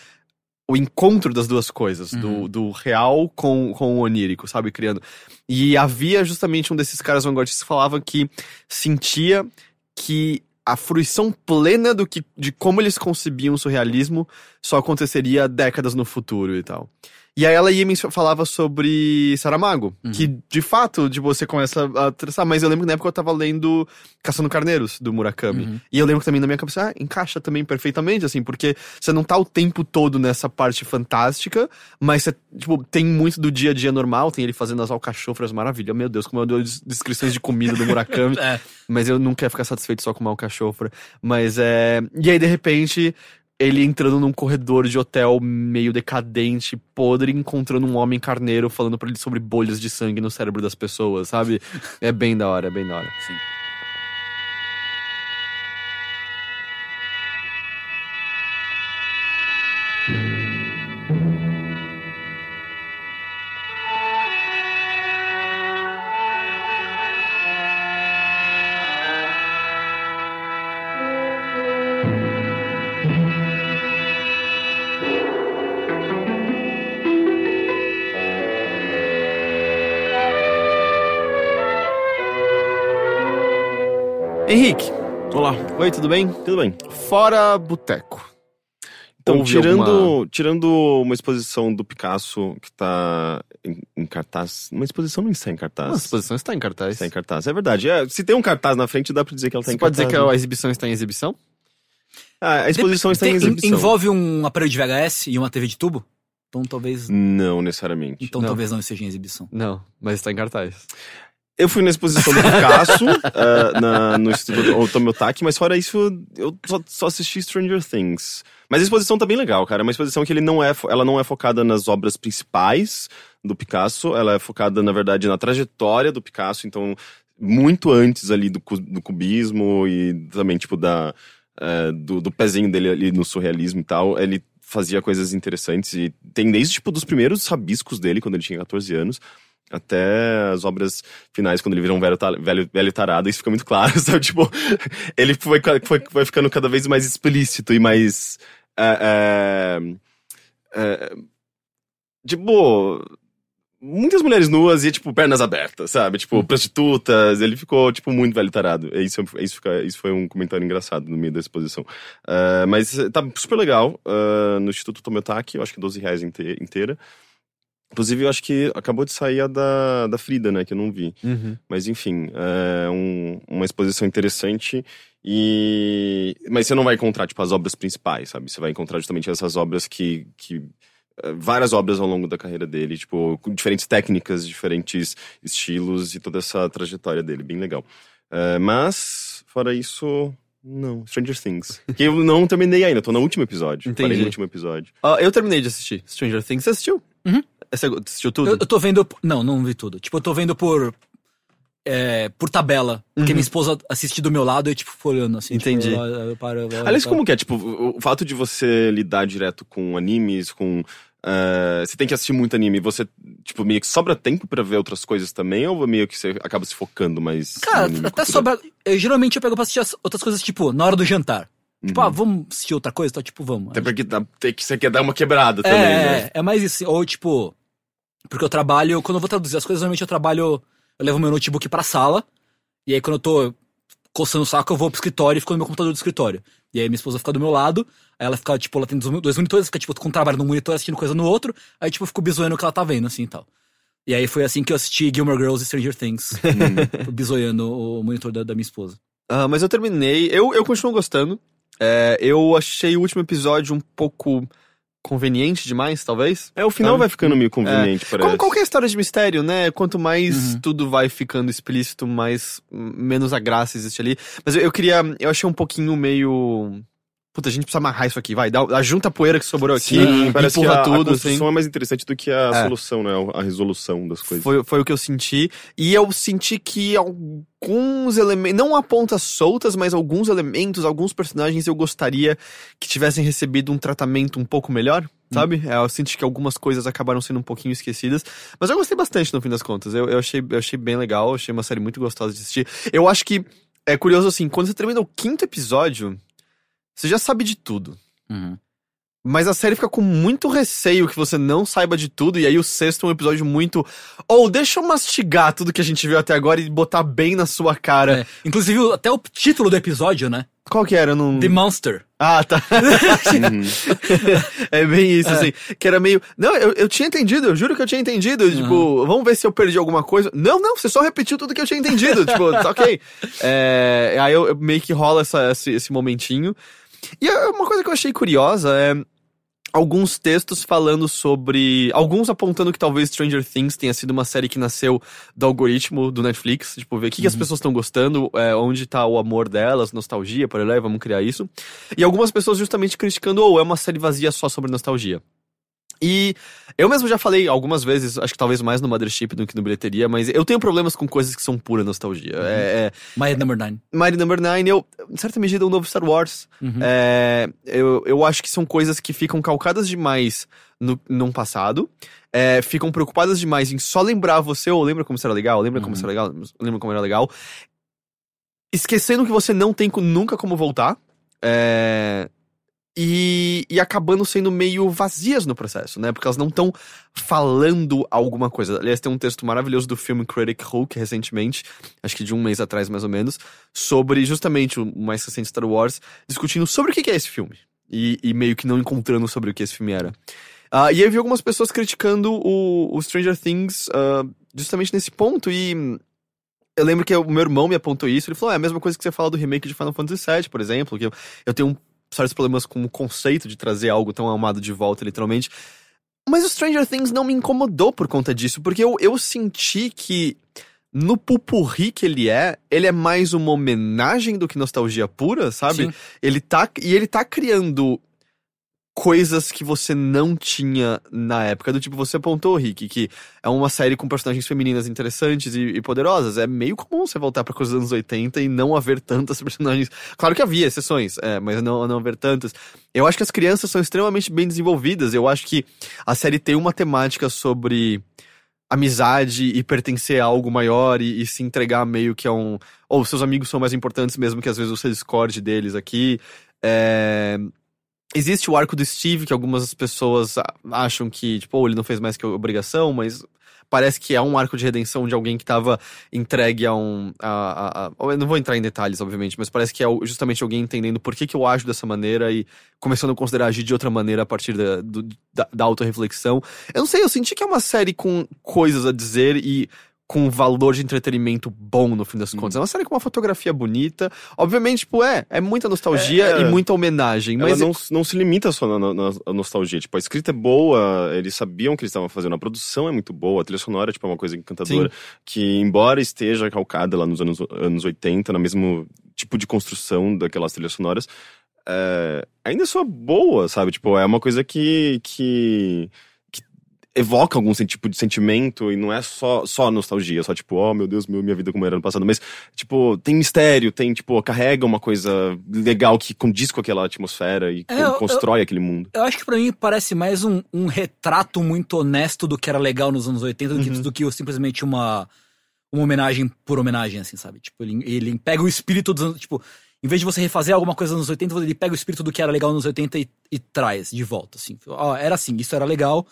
o encontro das duas coisas, do, Uhum. do real com, com o onírico, sabe, criando. E havia justamente um desses caras vanguardistas que falava que sentia que a fruição plena do que, de como eles concebiam o surrealismo só aconteceria décadas no futuro e tal. E aí ela ia me falava sobre Saramago, Uhum. que de fato, de você começa a traçar, mas eu lembro que na época eu tava lendo Caçando Carneiros, do Murakami. Uhum. E eu lembro que também na minha cabeça, ah, encaixa também perfeitamente, assim, porque você não tá o tempo todo nessa parte fantástica, mas você, tipo, tem muito do dia a dia normal, tem ele fazendo as alcachofras, maravilha, meu Deus, como eu dou des- descrições de comida do Murakami, É. mas eu não quero ficar satisfeito só com uma alcachofra. Mas é. E aí, de repente, ele entrando num corredor de hotel meio decadente, podre, encontrando um homem carneiro falando pra ele sobre bolhas de sangue no cérebro das pessoas, sabe? É bem da hora, é bem da hora. Sim. Henrique, Olá, oi, tudo bem? tudo bem? Fora boteco. Então, Houve tirando, alguma- tirando uma exposição do Picasso que tá em, em cartaz. Uma exposição não está em cartaz. Nossa, a exposição está em cartaz. Está em cartaz, é verdade. É, se tem um cartaz na frente, dá pra dizer que ela tá Você em pode dizer cartaz. que né? a exibição está em exibição? Ah, a exposição está em exibição. Envolve um aparelho de VHS e uma TV de tubo? Então talvez. Não necessariamente. Então Não. talvez não esteja em exibição. Não, mas está em cartaz. Eu fui na exposição do Picasso, ah, na- no Instituto Otomiotaki, mas fora isso, eu só, só assisti Stranger Things. Mas a exposição tá bem legal, cara. É uma exposição que ele não é, ela não é focada nas obras principais do Picasso, ela é focada, na verdade, na trajetória do Picasso, então, muito antes ali do, do cubismo e também, tipo, da, eh, do, do pezinho dele ali no surrealismo e tal. Ele fazia coisas interessantes e tem desde, tipo, dos primeiros rabiscos dele, quando ele tinha 14 anos, até as obras finais, quando ele vira um velho, velho, velho tarado, isso fica muito claro, sabe? Tipo, ele foi, foi, vai ficando cada vez mais explícito e mais. tipo. Muitas mulheres nuas e, tipo, pernas abertas, sabe? Tipo, prostitutas. Ele ficou, tipo, muito velho tarado. Isso, isso, fica, isso foi um comentário engraçado no meio da exposição. É, mas tá super legal. no Instituto Tomiotaki, eu acho que 12 reais inte- inteira. Inclusive, eu acho que acabou de sair a da, da Frida, né? Que eu não vi. Uhum. Mas enfim, é um- uma exposição interessante. E. Mas você não vai encontrar, tipo, as obras principais, sabe? Você vai encontrar justamente essas obras que. que eh, várias obras ao longo da carreira dele, tipo, com diferentes técnicas, diferentes estilos e toda essa trajetória dele, bem legal. Eh, mas, fora isso, não. Stranger Things. Que eu não terminei ainda, tô no último episódio. Entendi. Parei no último episódio. Ah, eu terminei de assistir Stranger Things. Você assistiu? Uhum. Você assistiu tudo? Eu, eu tô vendo. Não, não vi tudo. Tipo, eu tô vendo por. é, por tabela. Porque Uhum. minha esposa assiste do meu lado e, tipo, foi olhando assim. tipo, Entendi. eu- eu paro, eu- Aliás, como que é? Tipo, o o fato de você lidar direto com animes, com. eh, você tem que assistir muito anime, você, tipo, meio que sobra tempo pra ver outras coisas também, ou meio que você acaba se focando mais. Cara, até sobra. geralmente eu pego pra assistir as outras coisas, tipo, na hora do jantar. Tipo, Uhum. ah, vamos assistir outra coisa? Então, tipo, vamos. Até porque dá- tem que, você quer dar uma quebrada É, também, né? é, é mais isso. Ou, tipo, porque eu trabalho, quando eu vou traduzir as coisas, normalmente eu trabalho, eu levo meu notebook pra sala, e aí quando eu tô coçando o saco, eu vou pro escritório e fico no meu computador do escritório. E aí minha esposa fica do meu lado, aí ela fica, tipo, ela tem dois dois monitores, fica, tipo, com trabalho num monitor assistindo coisa no outro, aí, tipo, eu fico bizoiando o que ela tá vendo, assim, e tal. E aí foi assim que eu assisti Gilmore Girls e Stranger Things, Uhum. bizoiando o monitor da, da minha esposa. Ah, mas eu terminei. Eu, eu continuo gostando. É, eu achei o último episódio um pouco conveniente demais, talvez. É, o final Sabe? vai ficando meio conveniente, parece. Como qualquer história de mistério, né? Quanto mais Uhum. tudo vai ficando explícito, mais menos a graça existe ali. Mas eu, eu queria. Eu achei um pouquinho meio. Puta, a gente precisa amarrar isso aqui, vai. Dá, a junta a poeira que sobrou aqui, Sim, parece que empurra a, tudo, a assim. é mais interessante do que a É. solução, né? A resolução das coisas. Foi, foi o que eu senti. E eu senti que alguns elementos, não há pontas soltas, mas alguns elementos, alguns personagens eu gostaria que tivessem recebido um tratamento um pouco melhor, sabe? É, eu senti que algumas coisas acabaram sendo um pouquinho esquecidas. Mas eu gostei bastante no fim das contas. Eu, eu, achei, eu achei bem legal, achei uma série muito gostosa de assistir. Eu acho que é curioso assim, quando você termina o quinto episódio, você já sabe de tudo. Mas a série fica com muito receio que você não saiba de tudo, e aí o sexto é um episódio muito. Ou deixa eu mastigar tudo que a gente viu até agora e botar bem na sua cara. É, inclusive, até o título do episódio, né? Qual que era? Não... The Monster. Ah, tá. Uhum. é bem isso, É. assim. Que era meio. Não, eu, eu tinha entendido, eu juro que eu tinha entendido. Tipo, vamos ver se eu perdi alguma coisa. Não, não, você só repetiu tudo que eu tinha entendido. tipo, tá ok. É, aí eu, eu meio que rola essa, esse, esse momentinho. E é uma coisa que eu achei curiosa é. Alguns textos falando sobre. Alguns apontando que talvez Stranger Things tenha sido uma série que nasceu do algoritmo do Netflix. Tipo, ver o que, que as pessoas estão gostando, é, onde tá o amor delas, nostalgia, por aí, vamos criar isso. E algumas pessoas justamente criticando, ou é uma série vazia só sobre nostalgia. E eu mesmo já falei algumas vezes, acho que talvez mais no Mothership do que no bilheteria, mas eu tenho problemas com coisas que são pura nostalgia. É, é, My Number Nine. Mighty Number 9, eu, em certa medida, o novo Star Wars. Uhum. É, eu, eu acho que são coisas que ficam calcadas demais no, num passado. é, ficam preocupadas demais em só lembrar você, ou lembra como era legal, lembra como Uhum. isso era legal, lembra como era legal. Esquecendo que você não tem nunca como voltar. É, e, e acabando sendo meio vazias no processo, né? Porque elas não estão falando alguma coisa. Aliás, tem um texto maravilhoso do filme Critic Hulk recentemente, acho que de um mês atrás mais ou menos, sobre justamente o mais recente Star Wars, discutindo sobre o que é esse filme. e, e meio que não encontrando sobre o que esse filme era. Ah, e aí eu vi algumas pessoas criticando o, o Stranger Things ah, justamente nesse ponto, e eu lembro que o meu irmão me apontou isso, ele falou, é a mesma coisa que você fala do remake de Final Fantasy VII, por exemplo, que eu, eu tenho um, sérios problemas com o conceito de trazer algo tão amado de volta, literalmente. Mas o Stranger Things não me incomodou por conta disso, porque eu, eu senti que no pupurri que ele é, ele é mais uma homenagem do que nostalgia pura, sabe? Sim. Ele tá. E ele tá criando coisas que você não tinha na época. Do tipo, você apontou, Rick, que é uma série com personagens femininas interessantes e, e poderosas. É meio comum você voltar pra coisas dos anos 80 e não haver tantas personagens. Claro que havia exceções, é, mas não, não haver tantas. Eu acho que as crianças são extremamente bem desenvolvidas. Eu acho que a série tem uma temática sobre amizade e pertencer a algo maior e, e se entregar meio que a um. Ou seus amigos são mais importantes mesmo que às vezes você discorde deles aqui. É, Existe o arco do Steve, que algumas pessoas acham que, tipo, ele não fez mais que obrigação, mas parece que é um arco de redenção de alguém que tava entregue a um. A, a- a- eu não vou entrar em detalhes, obviamente, mas parece que é justamente alguém entendendo por que, que eu ajo dessa maneira e começando a considerar agir de outra maneira a partir da, da, da autorreflexão. Eu não sei, eu senti que é uma série com coisas a dizer e com valor de entretenimento bom no fim das contas. É uma série com uma fotografia bonita. Obviamente, tipo, é, é muita nostalgia É, e muita homenagem, Ela mas não, não se limita só na, na- na nostalgia. Tipo, a escrita é boa, eles sabiam o que eles estavam fazendo. A produção é muito boa, a trilha sonora tipo, é uma coisa encantadora. Que, embora esteja calcada lá nos anos, anos 80, no mesmo tipo de construção daquelas trilhas sonoras, é, ainda só boa, sabe? Tipo, é uma coisa que que evoca algum tipo de sentimento e não é só, só nostalgia, só tipo, oh meu Deus, meu, minha vida como era no passado, mas tipo, tem mistério, tem tipo, carrega uma coisa legal que condiz com aquela atmosfera e É, con- eu- constrói aquele mundo. Eu acho que pra mim parece mais um, um retrato muito honesto do que era legal nos anos 80 do, que, Uhum. do que simplesmente uma, uma homenagem por homenagem, assim, sabe? Tipo, ele, ele pega o espírito dos anos. Tipo, em vez de você refazer alguma coisa nos anos 80, ele pega o espírito do que era legal nos 80 e, e traz de volta, assim. Ó, era assim, isso era legal,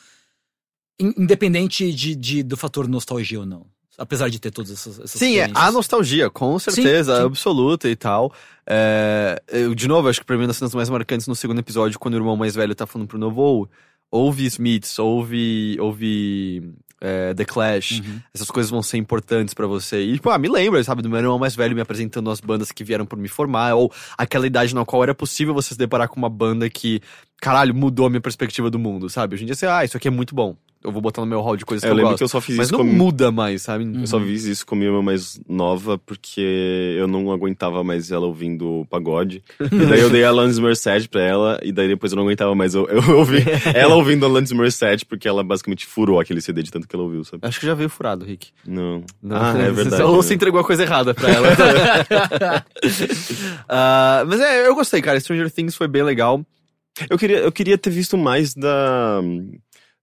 independente de, de- do fator nostalgia ou não. Apesar de ter todas essas, essas Sim, é a nostalgia, com certeza, sim. absoluta e tal. É, eu, de novo, acho que pra mim, uma das cenas mais marcantes no segundo episódio, quando o irmão mais velho tá falando pro novo, "Oh, ouve Smiths, ouve, ouve é, The Clash, Uhum. essas coisas vão ser importantes pra você. E, tipo, ah, me lembra, sabe, do meu irmão mais velho me apresentando as bandas que vieram por me formar, ou aquela idade na qual era possível você se deparar com uma banda que, caralho, mudou a minha perspectiva do mundo, sabe? Hoje em dia você, ah, isso aqui é muito bom. Eu vou botar no meu hall de coisas É, que eu eu, lembro gosto. que eu só fiz Mas isso não com muda mais, sabe? Eu só fiz isso com a minha irmã mais nova porque eu não aguentava mais ela ouvindo pagode. e daí eu dei a Alanis Morissette pra ela, e daí depois eu não aguentava mais eu, eu ouvi ela ouvindo a Alanis Morissette porque ela basicamente furou aquele CD de tanto que ela ouviu, sabe? Acho que já veio furado, Rick. Não. Não, ah, é verdade. Ou né? você entregou a coisa errada pra ela. Ah, mas é, eu gostei, cara. Stranger Things foi bem legal. Eu queria, eu queria ter visto mais da,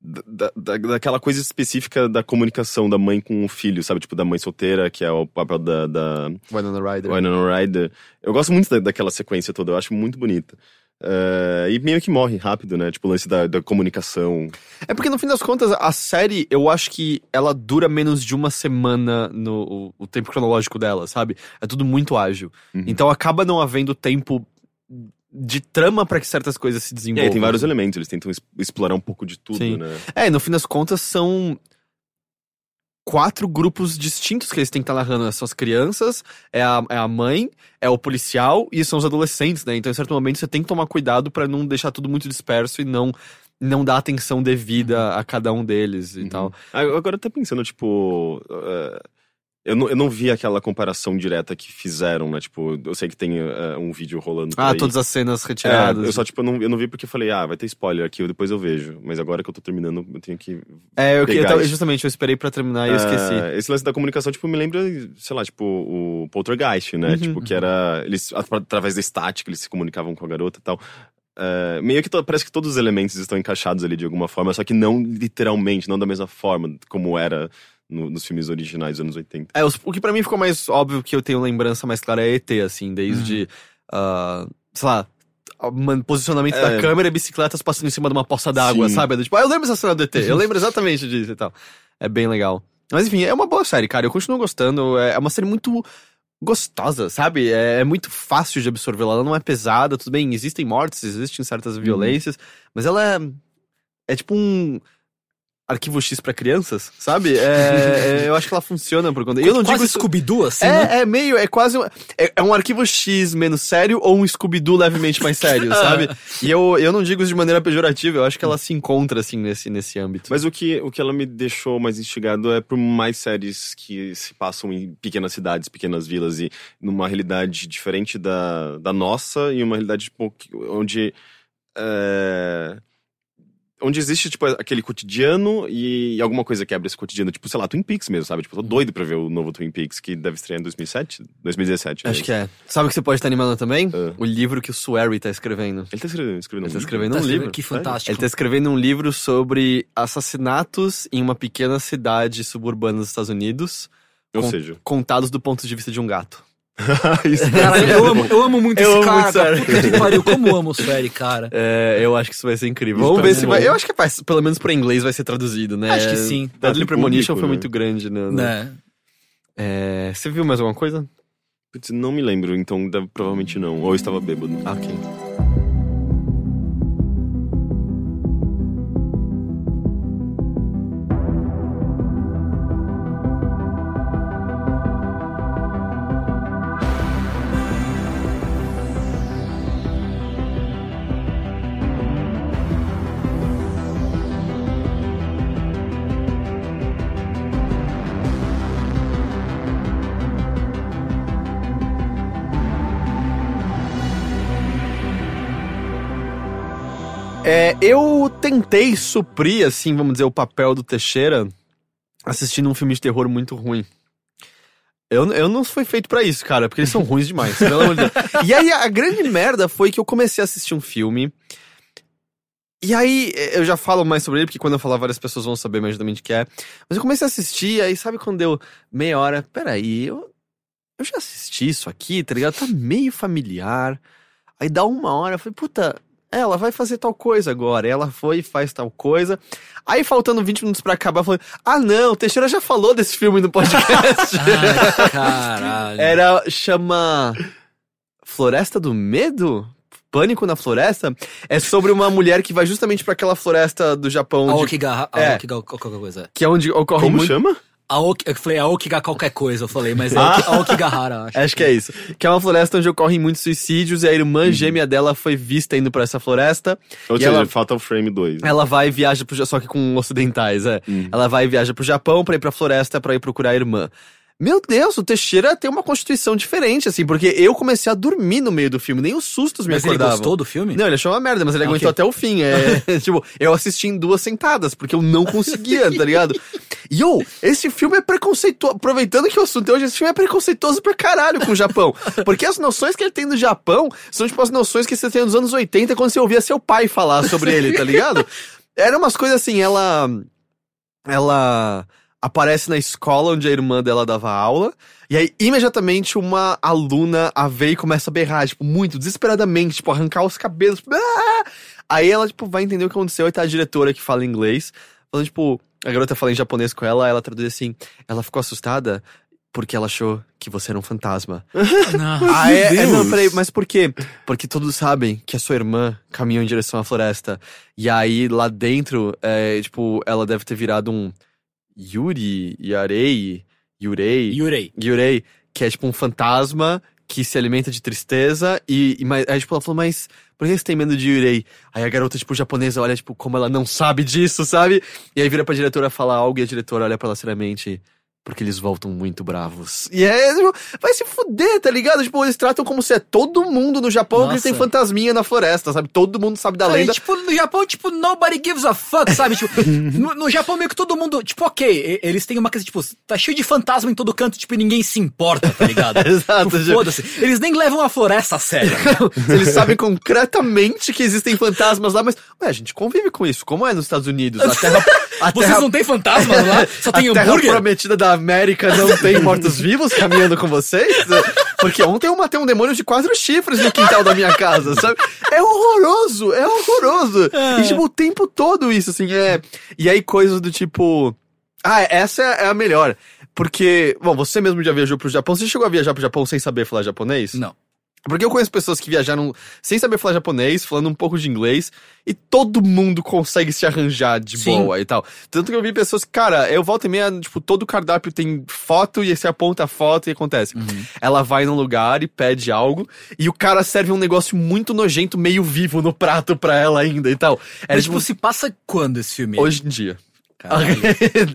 da, da- daquela coisa específica da comunicação da mãe com o filho, sabe? Tipo, da mãe solteira, que é o papel da, da Winona Ryder. Winona Ryder. Eu gosto muito da, daquela sequência toda, eu acho muito bonita. Eh, e meio que morre rápido, né? Tipo, o lance da, da comunicação. É porque no fim das contas, a série, eu acho que ela dura menos de uma semana no o, o tempo cronológico dela, sabe? É tudo muito ágil. Uhum. Então acaba não havendo tempo de trama pra que certas coisas se E desenvolvam. aí tem vários elementos, eles tentam explorar um pouco de tudo, Sim. né? É, no fim das contas são quatro grupos distintos que eles têm que estar narrando. né? São as crianças, é a, é a mãe, é o policial e são os adolescentes, né? Então, em certo momento, você tem que tomar cuidado pra não deixar tudo muito disperso e não, não dar atenção devida a cada um deles e Uhum. tal. Ah, Agora eu tô pensando, tipo. eh, eu, não, eu não vi aquela comparação direta que fizeram, né? Tipo, eu sei que tem eh, um vídeo rolando Ah, aí. todas as cenas É, retiradas. eu só, tipo, eu não, eu não vi porque eu falei, ah, vai ter spoiler aqui, eu- depois eu vejo. Mas agora que eu tô terminando, eu tenho que. É, eu, que- isso. justamente, eu esperei pra terminar e eu esqueci. Ah, esse lance da comunicação, tipo, me lembra, sei lá, tipo, o Poltergeist, né? Uhum. Tipo, que era. Eles, at- através da estática, eles se comunicavam com a garota e tal. Ah, meio que to- parece que todos os elementos estão encaixados ali de alguma forma, só que não literalmente, não da mesma forma como era no- nos filmes originais dos anos 80. É, o que pra mim ficou mais óbvio que eu tenho lembrança mais clara é ET, assim, desde, ah, sei lá, posicionamento É. da câmera e bicicletas passando em cima de uma poça d'água, sabe? Tipo, ah, eu lembro essa cena do ET, eu lembro exatamente disso e tal. É bem legal. Mas enfim, é uma boa série, cara, eu continuo gostando, é é uma série muito gostosa, sabe? É, é muito fácil de absorvê-la. Ela não é pesada, tudo bem, existem mortes, existem certas violências, mas ela é. É tipo um. Arquivo X pra crianças, sabe? É, é, eu acho que ela funciona por conta. Eu não digo Quase isso. Scooby-Doo, assim, né? É, é meio, é quase um, é, é um arquivo X menos sério ou um Scooby-Doo levemente mais sério, sabe? E eu, eu não digo isso de maneira pejorativa, eu acho que ela se encontra, assim, nesse, nesse âmbito. Mas o que, o que ela me deixou mais instigado é por mais séries que se passam em pequenas cidades, pequenas vilas e numa realidade diferente da, da nossa e uma realidade tipo, onde. é, onde existe, tipo, aquele cotidiano e alguma coisa quebra esse cotidiano. Tipo, sei lá, Twin Peaks mesmo, sabe? Tipo, tô doido pra ver o novo Twin Peaks, que deve estrear em 2007? 2017. Acho que é. Sabe o que você pode estar animando também? Ah. O livro que o Swery tá escrevendo. Ele tá escrevendo, escrevendo Ele tá um livro? escrevendo Tá um escrevendo- livro. Que fantástico. Ele tá escrevendo um livro sobre assassinatos em uma pequena cidade suburbana dos Estados Unidos, Ou Com- seja, contados do ponto de vista de um gato. Cara, eu amo, eu amo muito Eu esse amo cara. muito cara. Puta que pariu, como eu amo o Swery, cara. É, eu acho que isso vai ser incrível. Vamos ver se bom. vai. Eu acho que vai, pelo menos pra inglês vai ser traduzido, né? Acho que sim. A Deadly Tá, tem Premonition público, foi né? muito grande, né? Né? É, você viu mais alguma coisa? Putz, não me lembro, então provavelmente não. Ou eu estava bêbado. Ah, ok. Eu tentei suprir, assim, vamos dizer, o papel do Teixeira assistindo um filme de terror muito ruim. Eu, eu não fui feito pra isso, cara, porque eles são ruins demais, pelo amor de Deus. E aí, a grande merda foi que eu comecei a assistir um filme. E aí, eu já falo mais sobre ele, porque quando eu falar, várias pessoas vão saber mais exatamente o que é. Mas eu comecei a assistir, aí sabe quando deu meia hora? Peraí, eu, eu já assisti isso aqui, tá ligado? Tá meio familiar. Aí dá uma hora, eu falei, puta, ela vai fazer tal coisa agora. Ela foi e faz tal coisa. Aí, faltando 20 minutos pra acabar, falei, ah não, o Teixeira já falou desse filme no podcast. Ai, caralho. Era, chama Floresta do Medo? Pânico na Floresta? É sobre uma mulher que vai justamente pra aquela floresta do Japão, onde- Aokiga, É. Qualquer coisa. que é onde ocorre Como muito... chama? Aoki, eu falei Aokiga qualquer coisa, eu falei, mas é Ah. Aoki- Aokigahara, acho. Acho que é isso. Que é uma floresta onde ocorrem muitos suicídios e a irmã gêmea dela foi vista indo pra essa floresta. Ou seja, ela- Fatal Frame 2. Ela vai e viaja pro, só que com ocidentais, é. Ela vai e viaja pro Japão pra ir pra floresta pra ir procurar a irmã. Meu Deus, o Teixeira tem uma constituição diferente, assim, porque eu comecei a dormir no meio do filme, nem os sustos me Mas ele acordavam. gostou do filme? Não, ele achou uma merda, mas ele Ah, aguentou ok. até o fim. É, tipo, eu assisti em duas sentadas, porque eu não conseguia, tá ligado? E, ô, esse filme é preconceituoso. Aproveitando que o assunto é hoje, esse filme é preconceituoso pra caralho com o Japão. Porque as noções que ele tem do Japão são, tipo, as noções que você tem nos anos 80 quando você ouvia seu pai falar sobre ele, tá ligado? Eram umas coisas assim, ela. Ela aparece na escola onde a irmã dela dava aula. E aí, imediatamente, uma aluna a vê e começa a berrar, tipo, muito, desesperadamente, tipo, arrancar os cabelos. Ah! Aí ela, tipo, vai entender o que aconteceu e tá a diretora que fala inglês, falando, tipo, a garota fala em japonês com ela, ela traduz assim, ela ficou assustada porque ela achou que você era um fantasma. Não. Ah, é, é, não, peraí, mas por quê? Porque todos sabem que a sua irmã caminhou em direção à floresta. E aí, lá dentro, é, tipo, ela deve ter virado um Yuri, Yarei, Yurei, Yurei. Yurei, que é tipo um fantasma que se alimenta de tristeza. E, e mas- aí, tipo, ela falou, mas por que você tem medo de Yurei? Aí a garota, tipo, japonesa olha, tipo, como ela não sabe disso, sabe? E aí vira pra diretora falar algo e a diretora olha pra ela seriamente. Porque eles voltam muito bravos. E é, tipo, vai se fuder, tá ligado? Tipo, eles tratam como se é todo mundo no Japão que tem fantasminha na floresta, sabe? Todo mundo sabe da e, lenda. tipo, no Japão, tipo, nobody gives a fuck, sabe? Tipo, no, no Japão meio que todo mundo, tipo, ok, e- eles têm uma coisa, tipo, tá cheio de fantasma em todo canto, tipo, e ninguém se importa, tá ligado? Exato, Tipo, tipo- Foda-se. Eles nem levam a floresta a sério. Eles sabem concretamente que existem fantasmas lá, mas, ué, a gente convive com isso. Como é nos Estados Unidos? A terra, a Vocês terra, não têm fantasmas lá? Só tem a terra hambúrguer? prometida da América não tem mortos-vivos caminhando com vocês? Porque ontem eu matei um demônio de quatro chifres no quintal da minha casa, sabe? É horroroso, é horroroso. E, tipo, o tempo todo isso, assim, é... E aí coisas do tipo... Ah, essa é a melhor. Porque, bom, você mesmo já viajou pro Japão. Você chegou a viajar pro Japão sem saber falar japonês? Não. Porque eu conheço pessoas que viajaram sem saber falar japonês, falando um pouco de inglês, e todo mundo consegue se arranjar de Sim. boa e tal. Tanto que eu vi pessoas, cara, eu volto e meia, tipo, todo cardápio tem foto e você aponta a foto e acontece. Uhum. Ela vai num lugar e pede algo, e o cara serve um negócio muito nojento, meio vivo no prato pra ela ainda e tal. É Mas, tipo, tipo, se passa quando esse filme? hoje em dia. Caralho.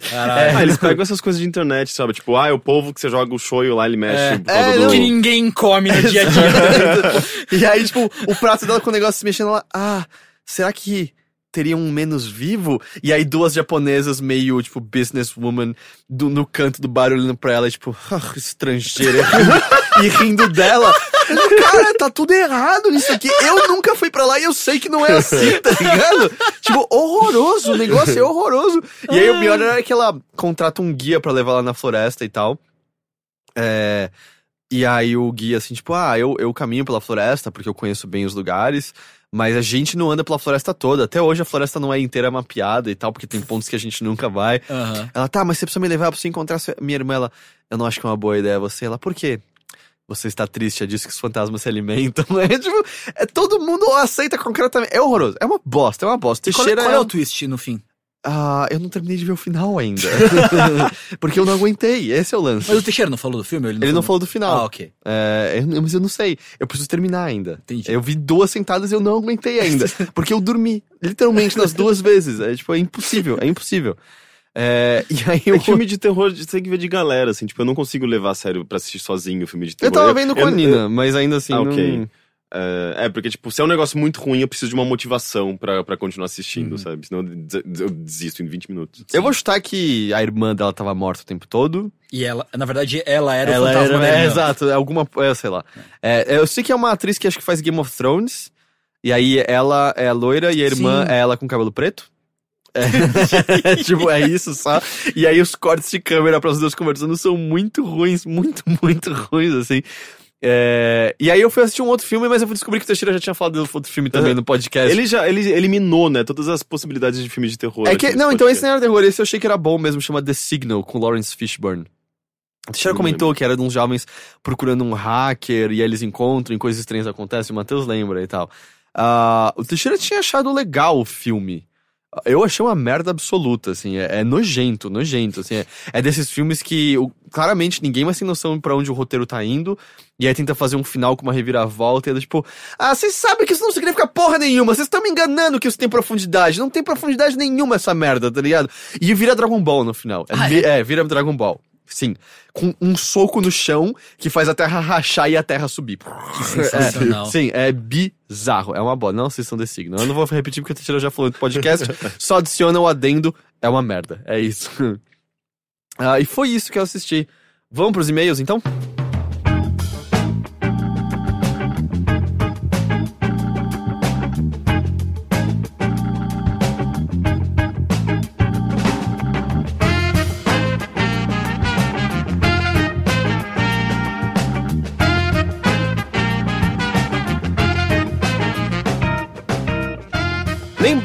Ah, Caralho. eles pegam essas coisas de internet, sabe? Tipo, ah, é o povo que você joga o shoyu lá, ele mexe causa É, do... Que ninguém come no dia a dia. e aí, tipo, o prato dela com o negócio se mexendo, ela, ah, será que teria um menos vivo? E aí duas japonesas meio, tipo, businesswoman do, no canto do bar olhando pra ela, tipo, ah, estrangeira, e rindo dela. Cara, tá tudo errado nisso aqui. Eu nunca fui pra lá e eu sei que não é assim, tá ligado? Tipo, horroroso, o negócio é horroroso. E aí o pior era que ela contrata um guia pra levar lá na floresta e tal. É, e aí o guia, assim, tipo, ah, eu, eu caminho pela floresta porque eu conheço bem os lugares, mas a gente não anda pela floresta toda. Até hoje a floresta não é inteira mapeada e tal, porque tem pontos que a gente nunca vai. Aham. Ela, tá, mas você precisa me levar pra você encontrar sua- minha irmã. Ela, eu não acho que é uma boa ideia você. Ela, por quê? Você está triste, é disso que os fantasmas se alimentam. É tipo, é, todo mundo aceita concretamente. É horroroso. É uma bosta, é uma bosta. E qual, qual é é um- o twist no fim? Ah, eu não terminei de ver o final ainda. porque eu não aguentei. Esse é o lance. Mas o Teixeira não falou do filme? Ele não falou do final. Ah, ok. É, eu- mas eu não sei. Eu preciso terminar ainda. Entendi. Eu vi duas sentadas e eu não aguentei ainda. porque eu dormi, literalmente, nas duas vezes. É tipo, é impossível, é impossível. É, e aí eu, É filme de terror você tem que ver de galera, assim. Tipo, eu não consigo levar a sério pra assistir sozinho o filme de terror. eu tava vendo com eu- a Nina, mas ainda assim. Ah, não- ok. É, é, porque, tipo, se é um negócio muito ruim, eu preciso de uma motivação pra, pra continuar assistindo, sabe? Senão eu des- eu desisto em 20 minutos. Eu vou chutar que a irmã dela tava morta o tempo todo. E ela, na verdade, ela era ela o fantasma era, é, irmã. exato, alguma, é, sei lá. É, eu sei que é uma atriz que acho que faz Game of Thrones. E aí ela é loira e a irmã Sim. é ela com cabelo preto. É, tipo, é isso só. E aí os cortes de câmera para os dois conversando são muito ruins, muito, muito ruins, assim. É, e aí eu fui assistir um outro filme, mas eu fui descobrir que o Teixeira já tinha falado do outro filme também no podcast. Ele já ele eliminou, né, todas as possibilidades de filme de terror. É que, não, então esse não era terror, esse eu achei que era bom mesmo, chama The Signal, com Lawrence Fishburne. O Teixeira comentou que era de uns jovens procurando um hacker e aí eles encontram e coisas estranhas acontecem, o Matheus lembra e tal. Ah, o Teixeira tinha achado legal o filme. Eu achei uma merda absoluta, assim, é, é nojento, nojento, assim, é, é desses filmes que o- claramente ninguém mais tem noção pra onde o roteiro tá indo, e aí tenta fazer um final com uma reviravolta, e é do tipo, ah, vocês sabem que isso não significa porra nenhuma, vocês estão me enganando que isso tem profundidade, não tem profundidade nenhuma essa merda, tá ligado? E vira Dragon Ball no final, é, Ah, vi- é, vira Dragon Ball. Sim, com um soco no chão que faz a terra rachar e a terra subir. Que sensacional. É, sim, é bizarro. É uma bola. Não assistam The Signal. Eu não vou repetir porque a Teixeira já falou no podcast. só adiciona o adendo. É uma merda. É isso. Ah, e foi isso que eu assisti. Vamos pros e-mails, então?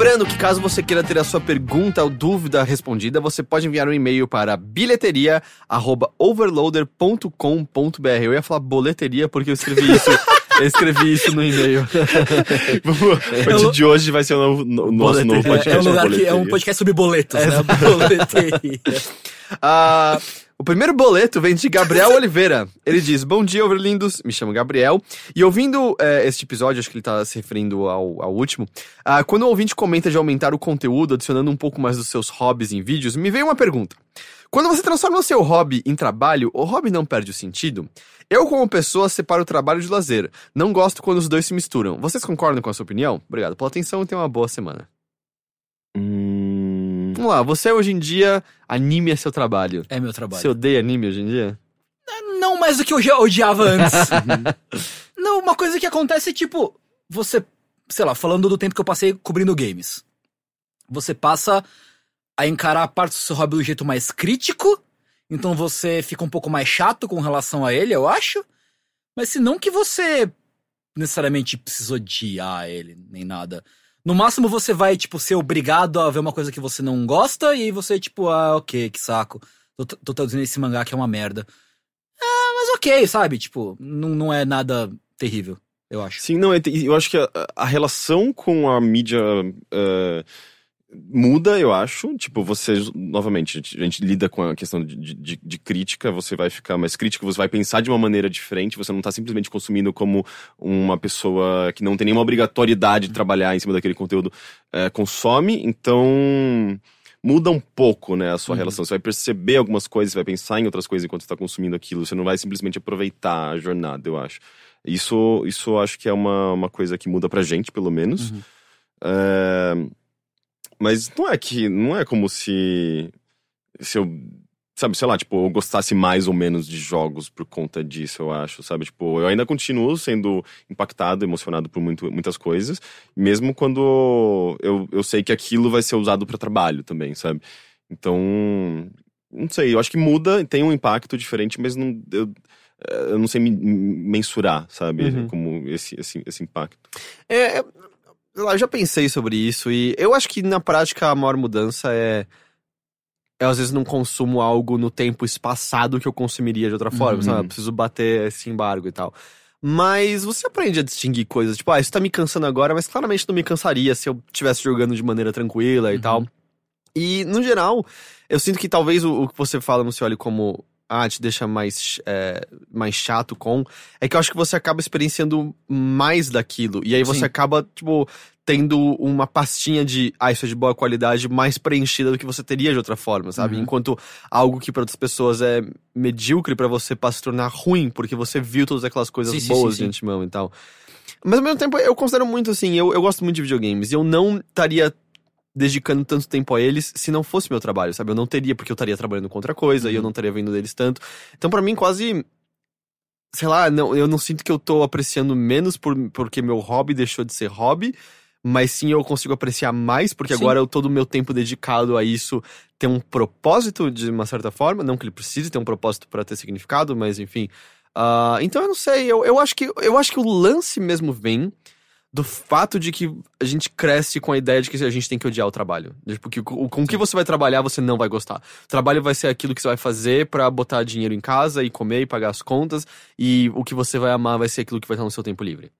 Lembrando que caso você queira ter a sua pergunta ou dúvida respondida, você pode enviar um e-mail para bilheteria@overloader.com.br. Eu ia falar boleteria porque eu escrevi isso. eu escrevi isso no e-mail. A partir de hoje vai ser o, novo- no- nosso novo podcast. É, é um lugar que é um podcast sobre boletos, É, né? Boleteria. Ah, o primeiro boleto vem de Gabriel Oliveira. Ele diz: Bom dia, overlindos. Me chamo Gabriel. E ouvindo eh, este episódio, acho que ele tá se referindo ao, ao último. ah, quando o ouvinte comenta de aumentar o conteúdo, adicionando um pouco mais dos seus hobbies em vídeos, me veio uma pergunta. Quando você transforma o seu hobby em trabalho, o hobby não perde o sentido? Eu, como pessoa, separo o trabalho de lazer. Não gosto quando os dois se misturam. Vocês concordam com a sua opinião? Obrigado pela atenção e tenham uma boa semana. Hum, Vamos lá, você hoje em dia, anime é seu trabalho. É meu trabalho. Você odeia anime hoje em dia? Não mais do que eu já odiava antes. não, uma coisa que acontece é tipo, você, sei lá, falando do tempo que eu passei cobrindo games. Você passa a encarar a parte do seu hobby do jeito mais crítico, então você fica um pouco mais chato com relação a ele, eu acho. Mas se não que você necessariamente precisa odiar ele, nem nada. No máximo você vai, tipo, ser obrigado a ver uma coisa que você não gosta, e você, tipo, ah, ok, que saco. tô, tô traduzindo esse mangá que é uma merda. Ah, mas ok, sabe? Tipo, não, não é nada terrível, eu acho. Sim, não, eu acho que a, a relação com a mídia uh, muda, eu acho. Tipo, você, novamente, a gente lida com a questão de, de, de, crítica, você vai ficar mais crítico, você vai pensar de uma maneira diferente, você não tá simplesmente consumindo como uma pessoa que não tem nenhuma obrigatoriedade de trabalhar em cima daquele conteúdo uh, consome, então muda um pouco, né, a sua uhum. relação. Você vai perceber algumas coisas, vai pensar em outras coisas enquanto está consumindo aquilo. Você não vai simplesmente aproveitar a jornada, eu acho. Isso, isso eu acho que é uma, uma coisa que muda pra gente, pelo menos. Uhum. É... Mas não é que. Não é como se. Se eu sabe, sei lá, tipo, eu gostasse mais ou menos de jogos por conta disso, eu acho, sabe? Tipo, eu ainda continuo sendo impactado, emocionado por muito, muitas coisas, mesmo quando eu, eu sei que aquilo vai ser usado para trabalho também, sabe? Então, não sei, eu acho que muda, tem um impacto diferente, mas não, eu, eu não sei mensurar, sabe? Uhum. Como esse, esse, esse impacto. É, eu já pensei sobre isso e eu acho que na prática a maior mudança é eu às vezes não consumo algo no tempo espaçado que eu consumiria de outra forma, uhum. sabe? Eu preciso bater esse embargo e tal. Mas você aprende a distinguir coisas, tipo, ah, isso tá me cansando agora, mas claramente não me cansaria se eu estivesse jogando de maneira tranquila e uhum. tal. E, no geral, eu sinto que talvez o, o que você fala não se olhe como ah, te deixa mais, é, mais chato com, é que eu acho que você acaba experienciando mais daquilo. E aí você Sim. acaba, tipo, tendo uma pastinha de, ah, isso é de boa qualidade, mais preenchida do que você teria de outra forma, sabe? Uhum. Enquanto algo que para outras pessoas é medíocre, para você passa a se tornar ruim, porque você viu todas aquelas coisas sim, boas sim, sim, de antemão e tal. Mas ao mesmo tempo, eu considero muito assim, eu, eu gosto muito de videogames, e eu não estaria dedicando tanto tempo a eles se não fosse meu trabalho, sabe? Eu não teria, porque eu estaria trabalhando com outra coisa, uhum. e eu uhum. não estaria vendo deles tanto. Então, para mim, quase sei lá, não, eu não sinto que eu tô apreciando menos por, porque meu hobby deixou de ser hobby, mas sim eu consigo apreciar mais, porque sim. agora eu, todo o meu tempo dedicado a isso tem um propósito de uma certa forma. Não que ele precise ter um propósito para ter significado, mas enfim. Uh, então eu não sei, eu, eu, acho que, eu acho que o lance mesmo vem do fato de que a gente cresce com a ideia de que a gente tem que odiar o trabalho. Tipo, que, com o que você vai trabalhar, você não vai gostar. O trabalho vai ser aquilo que você vai fazer para botar dinheiro em casa e comer e pagar as contas, e o que você vai amar vai ser aquilo que vai estar no seu tempo livre.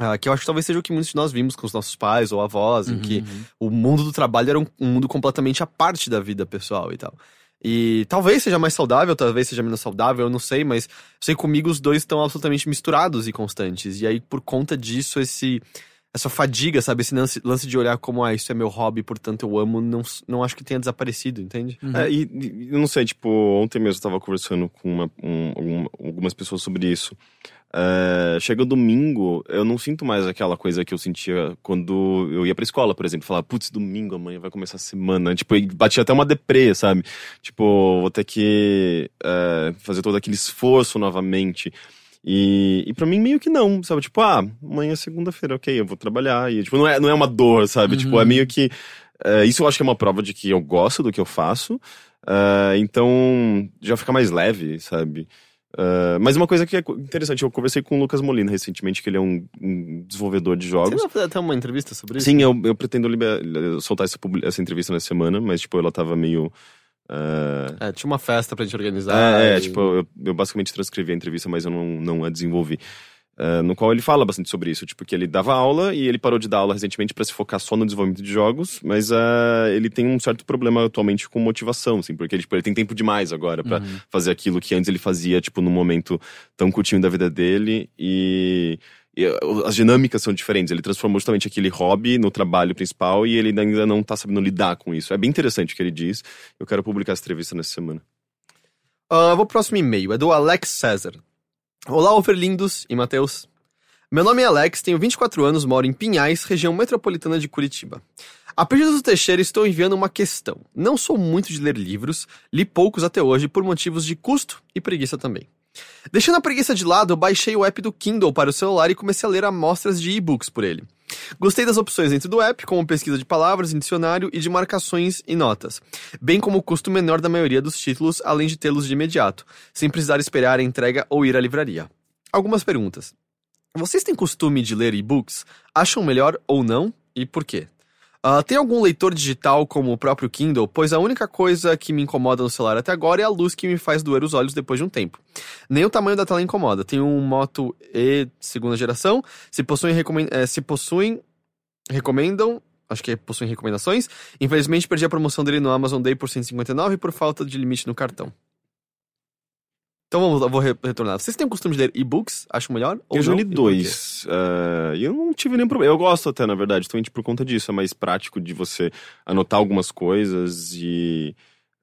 Uh, que eu acho que talvez seja o que muitos de nós vimos com os nossos pais ou avós, uhum, em que uhum. o mundo do trabalho era um, um, mundo completamente à parte da vida pessoal e tal. E talvez seja mais saudável, talvez seja menos saudável, eu não sei, mas sei comigo os dois estão absolutamente misturados e constantes. E aí, por conta disso, esse essa fadiga, sabe? Esse lance, lance de olhar como, ah, isso é meu hobby, portanto eu amo, não, não acho que tenha desaparecido, entende? Uhum. É, e, eu não sei, tipo, ontem mesmo eu tava conversando com uma, um, algumas pessoas sobre isso. Uh, chega domingo, eu não sinto mais aquela coisa que eu sentia quando eu ia pra escola, por exemplo. Falar, putz, domingo, amanhã vai começar a semana. Tipo, batia até uma deprê, sabe? Tipo, vou ter que uh, fazer todo aquele esforço novamente. E, e pra mim, meio que não, sabe? Tipo, ah, amanhã é segunda-feira, ok, eu vou trabalhar. E, tipo, não é, não é uma dor, sabe? Uhum. Tipo, é meio que. Uh, isso eu acho que é uma prova de que eu gosto do que eu faço. então, já fica mais leve, sabe? Uh, mas uma coisa que é interessante, eu conversei com o Lucas Molina recentemente, que ele é um, um desenvolvedor de jogos. Você vai fazer até uma entrevista sobre isso? Sim, eu, eu pretendo liber... soltar essa, essa entrevista nessa semana, mas tipo, ela tava meio. Uh... É, tinha uma festa pra gente organizar. É, é e... tipo, eu, eu, basicamente transcrevi a entrevista, mas eu não, não a desenvolvi. Uh, no qual ele fala bastante sobre isso, tipo, que ele dava aula e ele parou de dar aula recentemente para se focar só no desenvolvimento de jogos, mas uh, ele tem um certo problema atualmente com motivação, assim, porque tipo, ele tem tempo demais agora para uhum. fazer aquilo que antes ele fazia, tipo, num momento tão curtinho da vida dele e, e as dinâmicas são diferentes. Ele transformou justamente aquele hobby no trabalho principal e ele ainda não tá sabendo lidar com isso. É bem interessante o que ele diz. Eu quero publicar essa entrevista nessa semana. Uh, vou pro próximo e-mail, é do Alex César. Olá, Overlindos e Matheus. Meu nome é Alex, tenho 24 anos, moro em Pinhais, região metropolitana de Curitiba. A pedido do Teixeira, estou enviando uma questão. Não sou muito de ler livros, li poucos até hoje por motivos de custo e preguiça também. Deixando a preguiça de lado, eu baixei o app do Kindle para o celular e comecei a ler amostras de e-books por ele. Gostei das opções dentro do app, como pesquisa de palavras em dicionário e de marcações e notas, bem como o custo menor da maioria dos títulos, além de tê-los de imediato, sem precisar esperar a entrega ou ir à livraria. Algumas perguntas. Vocês têm costume de ler e-books? Acham melhor ou não? E por quê? Ah, tem algum leitor digital como o próprio Kindle? Pois a única coisa que me incomoda no celular até agora é a luz que me faz doer os olhos depois de um tempo. Nem o tamanho da tela incomoda. Tenho um Moto E segunda geração. Se possuem, eh, se possuem recomendam. Acho que possuem recomendações. Infelizmente, perdi a promoção dele no Amazon Day por 159 por falta de limite no cartão. Então vamos, eu vou re- retornar. Vocês têm o costume de ler e-books? Acho melhor? Ou Eu já não? li dois. eh, E eu não tive nenhum problema. Eu gosto até, na verdade, justamente por conta disso. É mais prático de você anotar algumas coisas e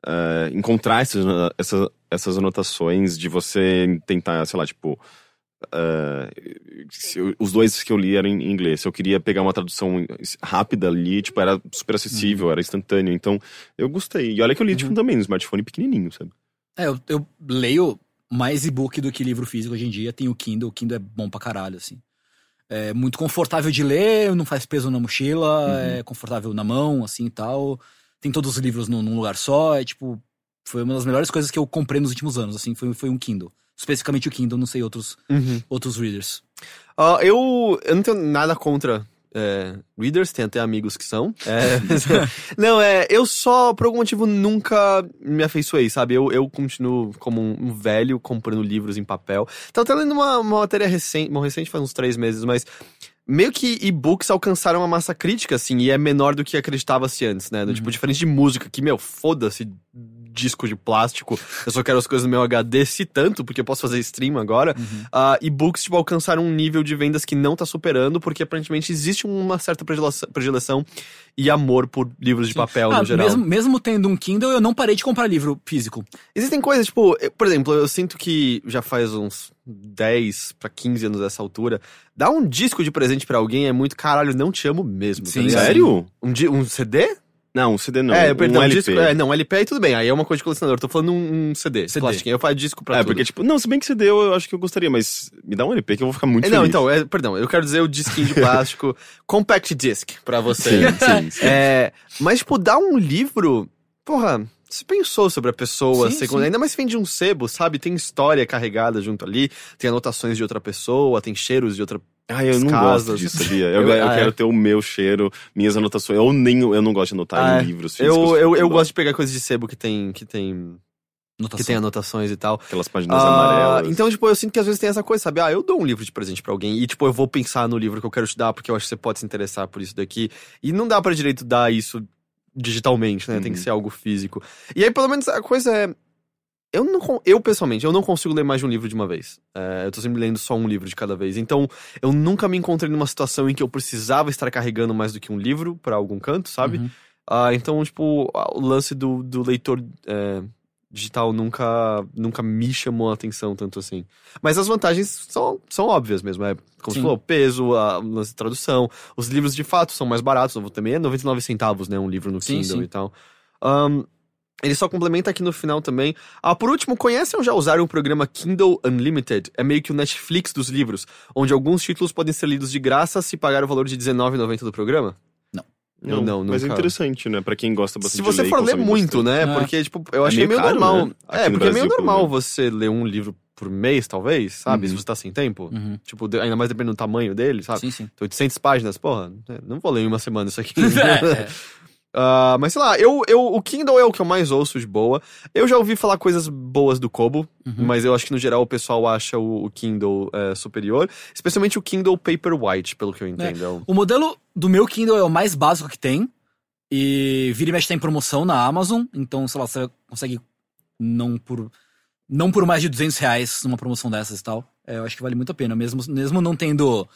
eh, encontrar essas, essas, essas anotações, de você tentar, sei lá, tipo. se eu- os dois que eu li eram em inglês. Se eu queria pegar uma tradução rápida ali, tipo, era super acessível, era instantâneo. Então, eu gostei. E olha que eu li, tipo, também no smartphone pequenininho, sabe? É, eu, eu leio mais e-book do que livro físico hoje em dia. Tem o Kindle, o Kindle é bom pra caralho, assim. É muito confortável de ler, não faz peso na mochila, Uhum. é confortável na mão, assim e tal. Tem todos os livros num, num lugar só, é tipo. Foi uma das melhores coisas que eu comprei nos últimos anos, assim, foi, foi um Kindle. Especificamente o Kindle, não sei outros, Uhum. outros readers. Ah, eu, eu não tenho nada contra é, readers, tem até amigos que são. É, não, é, eu só, por algum motivo, nunca me afeiçoei, sabe? Eu, eu continuo como um, velho comprando livros em papel. Tava até lendo uma, uma matéria recente, uma recente faz uns três meses, mas meio que e-books alcançaram uma massa crítica, assim, e é menor do que acreditava-se antes, né? Do, Tipo, diferente de música, que, meu, foda-se disco de plástico, eu só quero as coisas no meu HD, se tanto, porque eu posso fazer stream agora. Ah, e-books, tipo, alcançaram um nível de vendas que não tá superando, porque aparentemente existe uma certa predileção, predileção e amor por livros de papel, Ah, no geral. mesmo, mesmo tendo um Kindle, eu não parei de comprar livro físico. Existem coisas, tipo, eu- por exemplo, eu sinto que já faz uns 10 pra 15 anos dessa altura, dar um disco de presente pra alguém é muito caralho, não te amo mesmo. tá Sim, ligado? Sério? Um, um CD? Não, um CD não. é, um perdão, LP. disco. É, não, LP aí tudo bem, aí é uma coisa de colecionador. Tô falando um, um CD, CD. plastiquinho. Eu faço disco pra É, tudo. porque, tipo, não, se bem que CD eu, eu acho que eu gostaria, mas me dá um LP que eu vou ficar muito É, feliz. não, então, é, perdão, eu quero dizer o disquinho de plástico, compact disc pra você. Sim, sim, sim. É, mas, tipo, dar um livro, porra, você pensou sobre a pessoa, Sim, segundo, sim. ainda mais vem de um sebo, sabe? Tem história carregada junto ali, tem anotações de outra pessoa, tem cheiros de outra. Ai, eu não casas. gosto disso, sabia? Eu, Eu- eu ah, quero é. ter o meu cheiro, minhas anotações. Eu nem eu não gosto de anotar Ah, é. em livros físicos. Eu, eu, eu gosto de pegar coisas de sebo que tem. que tem. Notação. que tem anotações e tal. Aquelas páginas Ah, amarelas. então, tipo, eu sinto que às vezes tem essa coisa, sabe? Ah, eu dou um livro de presente pra alguém e, tipo, eu vou pensar no livro que eu quero te dar porque eu acho que você pode se interessar por isso daqui. E não dá pra direito dar isso digitalmente, né? Tem que Uhum. ser algo físico. E aí, pelo menos, a coisa é. Eu, não, eu, pessoalmente, eu não consigo ler mais de um livro de uma vez. É, eu tô sempre lendo só um livro de cada vez. Então, eu nunca me encontrei numa situação em que eu precisava estar carregando mais do que um livro pra algum canto, sabe? Uhum. Ah, então, tipo, o lance do, do leitor é, digital nunca, nunca me chamou a atenção tanto assim. Mas as vantagens são, são óbvias mesmo. É, como você Sim. falou, peso, a de tradução. Os livros de fato são mais baratos. Também é 99 centavos, né? Um livro no Sim, Kindle sim. e tal. Ahn, ele só complementa aqui no final também. Ah, por último, conhecem ou já usaram o programa Kindle Unlimited? É meio que o Netflix dos livros, onde alguns títulos podem ser lidos de graça se pagar o valor de R$19,90 do programa? Não, Eu não, mas é interessante, né? Pra quem gosta bastante Se você de ler for ler muito, bastante. né? É. Porque, tipo, eu É achei meio meio, caro, normal. né? É, porque é meio Brasil, normal você ler um livro por mês, talvez, sabe? Se Uhum. você tá sem tempo. Uhum. Tipo, ainda mais dependendo do tamanho dele, sabe? Sim, sim. Então, 800 páginas, porra, é, não vou ler em uma semana isso aqui. É, é. Ah, mas sei lá, eu, eu, o Kindle é o que eu mais ouço de boa. Eu já ouvi falar coisas boas do Kobo, Uhum. mas eu acho que no geral o pessoal acha o, o Kindle é, superior. Especialmente o Kindle Paperwhite, pelo que eu entendo. É o- O modelo do meu Kindle é o mais básico que tem. E vira e mexe tá em promoção na Amazon. Então, sei lá, você consegue não por, não por mais de 200 reais numa promoção dessas e tal. É, eu acho que vale muito a pena. Mesmo, mesmo não tendo,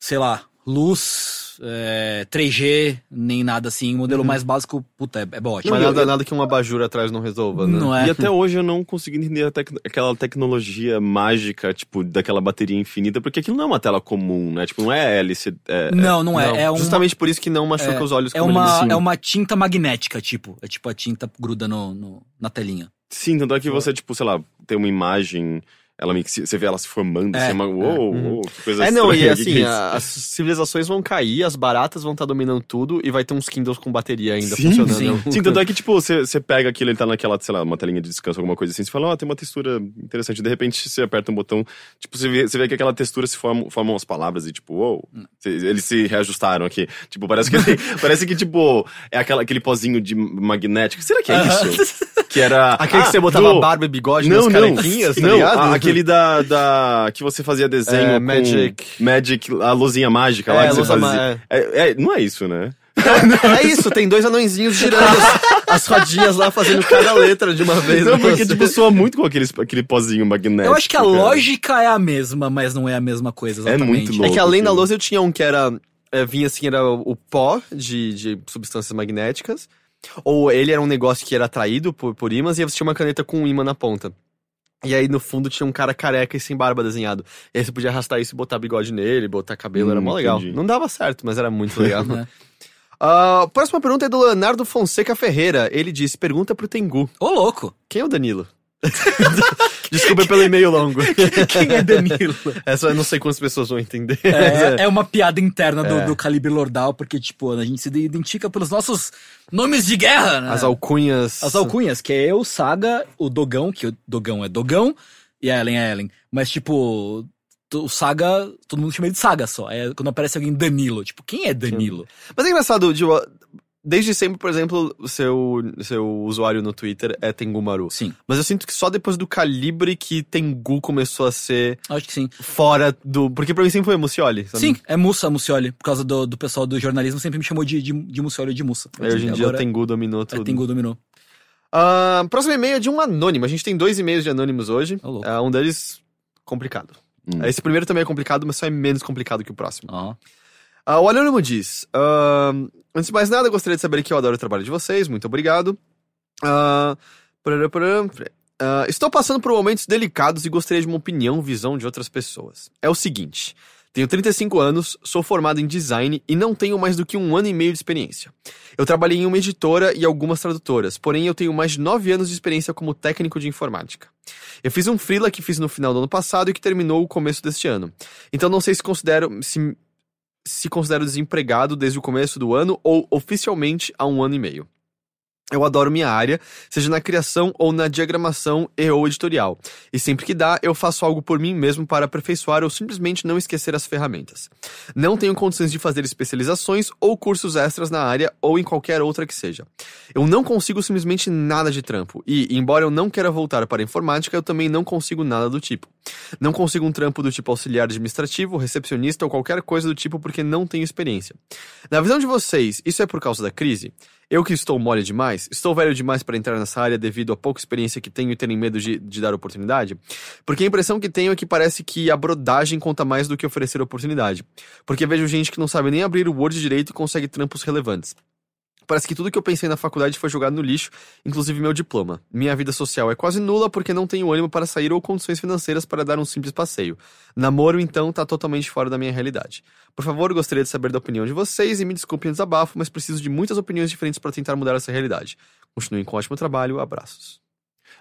sei lá, luz, é, 3G, nem nada assim. O modelo mais básico, puta, é, é bom. ótimo. Mas eu- nada, nada que uma abajur atrás não resolva, né? Não é? E até hoje eu não consegui entender tec- aquela tecnologia mágica, tipo, daquela bateria infinita, porque aquilo não é uma tela comum, né? Tipo, não é hélice. É, Não, não é. Não, é uma, Justamente por isso que não machuca é- os olhos é como uma, é uma tinta magnética, tipo. É tipo a tinta gruda no, no- na telinha. Sim, tanto é que você, tipo, sei lá, tem uma imagem ela meio que se- você vê ela se formando, É, assim, uma, uou, uou, que coisa É, não, e assim, é a- as civilizações vão cair, as baratas vão estar dominando tudo e vai ter uns Kindles com bateria ainda Sim, funcionando. sim. Sim, tanto é que, tipo, você, você pega aquilo, ele tá naquela, sei lá, uma telinha de descanso, alguma coisa assim, você fala, ó, tem uma textura interessante. De repente, você aperta um botão, tipo, você vê, você vê que aquela textura se forma, formam as palavras e, tipo, uou, eles se reajustaram aqui. Tipo, parece que, parece que, tipo, é aquela, aquele pozinho de magnético. Será que é isso? Que era... Aquele Ah, que você botava do- barba e bigode não, nas não, carequinhas, tá não, ligado? a- aquele da, da, que você fazia desenho É, com Magic. Magic, a luzinha mágica lá É, que você fazia. É, é, não é isso, né? É isso, tem dois anõezinhos girando as, as rodinhas lá, fazendo cada letra de uma vez. Não, porque, tipo, soa muito com aqueles, aquele pozinho magnético. Eu acho que a cara. lógica é a mesma, mas não é a mesma coisa É exatamente. muito É louco. que além da lousa eu tinha um que era. é, vinha assim, era o pó de, de substâncias magnéticas. Ou ele era um negócio que era atraído por, por ímãs e você tinha uma caneta com um imã na ponta. E aí no fundo tinha um cara careca e sem barba desenhado. E aí você podia arrastar isso e botar bigode nele, botar cabelo, era Hum, mó legal. entendi. Não dava certo, mas era muito legal. né? Ah, próxima pergunta é do Leonardo Fonseca Ferreira. Ele disse: pergunta pro Tengu. Ô, louco! Quem é o Danilo? Desculpa pelo e-mail longo. Quem é Danilo? Essa eu não sei quantas pessoas vão entender. é. É, é uma piada interna do, É. do calibre lordal, porque, tipo, a gente se identifica pelos nossos nomes de guerra, né? As alcunhas. As alcunhas, que é eu, Saga, o Dogão, que o Dogão é Dogão, e a Ellen é Ellen. Mas, tipo, o Saga, todo mundo chama ele de Saga só. É quando aparece alguém Danilo. Tipo, quem é Danilo? Mas é engraçado, tipo, desde sempre, por exemplo, o seu, seu usuário no Twitter é Tengumaru. Sim, Mas eu sinto que só depois do calibre que Tengu começou a ser acho que sim. fora do. Porque pra mim sempre foi Mucioli. sabe? Sim, é Mussa Mucioli. Por causa do, do pessoal do jornalismo, sempre me chamou de, de, de Mucioli de Mussa. Aí hoje em dia o Agora, Tengu dominou é, tudo. Tengu dominou. Ah, próximo e-mail é de um anônimo. A gente tem dois e-mails de anônimos hoje. Louco. Ah, um deles complicado. Hum. Esse primeiro também é complicado, mas só é menos complicado que o próximo. Ah, o Anônimo diz: ah, Antes de mais nada, gostaria de saber que eu adoro o trabalho de vocês, muito obrigado. Parará, parará. Ah, estou passando por momentos delicados e gostaria de uma opinião, visão de outras pessoas. É o seguinte: tenho 35 anos, sou formado em design e não tenho mais do que um ano e meio de experiência. Eu trabalhei em uma editora e algumas tradutoras, porém eu tenho mais de 9 anos de experiência como técnico de informática. Eu fiz um freela que fiz no final do ano passado e que terminou o começo deste ano. Então não sei se considero se, se considero desempregado desde o começo do ano ou oficialmente há um ano e meio. Eu adoro minha área, seja na criação ou na diagramação e ou editorial. E sempre que dá, eu faço algo por mim mesmo para aperfeiçoar ou simplesmente não esquecer as ferramentas. Não tenho condições de fazer especializações ou cursos extras na área ou em qualquer outra que seja. Eu não consigo simplesmente nada de trampo. E, embora eu não queira voltar para a informática, eu também não consigo nada do tipo. Não consigo um trampo do tipo auxiliar administrativo, recepcionista ou qualquer coisa do tipo porque não tenho experiência. Na visão de vocês, isso é por causa da crise? Eu que estou mole demais? Estou velho demais para entrar nessa área devido à pouca experiência que tenho e terem medo de, de dar oportunidade? Porque a impressão que tenho é que parece que a brodagem conta mais do que oferecer oportunidade. Porque vejo gente que não sabe nem abrir o Word direito e consegue trampos relevantes. Parece que tudo que eu pensei na faculdade foi jogado no lixo, inclusive meu diploma. Minha vida social é quase nula porque não tenho ânimo para sair ou condições financeiras para dar um simples passeio. Namoro, então, tá totalmente fora da minha realidade. Por favor, gostaria de saber da opinião de vocês e me desculpem o desabafo, mas preciso de muitas opiniões diferentes para tentar mudar essa realidade. Continuem com um ótimo trabalho, abraços.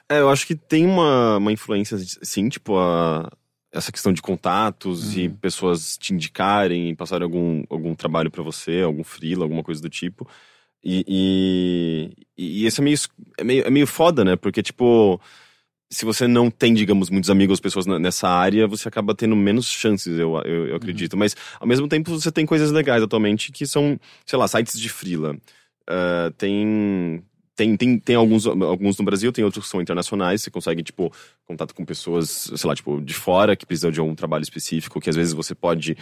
É, eu acho que tem uma, uma influência, sim, tipo, a, essa questão de contatos e pessoas te indicarem, passarem algum, algum trabalho pra você, algum freela, alguma coisa do tipo. E, e, e esse é meio, é, meio, é meio foda, né? Porque, tipo, se você não tem, digamos, muitos amigos, pessoas nessa área, você acaba tendo menos chances, eu, eu, eu acredito. Mas, ao mesmo tempo, você tem coisas legais atualmente que são, sei lá, sites de freela. Ah, tem tem, tem, tem alguns, alguns no Brasil, tem outros que são internacionais. Você consegue, tipo, contato com pessoas, sei lá, tipo, de fora que precisam de algum trabalho específico, que às vezes você pode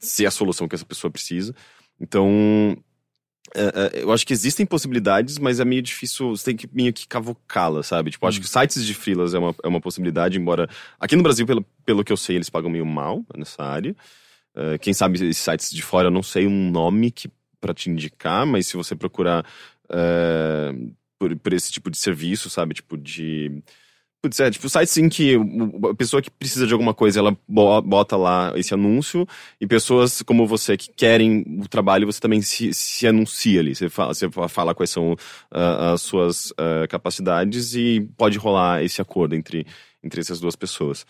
ser a solução que essa pessoa precisa. Então, eu acho que existem possibilidades, mas é meio difícil, você tem que meio que cavocá-las, sabe? Tipo, acho que sites de freelas é uma, é uma possibilidade, embora aqui no Brasil, pelo, pelo que eu sei, eles pagam meio mal nessa área. É, quem sabe esses sites de fora, eu não sei um nome que para te indicar, mas se você procurar é, por, por esse tipo de serviço, sabe? Tipo de. Putz, é, tipo, sites em que a pessoa que precisa de alguma coisa, ela bo- bota lá esse anúncio, e pessoas como você que querem o trabalho, você também se, se anuncia ali. Você fala, você fala quais são ah, as suas ah, capacidades e pode rolar esse acordo entre, entre essas duas pessoas.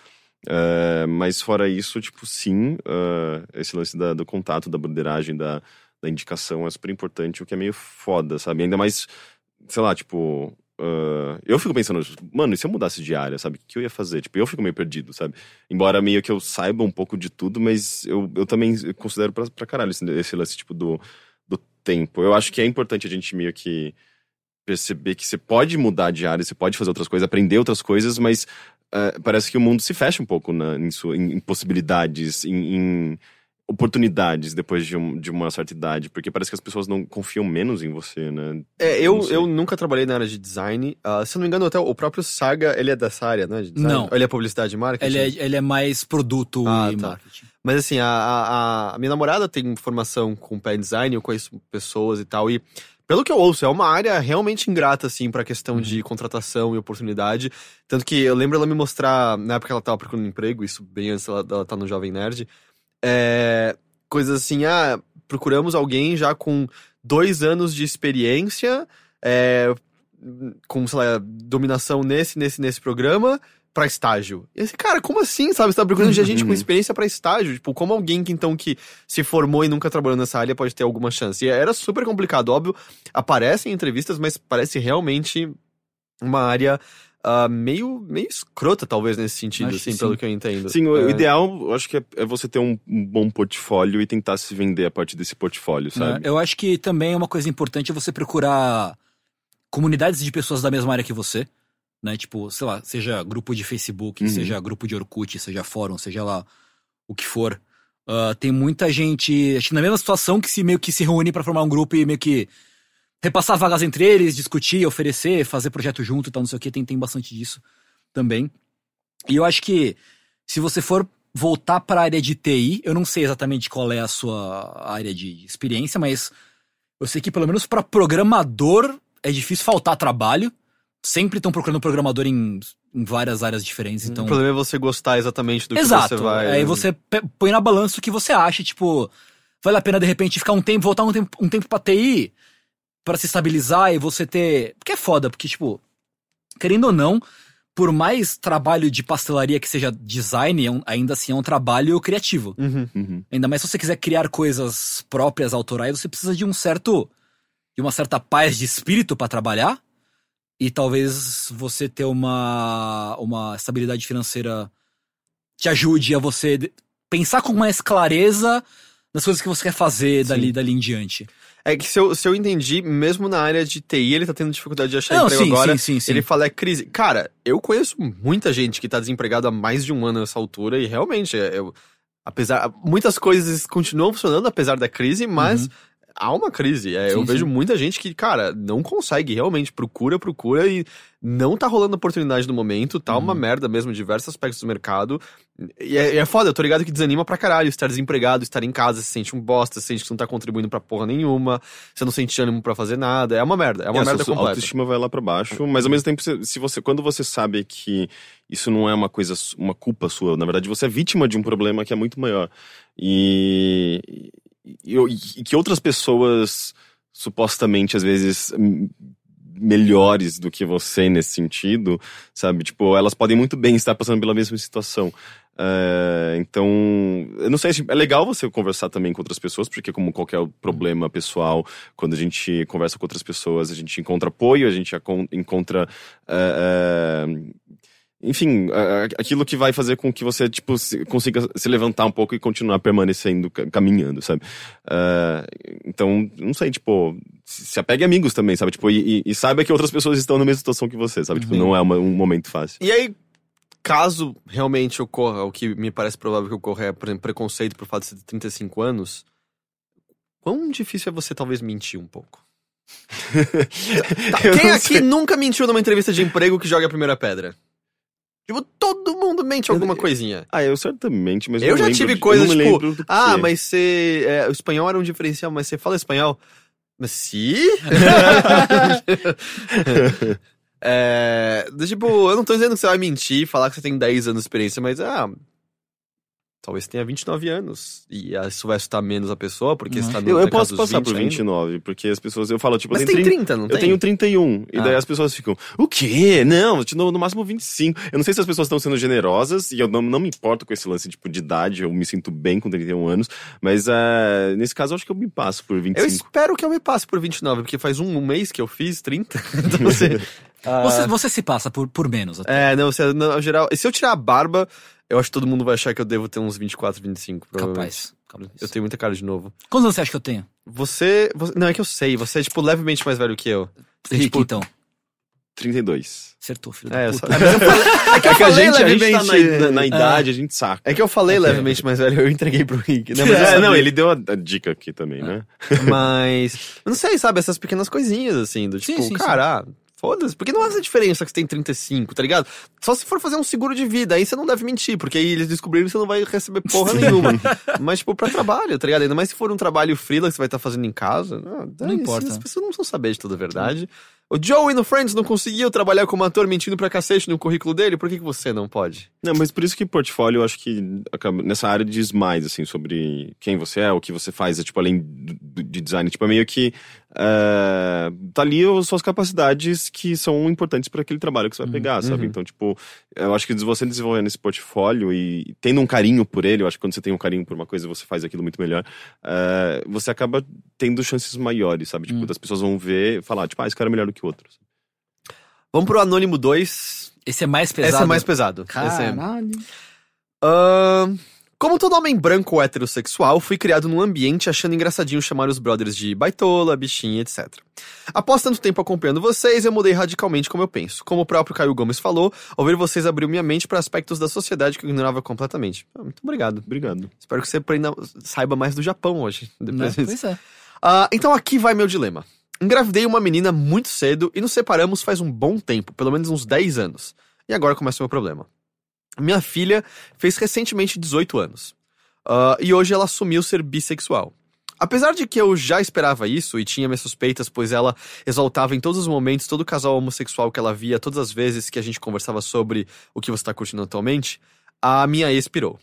É, mas fora isso, tipo, sim, ah, esse lance da- do contato, da broderagem, da, da indicação é super importante, o que é meio foda, sabe? Ainda mais, sei lá, tipo. Ah, eu fico pensando, mano, e se eu mudasse de área, sabe? O que eu ia fazer? Tipo, eu fico meio perdido, sabe? Embora meio que eu saiba um pouco de tudo, mas eu, eu também considero pra, pra caralho esse, esse lance, tipo, do, do tempo. Eu acho que é importante a gente meio que perceber que você pode mudar de área, você pode fazer outras coisas, aprender outras coisas, mas eh, parece que o mundo se fecha um pouco na, em, sua- em- em possibilidades, em, em oportunidades depois de, um- de uma certa idade, porque parece que as pessoas não confiam menos em você, né? É, eu, eu nunca trabalhei na área de design. Ah, se eu não me engano, até o próprio Saga, ele é dessa área, né? De? Não. Ou ele é publicidade e marketing? Ele é, ele é mais produto Ah, e tá. marketing. Mas assim, a, a, a minha namorada tem formação com pé design, eu conheço pessoas e tal, e pelo que eu ouço, é uma área realmente ingrata, assim, pra questão de contratação e oportunidade. Tanto que eu lembro ela me mostrar, na época que ela tava procurando emprego, isso bem antes dela, dela tá no Jovem Nerd, é, coisas assim, ah, procuramos alguém já com dois anos de experiência, é, com, sei lá, dominação nesse, nesse, nesse programa, pra estágio. E esse, cara, como assim, sabe? Você tá procurando de gente com Uhum. experiência pra estágio. Tipo, como alguém que, então, que se formou e nunca trabalhou nessa área pode ter alguma chance? E era super complicado, óbvio. Aparece em entrevistas, mas parece realmente uma área ah, meio, meio escrota, talvez, nesse sentido, Acho assim, que pelo que eu entendo. Sim, o É. ideal, eu acho que é, é você ter um, bom portfólio e tentar se vender a partir desse portfólio, sabe? né? Eu acho que também é uma coisa importante você procurar comunidades de pessoas da mesma área que você, né? Tipo, sei lá, seja grupo de Facebook, Uhum. seja grupo de Orkut, seja fórum, seja lá o que for. Ah, tem muita gente, acho que na mesma situação que se meio que se reúne pra formar um grupo e meio que repassar vagas entre eles, discutir, oferecer, fazer projeto junto e tal, não sei o que, tem, tem bastante disso também. E eu acho que se você for voltar para a área de TI, eu não sei exatamente qual é a sua área de experiência, mas eu sei que pelo menos para programador é difícil faltar trabalho. Sempre estão procurando programador em, em várias áreas diferentes, então O problema é você gostar exatamente do que Exato. você vai. Aí você põe na balança o que você acha, tipo, vale a pena de repente ficar um tempo, voltar um tempo, um tempo pra TI pra se estabilizar e você ter. Porque é foda, porque, tipo, querendo ou não, por mais trabalho de pastelaria que seja design, é um- ainda assim é um trabalho criativo. Uhum. Uhum. Ainda mais se você quiser criar coisas próprias, autorais, você precisa de um certo. de uma certa paz de espírito pra trabalhar. E talvez você ter uma, uma estabilidade financeira te ajude a você pensar com mais clareza nas coisas que você quer fazer dali, dali em diante. É que se eu, se eu entendi, mesmo na área de TI, ele tá tendo dificuldade de achar Não, emprego sim, agora. sim, sim, sim. Ele fala é crise. Cara, eu conheço muita gente que tá desempregado há mais de um ano nessa altura e realmente, é- eu, apesar, muitas coisas continuam funcionando apesar da crise, mas há uma crise. É, eu Uhum. Sim, vejo sim. muita gente que, cara, não consegue realmente, procura, procura e não tá rolando oportunidade no momento, tá uma Uhum. merda mesmo, em diversos aspectos do mercado. E é, é foda, eu tô ligado que desanima pra caralho estar desempregado, estar em casa, se sente um bosta, se sente que você não tá contribuindo pra porra nenhuma, você não sente ânimo pra fazer nada. É uma merda, é uma É, a merda sua completa. autoestima vai lá pra baixo, mas ao mesmo tempo, se você, quando você sabe que isso não é uma coisa, uma culpa sua, na verdade você é vítima de um problema que é muito maior. E, e, que outras pessoas, supostamente, às vezes, melhores do que você nesse sentido, sabe? Tipo, elas podem muito bem estar passando pela mesma situação. É, então, eu não sei, se- é legal você conversar também com outras pessoas, porque como qualquer problema pessoal, quando a gente conversa com outras pessoas, a gente encontra apoio, a gente encontra. é, é, enfim, aquilo que vai fazer com que você, tipo, consiga se levantar um pouco e continuar permanecendo, ca- caminhando, sabe? É, então, não sei, tipo, se apegue a amigos também, sabe? Tipo, e, e- saiba que outras pessoas estão na mesma situação que você, sabe? Tipo, não é uma- um momento fácil. E aí, caso realmente ocorra, o que me parece provável que ocorra é, por exemplo, preconceito por fato de você ter 35 anos, quão difícil é você talvez mentir um pouco? Tá, quem aqui nunca mentiu numa entrevista de emprego que joga a primeira pedra? Tipo, todo mundo mente alguma Eu- coisinha. Ah, eu certamente, mas Eu não já lembro tive coisas, tipo, Ah, mas você. é, o espanhol era um diferencial, mas você fala espanhol. Mas se? é, tipo, eu não tô dizendo que você vai mentir, falar que você tem 10 anos de experiência, mas ah. Talvez tenha 29 anos. E isso vai assustar menos a pessoa, porque Uhum. você tá no Eu, eu posso dos passar 20 por ainda. 29, porque as pessoas, eu falo, tipo, Mas eu tem tenho 30, não Eu tem? tenho 31. E daí Ah. as pessoas ficam, o quê? Não, eu dou no máximo 25. Eu não sei se as pessoas estão sendo generosas, e eu não, não me importo com esse lance tipo, de idade, eu me sinto bem com 31 anos. Mas eh, nesse caso, eu acho que eu me passo por 25. Eu espero que eu me passe por 29, porque faz um, mês que eu fiz 30. então, assim, ah, Você, você se passa por, por menos. até. É, não, você, no geral. E se eu tirar a barba, eu acho que todo mundo vai achar que eu devo ter uns 24, 25. Provavelmente. Capaz. Capaz. Eu tenho muita cara de novo. Quantos anos você acha que eu tenho? Você, você- Não, é que eu sei. Você é, tipo, levemente mais velho que eu. Você, Rick, tipo, então. 32. Acertou, filho É, da eu puta. só- É que, É que a gente, a gente tá na, na- na idade, a gente saca. É que eu falei levemente mais velho, eu entreguei pro Rick. Não, É, não, ele deu a, a dica aqui também, né? Mas. Eu não sei, sabe? Essas pequenas coisinhas, assim, do Sim, tipo, sim, sim. cara, ah, foda-se. Porque não há essa diferença que você tem 35, tá ligado? Só se for fazer um seguro de vida, aí você não deve mentir, porque aí eles descobriram que você não vai receber porra nenhuma. Mas, tipo, pra trabalho, tá ligado? Ainda mais se for um trabalho freela que você vai estar fazendo em casa. Não, Não importa. As pessoas não precisam saber de toda a verdade. O Joey no Friends não conseguiu trabalhar como ator mentindo pra cacete no currículo dele, por que, que você não pode? Não, mas por isso que portfólio, eu acho que acaba- nessa área diz mais, assim, sobre quem você é, o que você faz, é, tipo, além do- de design. Tipo, é meio que é, tá ali as suas capacidades que são importantes para aquele trabalho que você vai pegar, sabe? uhum. Então, tipo, eu acho que você desenvolvendo esse portfólio e tendo um carinho por ele, eu acho que quando você tem um carinho por uma coisa, você faz aquilo muito melhor, é, você acaba tendo chances maiores, sabe? Tipo, Hum. das pessoas vão ver e falar, tipo, ah, esse cara é melhor do que o outro. Vamos pro Anônimo 2. Esse é mais pesado. Esse é mais pesado. Esse é- Caralho. Ahn, como todo homem branco heterossexual, fui criado num ambiente achando engraçadinho chamar os brothers de baitola, bichinha, etc. Após tanto tempo acompanhando vocês, eu mudei radicalmente como eu penso. Como o próprio Caio Gomes falou, ouvir vocês abriu minha mente para aspectos da sociedade que eu ignorava completamente. Ah, muito obrigado. Obrigado. Espero que você aprenda, saiba mais do Japão hoje. Né? Depois disso. Pois é. Ah, então aqui vai meu dilema. Engravidei uma menina muito cedo e nos separamos faz um bom tempo, pelo menos uns 10 anos. E agora começa o meu problema. Minha filha fez recentemente 18 anos. Ah, e hoje ela assumiu ser bissexual. Apesar de que eu já esperava isso e tinha minhas suspeitas, pois ela exaltava em todos os momentos todo casal homossexual que ela via, todas as vezes que a gente conversava sobre o que você está curtindo atualmente, a minha ex pirou.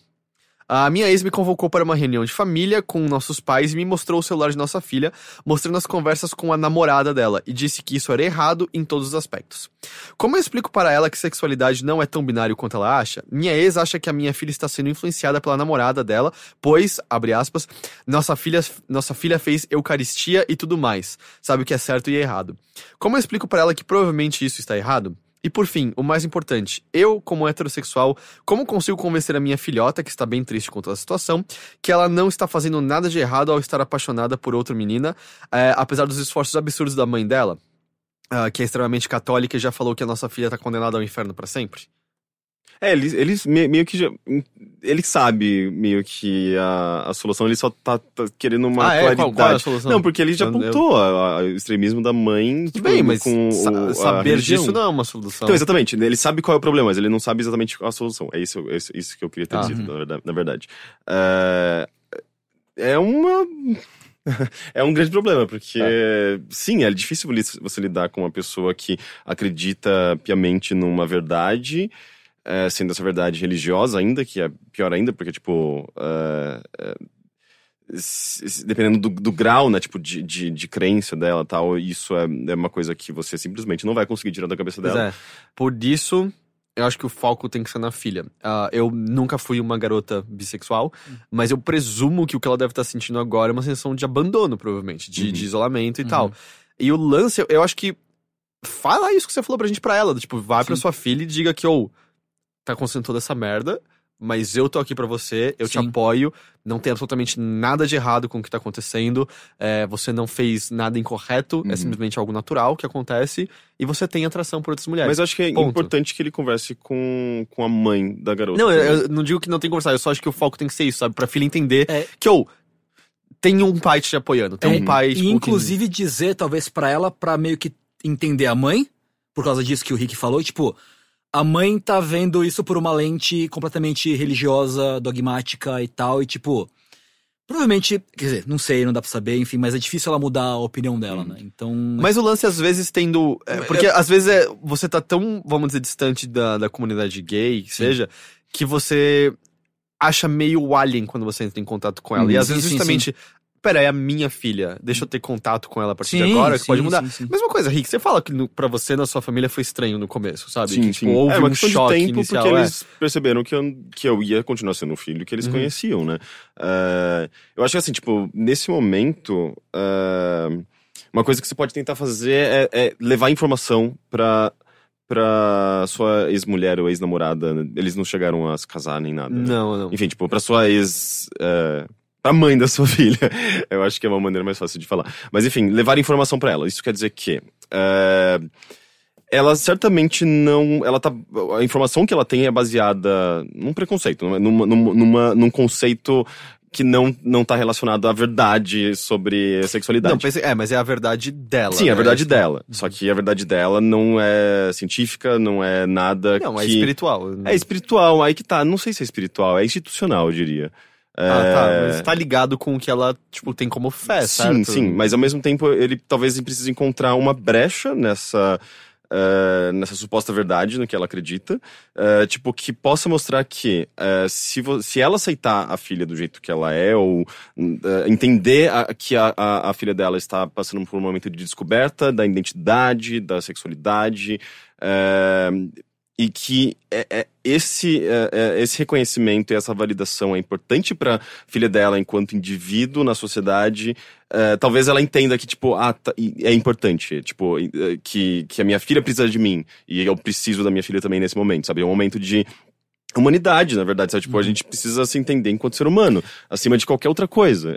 A minha ex me convocou para uma reunião de família com nossos pais e me mostrou o celular de nossa filha, mostrando as conversas com a namorada dela, e disse que isso era errado em todos os aspectos. Como eu explico para ela que sexualidade não é tão binário quanto ela acha, minha ex acha que a minha filha está sendo influenciada pela namorada dela, pois, abre aspas, nossa filha, nossa filha fez eucaristia e tudo mais, sabe o que é certo e errado. Como eu explico para ela que provavelmente isso está errado? E por fim, o mais importante, eu, como heterossexual, como consigo convencer a minha filhota, que está bem triste com toda a situação, que ela não está fazendo nada de errado ao estar apaixonada por outra menina, eh, apesar dos esforços absurdos da mãe dela, ah, que é extremamente católica e já falou que a nossa filha está condenada ao inferno para sempre? É, eles, eles me- meio que já. Ele sabe meio que a, a solução, ele só tá, tá querendo uma ah, é? claridade. Qual, qual é a solução? Não, porque ele já Eu- eu- apontou a- o extremismo da mãe Tudo tipo, bem, mas com sa- o- saber disso não é uma solução. Então, exatamente. Ele sabe qual é o problema, mas ele não sabe exatamente qual a solução. É isso, é isso, isso que eu queria ter Ah. dito, na verdade. Na verdade. É, é uma. É um grande problema, porque, sim, é difícil você lidar com uma pessoa que acredita piamente numa verdade, é, sendo essa verdade religiosa ainda, que é pior ainda, porque, tipo, s- dependendo do, do grau, né, tipo, de, de, de crença dela tal, isso é, é uma coisa que você simplesmente não vai conseguir tirar da cabeça dela. é. Por isso, eu acho que o foco tem que ser na filha. Ah, eu nunca fui uma garota bissexual, mas eu presumo que o que ela deve estar sentindo agora é uma sensação de abandono, provavelmente, de, Uhum. de isolamento e Uhum. tal. E o lance, eu, eu acho que. Fala isso que você falou pra gente pra ela. do Tipo, vai pra Sim. sua filha e diga que, ou, tá acontecendo toda essa merda, mas eu tô aqui pra você, eu te Sim. apoio, não tem absolutamente nada de errado com o que tá acontecendo, é, você não fez nada incorreto, é Uhum. simplesmente algo natural que acontece, e você tem atração por outras mulheres. Mas eu acho que é Ponto. importante que ele converse com, com a mãe da garota. Não, eu, eu não digo que não tem que conversar, eu só acho que o foco tem que ser isso, sabe? Pra filha entender É. que, ou, tem um pai te apoiando, tem É, um pai, tipo, E que- inclusive dizer, talvez, pra ela, pra meio que entender a mãe, por causa disso que o Rick falou, tipo, a mãe tá vendo isso por uma lente completamente religiosa, dogmática e tal, e tipo. Provavelmente, quer dizer, não sei, não dá pra saber, enfim, mas é difícil ela mudar a opinião dela, né? Então. Mas o lance, às vezes, tendo. é, porque às vezes é, você tá tão, vamos dizer, distante da, da comunidade gay, que seja, que você acha meio alien quando você entra em contato com ela. Hum, e às sim, vezes sim, justamente, pera, é a minha filha, deixa eu ter contato com ela a partir de Sim, agora, que sim, pode mudar. sim. Mesma coisa, Rick, você fala que no, pra você, na sua família, foi estranho no começo, sabe? Sim, que, sim. tipo, houve é uma um questão choque de tempo inicial. porque é. eles perceberam que eu, que eu ia continuar sendo o filho que eles Uhum. conheciam, né? Eh, eu acho que assim, tipo, nesse momento, eh, uma coisa que você pode tentar fazer é, é levar informação pra, pra sua ex-mulher ou ex-namorada. Eles não chegaram a se casar nem nada. né? Não, não. Enfim, tipo, pra sua ex. É, pra mãe da sua filha. Eu acho que é uma maneira mais fácil de falar. Mas enfim, levar informação pra ela. Isso quer dizer que. é, ela certamente não. Ela tá. A informação que ela tem é baseada num preconceito, numa, numa, numa- num conceito que não, não tá relacionado à verdade sobre sexualidade. Não, pensei, é, mas é a verdade dela. Sim, né? é a verdade dela. Só que a verdade dela não é científica, não é nada Não, é que... espiritual. É espiritual, aí que tá. Não sei se é espiritual, é institucional, eu diria. Ah, tá. É, Mas tá ligado com o que ela, tipo, tem como fé, sim, certo? sim. Mas ao mesmo tempo, ele talvez precise encontrar uma brecha nessa. eh, nessa suposta verdade no que ela acredita, eh, tipo, que possa mostrar que eh, se, se ela aceitar a filha do jeito que ela é, ou hum, entender a- que a, a, a filha dela está passando por um momento de descoberta da identidade, da sexualidade, e que é- é esse, é- é esse reconhecimento e essa validação é importante para filha dela enquanto indivíduo na sociedade. é, talvez ela entenda que, tipo, ah, tá- é importante, tipo, é, que, que a minha filha precisa de mim e eu preciso da minha filha também nesse momento, sabe? É um momento de humanidade, na verdade, sabe? Tipo, a gente precisa se entender enquanto ser humano, acima de qualquer outra coisa.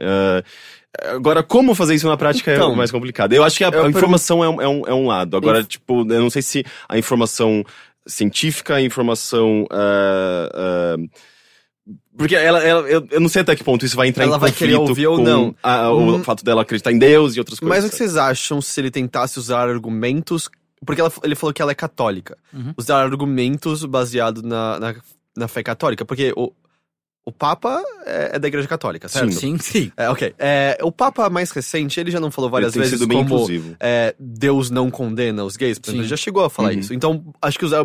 Agora, como fazer isso na prática Então, é mais complicado. Eu acho que a, a informação é um, é, um, é um lado. Agora, Inf- tipo, eu não sei se a informação científica, informação. ah, ah, porque ela, ela- eu, eu não sei até que ponto isso vai entrar Ela em vai conflito querer ouvir ou com não. a- o Hum. fato dela acreditar em Deus e outras coisas. Mas o que vocês acham se ele tentasse usar argumentos. Porque ela- ele falou que ela é católica. Uhum. Usar argumentos baseados na, na, na fé católica. Porque o, o Papa é, é da Igreja Católica, certo? Sim, sim. É, ok. É, o Papa mais recente, ele já não falou várias vezes como é, Deus não condena os gays. Por exemplo, Sim. ele já chegou a falar Uhum. isso. Então, acho que usar.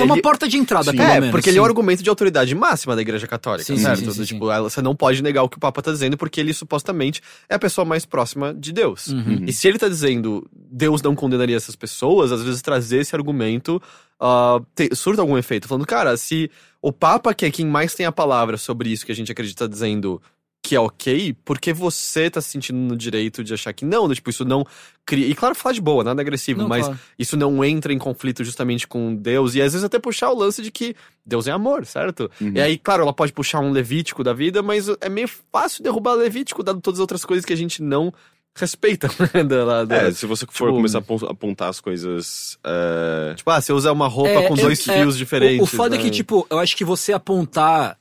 É uma ele- porta de entrada, Sim. pelo É, menos. porque ele é o sim. argumento de autoridade máxima da Igreja Católica, Sim, sim, certo? sim, sim, tipo, ela- você não pode negar o que o Papa tá dizendo, porque ele supostamente é a pessoa mais próxima de Deus. Uhum. E se ele tá dizendo Deus não condenaria essas pessoas, às vezes trazer esse argumento ah, te- surta algum efeito. Falando, cara, se o Papa, que é quem mais tem a palavra sobre isso que a gente acredita dizendo que é ok, por que você tá se sentindo no direito de achar que não? Tipo, isso não cria. E claro, falar de boa, nada agressivo, Não, mas claro. isso não entra em conflito justamente com Deus. E às vezes até puxar o lance de que Deus é amor, certo? Uhum. E aí, claro, ela pode puxar um Levítico da vida, mas é meio fácil derrubar Levítico, dado todas as outras coisas que a gente não respeita. né, da- da- É, se você for tipo- começar a apon- apontar as coisas. é, Tipo, ah, você usa uma roupa É, com é, dois é, fios diferentes. O, o foda é né? que, tipo, eu acho que você apontar.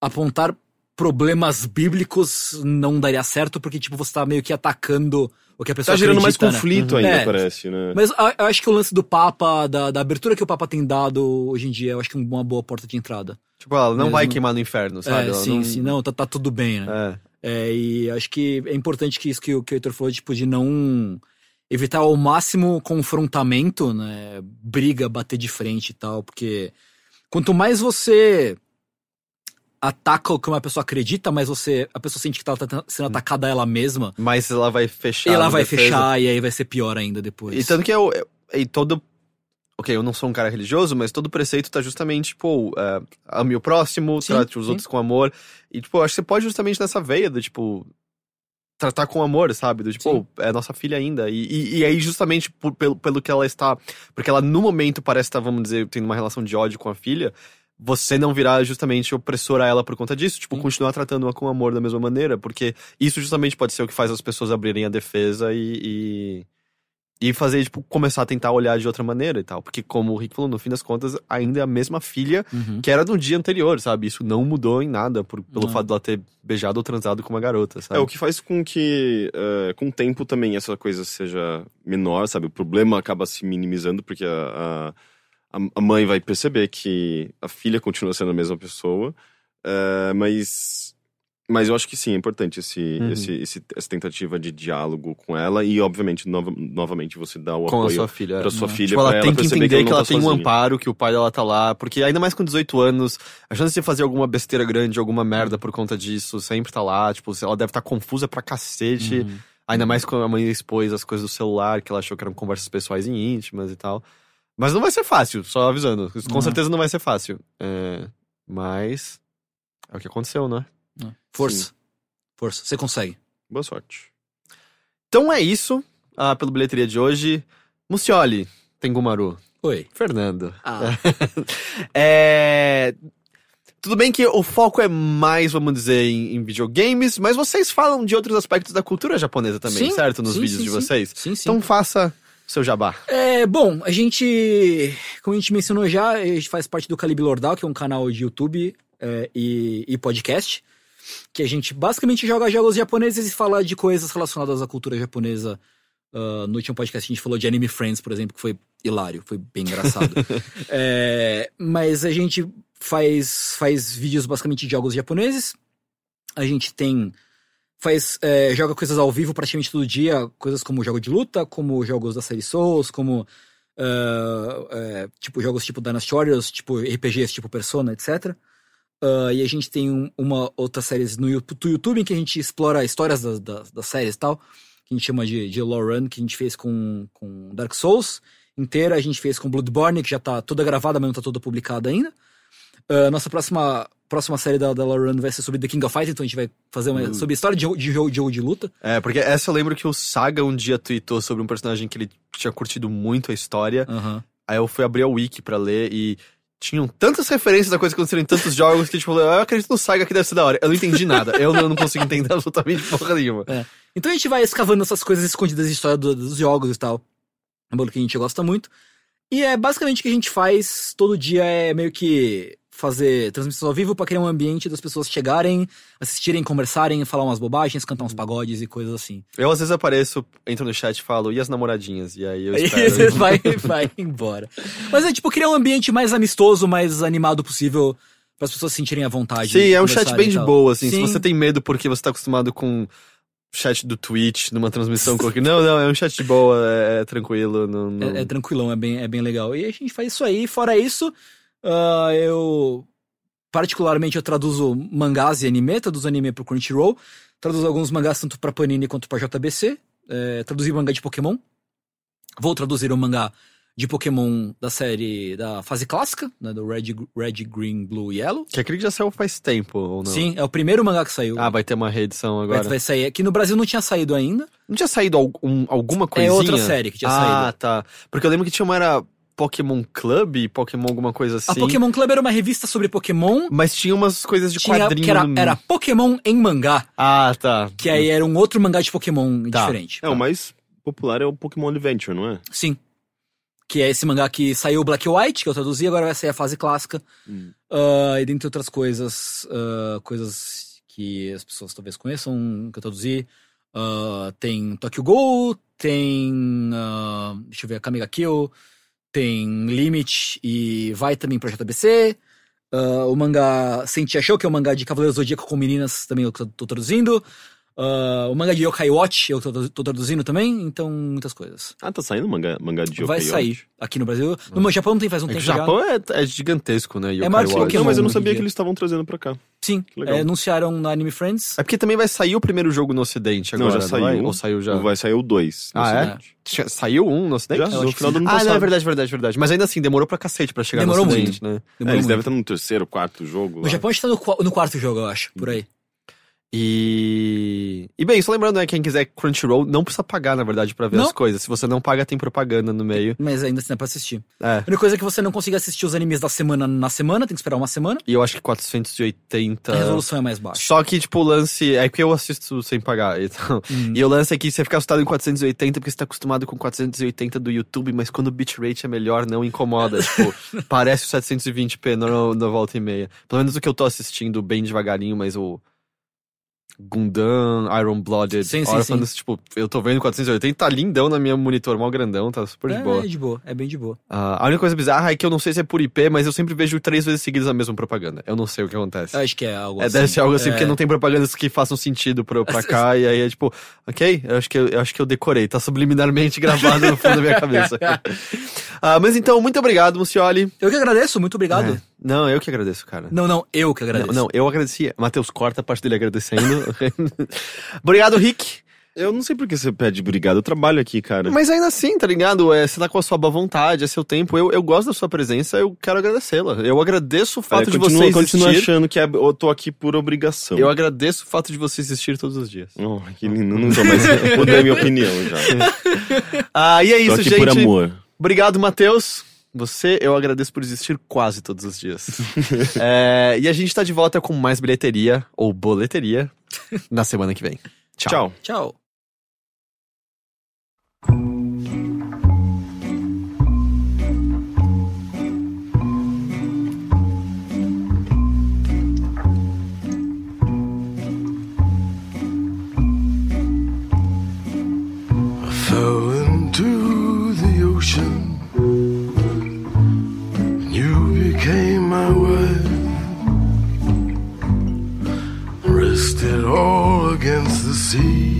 Apontar problemas bíblicos não daria certo, porque, tipo, você tá meio que atacando o que a pessoa Tá gerando mais acredita, né? conflito Uhum. ainda, É. parece, né? Mas eu acho que o lance do Papa, da, da abertura que o Papa tem dado hoje em dia, eu acho que é uma boa porta de entrada. Tipo, ela não Mesmo- vai queimar no inferno, sabe? é, Ela sim, não... sim. Não, tá, tá tudo bem, né? É. É, e acho que é importante que isso que, o- que o Heitor falou, tipo, de não evitar ao máximo confrontamento, né? Briga, bater de frente e tal, porque quanto mais você ataca o que uma pessoa acredita, mais você a pessoa sente que tá, tá sendo atacada ela mesma, Mas ela vai fechar. e ela vai defesa. fechar e aí vai ser pior ainda depois. E tanto que eu, eu- e todo. Ok, eu não sou um cara religioso, mas todo preceito tá justamente, tipo, é, ame o próximo, Sim, trate os sim. outros com amor. E, tipo, eu acho que você pode justamente nessa veia do, tipo, tratar com amor, sabe? Do, tipo, Sim. "Oh, é nossa filha ainda. E, e, e aí, justamente por- pelo, pelo que ela está. Porque ela, no momento, parece estar, vamos dizer, tendo uma relação de ódio com a filha. Você não virar justamente opressor a ela por conta disso, tipo, Sim. continuar tratando-a com amor da mesma maneira, porque isso justamente pode ser o que faz as pessoas abrirem a defesa e, e, e fazer, tipo, começar a tentar olhar de outra maneira e tal. Porque, como o Rick falou, no fim das contas, ainda é a mesma filha Uhum. que era no dia anterior, sabe? Isso não mudou em nada por, pelo Não. fato dela ter beijado ou transado com uma garota, sabe? É, o que faz com que, é, com o tempo também, essa coisa seja menor, sabe? O problema acaba se minimizando, porque a, a, a mãe vai perceber que a filha continua sendo a mesma pessoa, é, mas, Mas eu acho que sim, é importante esse, Uhum. esse, esse- essa tentativa de diálogo com ela e, obviamente, nova- novamente você dá o Com a apoio sua filha. pra sua filha. Tipo, ela tem que perceber entender que ela, não tá tem um sozinha. amparo, que o pai dela tá lá. Porque ainda mais com 18 anos, a chance de fazer alguma besteira grande, alguma merda por conta disso, sempre tá lá. Tipo, ela deve estar confusa pra cacete. Uhum. Ainda mais quando a mãe expôs as coisas do celular, que ela achou que eram conversas pessoais e íntimas e tal. Mas não vai ser fácil, só avisando. Com Não. certeza não vai ser fácil. É, mas. É o que aconteceu, né? Força. Força. Você consegue. Boa sorte. Então é isso ah, pela bilheteria de hoje. Mucioli, Tengumaru. Oi. Fernando. Ah. É. Tudo bem que o foco é mais, vamos dizer, em, em videogames, mas vocês falam de outros aspectos da cultura japonesa também, Sim, certo? Nos sim, vídeos sim, de sim. vocês? Sim, sim. Então faça seu jabá. É, bom, a gente, como a gente mencionou já, a gente faz parte do Calibre Lordal, que é um canal de YouTube é, e, e podcast, que a gente basicamente joga jogos japoneses e fala de coisas relacionadas à cultura japonesa. Ah, no último podcast a gente falou de Anime Friends, por exemplo, que foi hilário, foi bem engraçado. É, mas a gente faz, faz vídeos basicamente de jogos japoneses. A gente tem faz é, joga coisas ao vivo praticamente todo dia, coisas como jogo de luta, como jogos da série Souls, como ah, é, tipo jogos tipo Dynasty Warriors, tipo RPGs tipo Persona, etc. Ah, e a gente tem um- uma outra série no YouTube em que a gente explora histórias das, das, das séries e tal, que a gente chama de, de lore run, que a gente fez com, com Dark Souls inteira, a gente fez com Bloodborne, que já tá toda gravada, mas não tá toda publicada ainda. Ah, nossa próxima, próxima série da, da run vai ser sobre The King of Fighters, então a gente vai fazer uma, sobre a história de, jogo- de, jogo- de jogo de luta. É, porque essa eu lembro que o Saga um dia tweetou sobre um personagem que ele tinha curtido muito a história. Aham. Aí eu fui abrir a wiki pra ler e tinham tantas referências da coisa que aconteceram em tantos jogos que, tipo, eu acredito no Saga que deve ser da hora. Eu não entendi nada. Eu não, não consigo entender absolutamente porra nenhuma. Então a gente vai escavando essas coisas escondidas de história do- dos jogos e tal. É um bagulho que a gente gosta muito. E é basicamente o que a gente faz todo dia é meio que fazer transmissão ao vivo pra criar um ambiente das pessoas chegarem, assistirem, conversarem, falar umas bobagens, cantar uns pagodes e coisas assim. Eu às vezes apareço, entro no chat e falo, e as namoradinhas? E aí eu Aí espero. você vai, vai embora. Mas é tipo criar um ambiente mais amistoso, mais animado possível para as pessoas se sentirem à vontade. Sim, é um chat bem de boa, assim. Se Sim. você tem medo porque você tá acostumado com chat do Twitch, numa transmissão qualquer. Não, não, é um chat de boa, é, é tranquilo. Não, não... É, é tranquilão, é bem, é bem legal. E a gente faz isso aí. Fora isso, ah, eu. Particularmente, eu traduzo mangás e anime, traduzo anime pro Crunchyroll. Traduzo alguns mangás tanto pra Panini quanto pra JBC. É, traduzi mangá de Pokémon. Vou traduzir o mangá de Pokémon da série da fase clássica, né, do Red, Red, Green, Blue e Yellow. Que aquele que já saiu faz tempo, ou não? Sim, é o primeiro mangá que saiu. Ah, vai ter uma reedição vai, agora. vai sair. Aqui no Brasil não tinha saído ainda. Não tinha saído algum, alguma coisinha? É outra série que tinha ah, saído. tá. Porque eu lembro que tinha uma era Pokémon Club, Pokémon alguma coisa assim. A Pokémon Club era uma revista sobre Pokémon. Mas tinha umas coisas de Tinha, quadrinho que era, no... era Pokémon em mangá. Ah, tá. Que aí era um outro mangá de Pokémon Tá. diferente. É, o mais popular é o Pokémon Adventure, não é? Sim. Que é esse mangá que saiu Black and White, que eu traduzi, agora vai sair a fase clássica. Hum. Ah, e dentre outras coisas, ah, coisas que as pessoas talvez conheçam, que eu traduzi. ah, tem Tokyo Ghoul, tem. ah, deixa eu ver, Kamiga Kill, tem Limit e vai também pra JBC. Ah, o mangá Sentia Show, que é o mangá de Cavaleiro Zodíaco com meninas, também eu tô traduzindo. Ah, o mangá de Yokai Watch eu tô, tô traduzindo também, então muitas coisas. Ah, tá saindo mangá, mangá de Vai Yokai sair Watch? aqui no Brasil. No Japão não tem faz um É que tempo o já. Japão é, é gigantesco, né? Yokai que o Watch. Não, mas eu não sabia dia. que eles estavam trazendo pra cá. Sim, legal. é, anunciaram na Anime Friends. É porque também vai sair o primeiro jogo no ocidente Não, agora, já vai? saiu. Ou saiu já? Vai sair o 2. Ah, é? Saiu um no ocidente? Já, no final do ano Ah, passado. não, é verdade, verdade, verdade. Mas ainda assim, demorou pra cacete pra chegar Demorou no muito. ocidente, né? É, Demorou eles muito. devem estar no terceiro, quarto jogo. No lá. Japão a gente tá no, no quarto jogo, eu acho, por aí. E... E bem, só lembrando, né, quem quiser Crunchyroll, não precisa pagar, na verdade, pra ver Não. as coisas. Se você não paga, tem propaganda no meio. Mas ainda assim dá pra assistir. É. A única coisa é que você não consiga assistir os animes da semana na semana, tem que esperar uma semana. E eu acho que 480... A resolução é mais baixa. Só que, tipo, o lance... É que eu assisto sem pagar, então... Hum. E o lance é que você fica assustado em 480 porque você tá acostumado com 480 do YouTube, mas quando o bitrate é melhor, não incomoda. tipo, parece o 720p no, no volta e meia. Pelo menos o que eu tô assistindo bem devagarinho, mas o Gundam, Iron Blooded, Sim, sim, Orphans, tipo, eu tô vendo 480, tá lindão na minha monitor, mal grandão, tá super de é, boa. é de boa, é bem de boa. Ah, a única coisa bizarra é que eu não sei se é por IP, mas eu sempre vejo três vezes seguidas a mesma propaganda. Eu não sei o que acontece. Eu acho que é algo É, assim. deve ser algo assim, É. porque não tem propagandas que façam sentido pra, pra cá, e aí é tipo, ok, eu acho, que eu, eu acho que eu decorei, tá subliminarmente gravado no fundo da minha cabeça. Ah, mas então, muito obrigado, Mucioli. Eu que agradeço, muito obrigado. É. Não, eu que agradeço, cara. Não, não, eu que agradeço. Não, não, eu agradeci. Matheus, corta a parte dele agradecendo. obrigado, Rick. Eu não sei por que você pede obrigado, eu trabalho aqui, cara. Mas ainda assim, tá ligado? É, você tá com a sua boa vontade, é seu tempo. Eu, eu gosto da sua presença, eu quero agradecê-la. Eu agradeço o fato É, de continua, você continua existir. achando que é- eu tô aqui por obrigação. Eu agradeço o fato de você existir todos os dias. Oh, que lindo, não tô mais. Mudei minha opinião já. Ah, e é Tô isso, aqui gente. por amor. Obrigado, Matheus. Você, eu agradeço por existir quase todos os dias. É, e a gente tá de volta com mais bilheteria, ou boleteria, na semana que vem. Tchau. Tchau. Tchau. see.